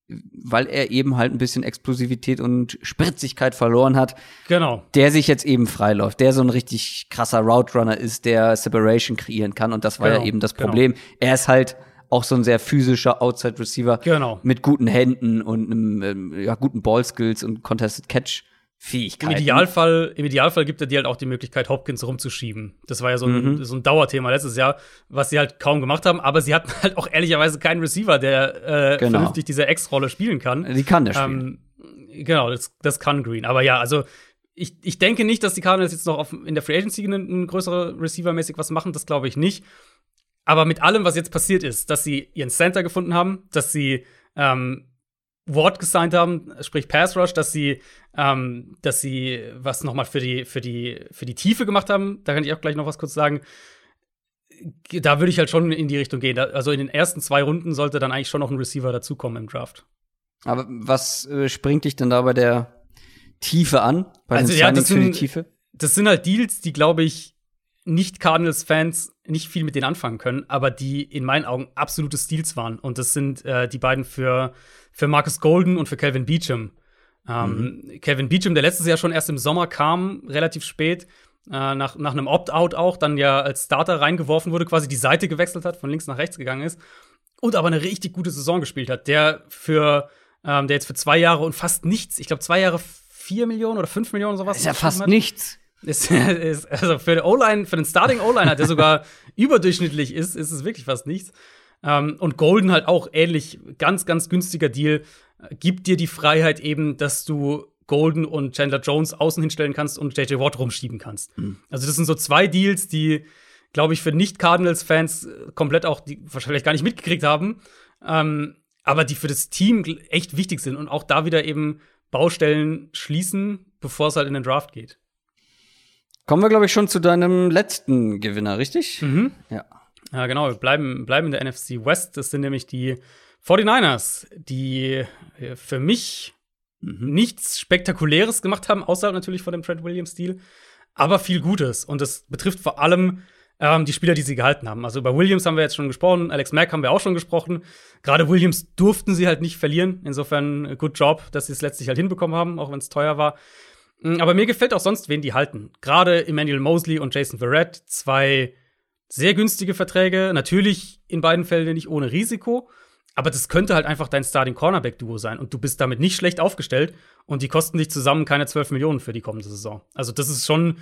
weil er eben halt ein bisschen Explosivität und Spritzigkeit verloren hat. Genau. Der sich jetzt eben freiläuft, der so ein richtig krasser Route Runner ist, der Separation kreieren kann. Und das war genau. ja eben das genau. Problem. Genau. Er ist halt auch so ein sehr physischer Outside Receiver genau. mit guten Händen und einem ähm, ja, guten Ballskills und Contested Catch. Fähigkeiten. Im Idealfall, Im Idealfall gibt er dir halt auch die Möglichkeit, Hopkins rumzuschieben. Das war ja so ein, mhm. so ein Dauerthema letztes Jahr, was sie halt kaum gemacht haben. Aber sie hatten halt auch ehrlicherweise keinen Receiver, der äh, genau. vernünftig diese X-Rolle spielen kann. Die kann der spielen. Ähm, genau, das, das kann Green. Aber ja, also ich, ich denke nicht, dass die Cardinals jetzt noch auf, in der Free Agency ein, ein größere Receiver-mäßig was machen. Das glaube ich nicht. Aber mit allem, was jetzt passiert ist, dass sie ihren Center gefunden haben, dass sie ähm, Ward gesigned haben, sprich Pass Rush, dass sie, ähm, dass sie was nochmal für die, für die, für die Tiefe gemacht haben. Da kann ich auch gleich noch was kurz sagen. Da würde ich halt schon in die Richtung gehen. Also in den ersten zwei Runden sollte dann eigentlich schon noch ein Receiver dazukommen im Draft. Aber was äh, springt dich denn da bei der Tiefe an? Bei also, den ja, das sind, Tiefe? Das sind halt Deals, die, glaube ich, nicht Cardinals-Fans nicht viel mit denen anfangen können, aber die in meinen Augen absolute Steals waren. Und das sind äh, die beiden für für Marcus Golden und für Calvin Beecham. Ähm, mhm. Calvin Beecham, der letztes Jahr schon erst im Sommer kam, relativ spät, äh, nach, nach einem Opt-out auch, dann ja als Starter reingeworfen wurde, quasi die Seite gewechselt hat, von links nach rechts gegangen ist und aber eine richtig gute Saison gespielt hat. Der für, ähm, der jetzt für zwei Jahre und fast nichts, ich glaube zwei Jahre vier Millionen oder fünf Millionen sowas. Ist ja fast hat. nichts. Ist, ist, also für den O-Line, für den Starting O-Liner, der sogar überdurchschnittlich ist, ist es wirklich fast nichts. Ähm, und Golden halt auch ähnlich, ganz, ganz günstiger Deal. Äh, gibt dir die Freiheit eben, dass du Golden und Chandler Jones außen hinstellen kannst und JJ Watt rumschieben kannst. Mhm. Also, das sind so zwei Deals, die, glaube ich, für Nicht-Cardinals-Fans äh, komplett auch, die wahrscheinlich gar nicht mitgekriegt haben, ähm, aber die für das Team echt wichtig sind und auch da wieder eben Baustellen schließen, bevor es halt in den Draft geht. Kommen wir, glaube ich, schon zu deinem letzten Gewinner, richtig? Mhm. Ja. Ja, genau. Wir bleiben, bleiben in der NFC West. Das sind nämlich die 49ers, die äh, für mich mhm. nichts Spektakuläres gemacht haben, außer natürlich von dem Trent Williams-Stil, aber viel Gutes. Und das betrifft vor allem ähm, die Spieler, die sie gehalten haben. Also über Williams haben wir jetzt schon gesprochen, Alex Mack haben wir auch schon gesprochen. Gerade Williams durften sie halt nicht verlieren. Insofern, äh, good job, dass sie es letztlich halt hinbekommen haben, auch wenn es teuer war. Mm, aber mir gefällt auch sonst, wen die halten. Gerade Emmanuel Mosley und Jason Verrett, zwei sehr günstige Verträge, natürlich in beiden Fällen nicht ohne Risiko, aber das könnte halt einfach dein Starting Cornerback Duo sein und du bist damit nicht schlecht aufgestellt und die kosten dich zusammen keine 12 Millionen für die kommende Saison. Also das ist schon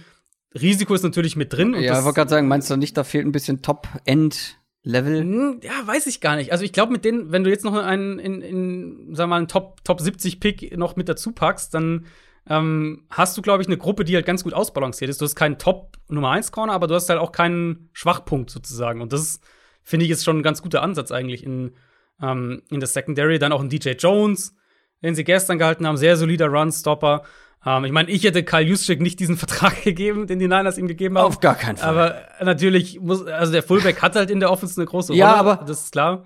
Risiko ist natürlich mit drin. ja, ich wollte gerade sagen, meinst du nicht, da fehlt ein bisschen Top-End Level? Hm, ja, weiß ich gar nicht. Also ich glaube, mit denen, wenn du jetzt noch einen in, in sag mal, einen Top, Top 70 Pick noch mit dazu packst, dann ähm, hast du, glaube ich, eine Gruppe, die halt ganz gut ausbalanciert ist. Du hast keinen Top Nummer 1 Corner, aber du hast halt auch keinen Schwachpunkt sozusagen. Und das finde ich ist schon ein ganz guter Ansatz eigentlich in, ähm, in der Secondary. Dann auch ein DJ Jones, den sie gestern gehalten haben, sehr solider Run-Stopper. Ähm, ich meine, ich hätte Kyle Juszczyk nicht diesen Vertrag gegeben, den die Niners ihm gegeben haben. Auf gar keinen Fall. Aber natürlich muss, also der Fullback hat halt in der Offense eine große Rolle. Ja, aber das ist klar.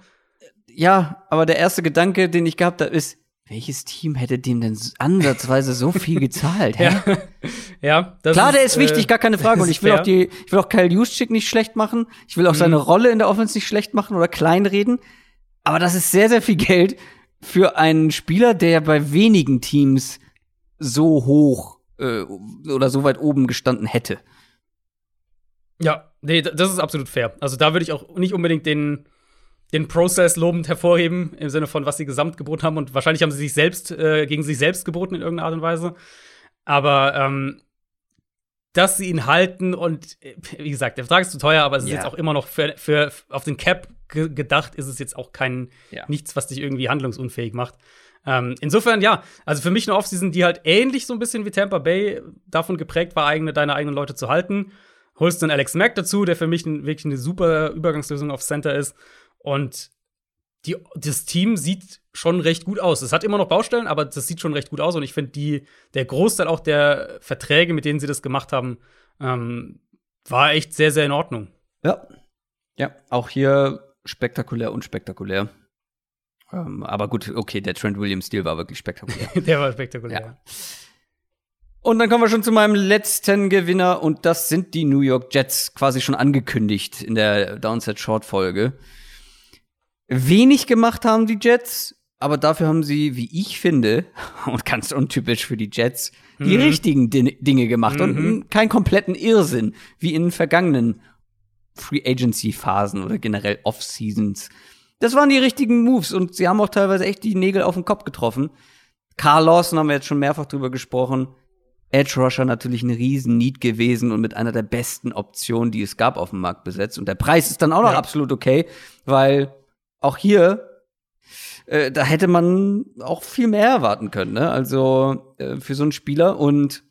Ja, aber der erste Gedanke, den ich gehabt habe, ist, welches Team hätte dem denn ansatzweise so viel gezahlt? Hä? ja, ja das Klar, der ist wichtig, äh, gar keine Frage. Und ich will fair. auch die, ich will auch Kyle Juszczyk nicht schlecht machen. Ich will auch mhm. seine Rolle in der Offense nicht schlecht machen oder kleinreden. Aber das ist sehr, sehr viel Geld für einen Spieler, der bei wenigen Teams so hoch äh, oder so weit oben gestanden hätte. Ja, nee, das ist absolut fair. Also da würde ich auch nicht unbedingt den den Prozess lobend hervorheben, im Sinne von, was sie gesamt geboten haben. Und wahrscheinlich haben sie sich selbst äh, gegen sich selbst geboten in irgendeiner Art und Weise. Aber ähm, dass sie ihn halten und äh, wie gesagt, der Vertrag ist zu teuer, aber es ist ja. jetzt auch immer noch für, für auf den Cap ge gedacht, ist es jetzt auch kein ja. nichts, was dich irgendwie handlungsunfähig macht. Ähm, insofern, ja, also für mich eine Offseason, die halt ähnlich so ein bisschen wie Tampa Bay davon geprägt war, eigene, deine eigenen Leute zu halten. Holst dann Alex Mack dazu, der für mich wirklich eine super Übergangslösung auf Center ist. Und die, das Team sieht schon recht gut aus. Es hat immer noch Baustellen, aber das sieht schon recht gut aus. Und ich finde, der Großteil auch der Verträge, mit denen sie das gemacht haben, ähm, war echt sehr, sehr in Ordnung. Ja. Ja, auch hier spektakulär, unspektakulär. Ähm, aber gut, okay, der Trent Williams-Deal war wirklich spektakulär. der war spektakulär. Ja. Und dann kommen wir schon zu meinem letzten Gewinner und das sind die New York Jets, quasi schon angekündigt in der Downset Short Folge. Wenig gemacht haben die Jets, aber dafür haben sie, wie ich finde, und ganz untypisch für die Jets, die mhm. richtigen Dinge gemacht mhm. und keinen kompletten Irrsinn, wie in vergangenen Free Agency Phasen oder generell Off Seasons. Das waren die richtigen Moves und sie haben auch teilweise echt die Nägel auf den Kopf getroffen. Carl Lawson haben wir jetzt schon mehrfach drüber gesprochen. Edge Rusher natürlich ein riesen Need gewesen und mit einer der besten Optionen, die es gab auf dem Markt besetzt. Und der Preis ist dann auch noch ja. absolut okay, weil auch hier äh, da hätte man auch viel mehr erwarten können, ne? Also äh, für so einen Spieler. Und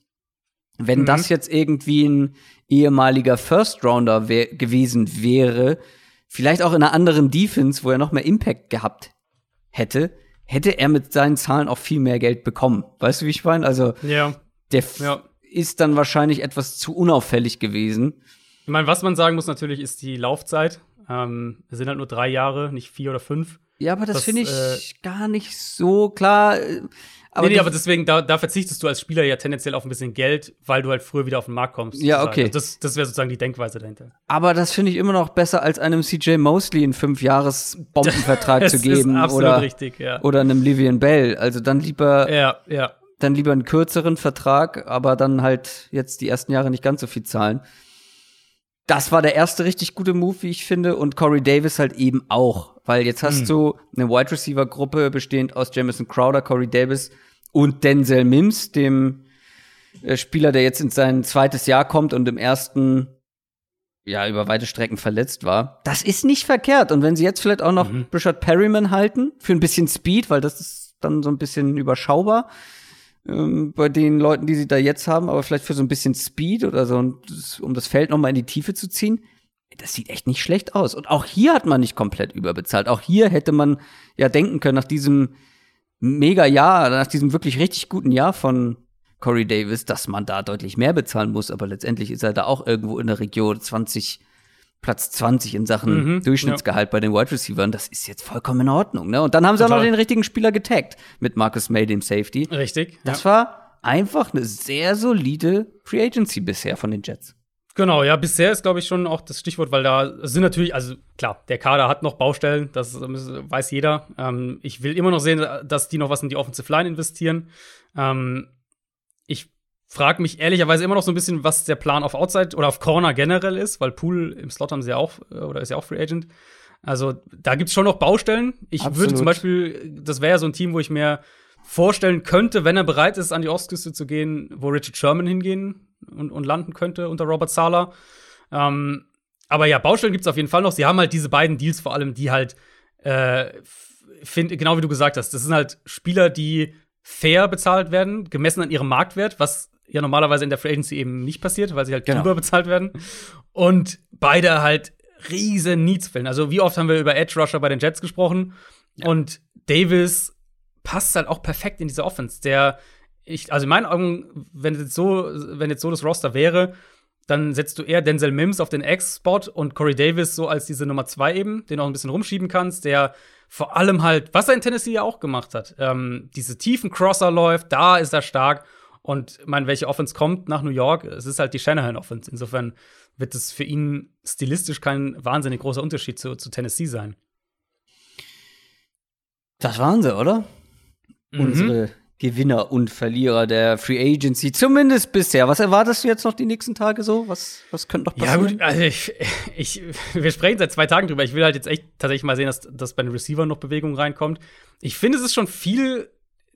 wenn mhm. das jetzt irgendwie ein ehemaliger First Rounder wär gewesen wäre, vielleicht auch in einer anderen Defense, wo er noch mehr Impact gehabt hätte, hätte er mit seinen Zahlen auch viel mehr Geld bekommen. Weißt du, wie ich meine? Also ja. der ja. ist dann wahrscheinlich etwas zu unauffällig gewesen. Ich meine, was man sagen muss natürlich, ist die Laufzeit. Ähm, es sind halt nur drei Jahre, nicht vier oder fünf. Ja, aber das, das finde ich äh, gar nicht so klar. Äh, aber nee, nee, aber deswegen, da, da verzichtest du als Spieler ja tendenziell auf ein bisschen Geld, weil du halt früher wieder auf den Markt kommst. Ja, okay. Also das, das wäre sozusagen die Denkweise dahinter. Aber das finde ich immer noch besser, als einem CJ Mosley einen fünf Jahres Bombenvertrag zu geben. oder, richtig, ja. Oder einem Livian Bell. Also dann lieber. Ja, ja. Dann lieber einen kürzeren Vertrag, aber dann halt jetzt die ersten Jahre nicht ganz so viel zahlen das war der erste richtig gute Move, wie ich finde, und Corey Davis halt eben auch, weil jetzt hast mhm. du eine Wide Receiver Gruppe bestehend aus Jamison Crowder, Corey Davis und Denzel Mims, dem äh, Spieler, der jetzt in sein zweites Jahr kommt und im ersten ja über weite Strecken verletzt war. Das ist nicht verkehrt und wenn sie jetzt vielleicht auch noch mhm. Richard Perryman halten für ein bisschen Speed, weil das ist dann so ein bisschen überschaubar ähm, bei den Leuten, die sie da jetzt haben, aber vielleicht für so ein bisschen Speed oder so, um das Feld noch mal in die Tiefe zu ziehen. Das sieht echt nicht schlecht aus. Und auch hier hat man nicht komplett überbezahlt. Auch hier hätte man ja denken können, nach diesem mega Jahr, nach diesem wirklich richtig guten Jahr von Corey Davis, dass man da deutlich mehr bezahlen muss. Aber letztendlich ist er da auch irgendwo in der Region 20, Platz 20 in Sachen mhm, Durchschnittsgehalt ja. bei den Wide Receivers. Das ist jetzt vollkommen in Ordnung. Ne? Und dann haben sie Total. auch noch den richtigen Spieler getaggt mit Marcus May, dem Safety. Richtig. Das ja. war einfach eine sehr solide Free Agency bisher von den Jets. Genau, ja, bisher ist, glaube ich, schon auch das Stichwort, weil da sind natürlich, also klar, der Kader hat noch Baustellen, das weiß jeder. Ähm, ich will immer noch sehen, dass die noch was in die Offensive Line investieren. Ähm, ich frage mich ehrlicherweise immer noch so ein bisschen, was der Plan auf Outside oder auf Corner generell ist, weil Pool im Slot haben sie ja auch, äh, oder ist ja auch Free Agent. Also da gibt es schon noch Baustellen. Ich Absolut. würde zum Beispiel, das wäre ja so ein Team, wo ich mir vorstellen könnte, wenn er bereit ist, an die Ostküste zu gehen, wo Richard Sherman hingehen und, und landen könnte unter Robert Sala. Ähm, aber ja, Baustellen gibt es auf jeden Fall noch. Sie haben halt diese beiden Deals vor allem, die halt, äh, find, genau wie du gesagt hast, das sind halt Spieler, die fair bezahlt werden, gemessen an ihrem Marktwert, was ja normalerweise in der Free Agency eben nicht passiert, weil sie halt genau. bezahlt werden. Und beide halt riesen Needs füllen. Also wie oft haben wir über Edge Rusher bei den Jets gesprochen? Ja. Und Davis passt halt auch perfekt in diese Offense. Der, ich, also in meinen Augen, wenn jetzt so, wenn jetzt so das Roster wäre, dann setzt du eher Denzel Mims auf den X-Spot und Corey Davis so als diese Nummer zwei eben, den auch ein bisschen rumschieben kannst, der vor allem halt, was er in Tennessee ja auch gemacht hat, ähm, diese tiefen Crosser läuft, da ist er stark und ich meine, welche Offense kommt nach New York? Es ist halt die Shanahan-Offense. Insofern wird es für ihn stilistisch kein wahnsinnig großer Unterschied zu, zu Tennessee sein. Das waren sie, oder? Mhm. Unsere Gewinner und Verlierer der Free Agency, zumindest bisher. Was erwartest du jetzt noch die nächsten Tage so? Was, was könnte noch passieren? Ja, gut, also ich, ich, wir sprechen seit zwei Tagen drüber. Ich will halt jetzt echt tatsächlich mal sehen, dass, dass bei den Receivern noch Bewegung reinkommt. Ich finde, es ist schon viel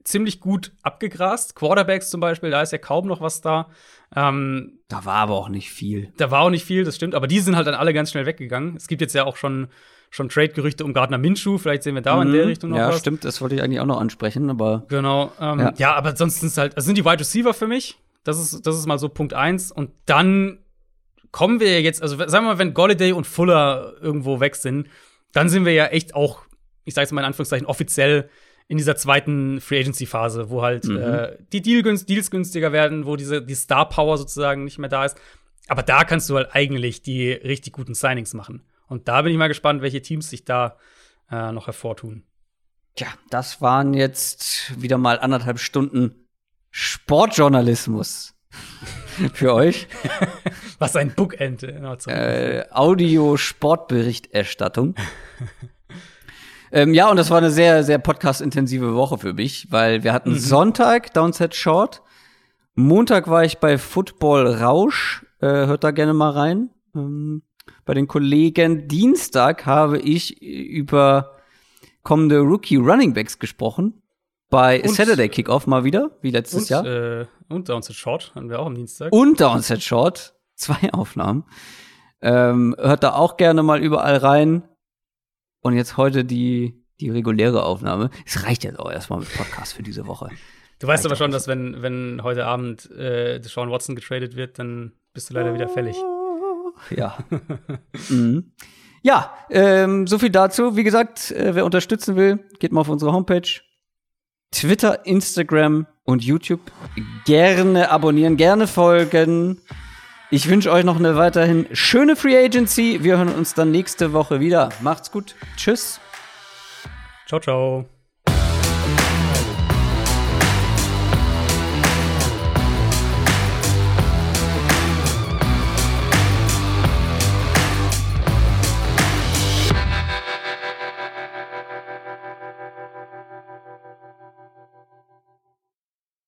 ziemlich gut abgegrast. Quarterbacks zum Beispiel, da ist ja kaum noch was da. Ähm, da war aber auch nicht viel. Da war auch nicht viel, das stimmt. Aber die sind halt dann alle ganz schnell weggegangen. Es gibt jetzt ja auch schon, schon Trade-Gerüchte um Gardner Minshew. Vielleicht sehen wir da mhm. in der Richtung noch ja, was. Ja, stimmt. Das wollte ich eigentlich auch noch ansprechen. Aber genau. Ähm, ja. ja. aber sonst sind es halt, also sind die Wide Receiver für mich. Das ist, das ist mal so Punkt eins. Und dann kommen wir jetzt, also sagen wir mal, wenn Golladay und Fuller irgendwo weg sind, dann sind wir ja echt auch ich sage es mal in Anführungszeichen, offiziell in dieser zweiten Free Agency Phase, wo halt mhm. äh, die Deal Deals günstiger werden, wo diese die Star Power sozusagen nicht mehr da ist. Aber da kannst du halt eigentlich die richtig guten Signings machen. Und da bin ich mal gespannt, welche Teams sich da äh, noch hervortun. Tja, das waren jetzt wieder mal anderthalb Stunden Sportjournalismus für euch. Was ein Bookend. Äh, Audio-Sportberichterstattung. ähm, ja, und das war eine sehr, sehr podcast-intensive Woche für mich, weil wir hatten mhm. Sonntag Downset Short. Montag war ich bei Football Rausch. Äh, hört da gerne mal rein. Ähm, bei den Kollegen. Dienstag habe ich über kommende Rookie Running Backs gesprochen. Bei und, Saturday Kickoff mal wieder, wie letztes und, Jahr. Äh, und Downset Short hatten wir auch am Dienstag. Und Downset Short. Zwei Aufnahmen. Ähm, hört da auch gerne mal überall rein. Und jetzt heute die, die reguläre Aufnahme. Es reicht jetzt auch erstmal mit Podcast für diese Woche. Du weißt aber schon, dass wenn, wenn heute Abend äh, Sean Watson getradet wird, dann bist du leider wieder fällig. Ja. mhm. Ja, ähm, so viel dazu. Wie gesagt, äh, wer unterstützen will, geht mal auf unsere Homepage. Twitter, Instagram und YouTube. Gerne abonnieren, gerne folgen. Ich wünsche euch noch eine weiterhin schöne Free Agency. Wir hören uns dann nächste Woche wieder. Macht's gut. Tschüss. Ciao, ciao.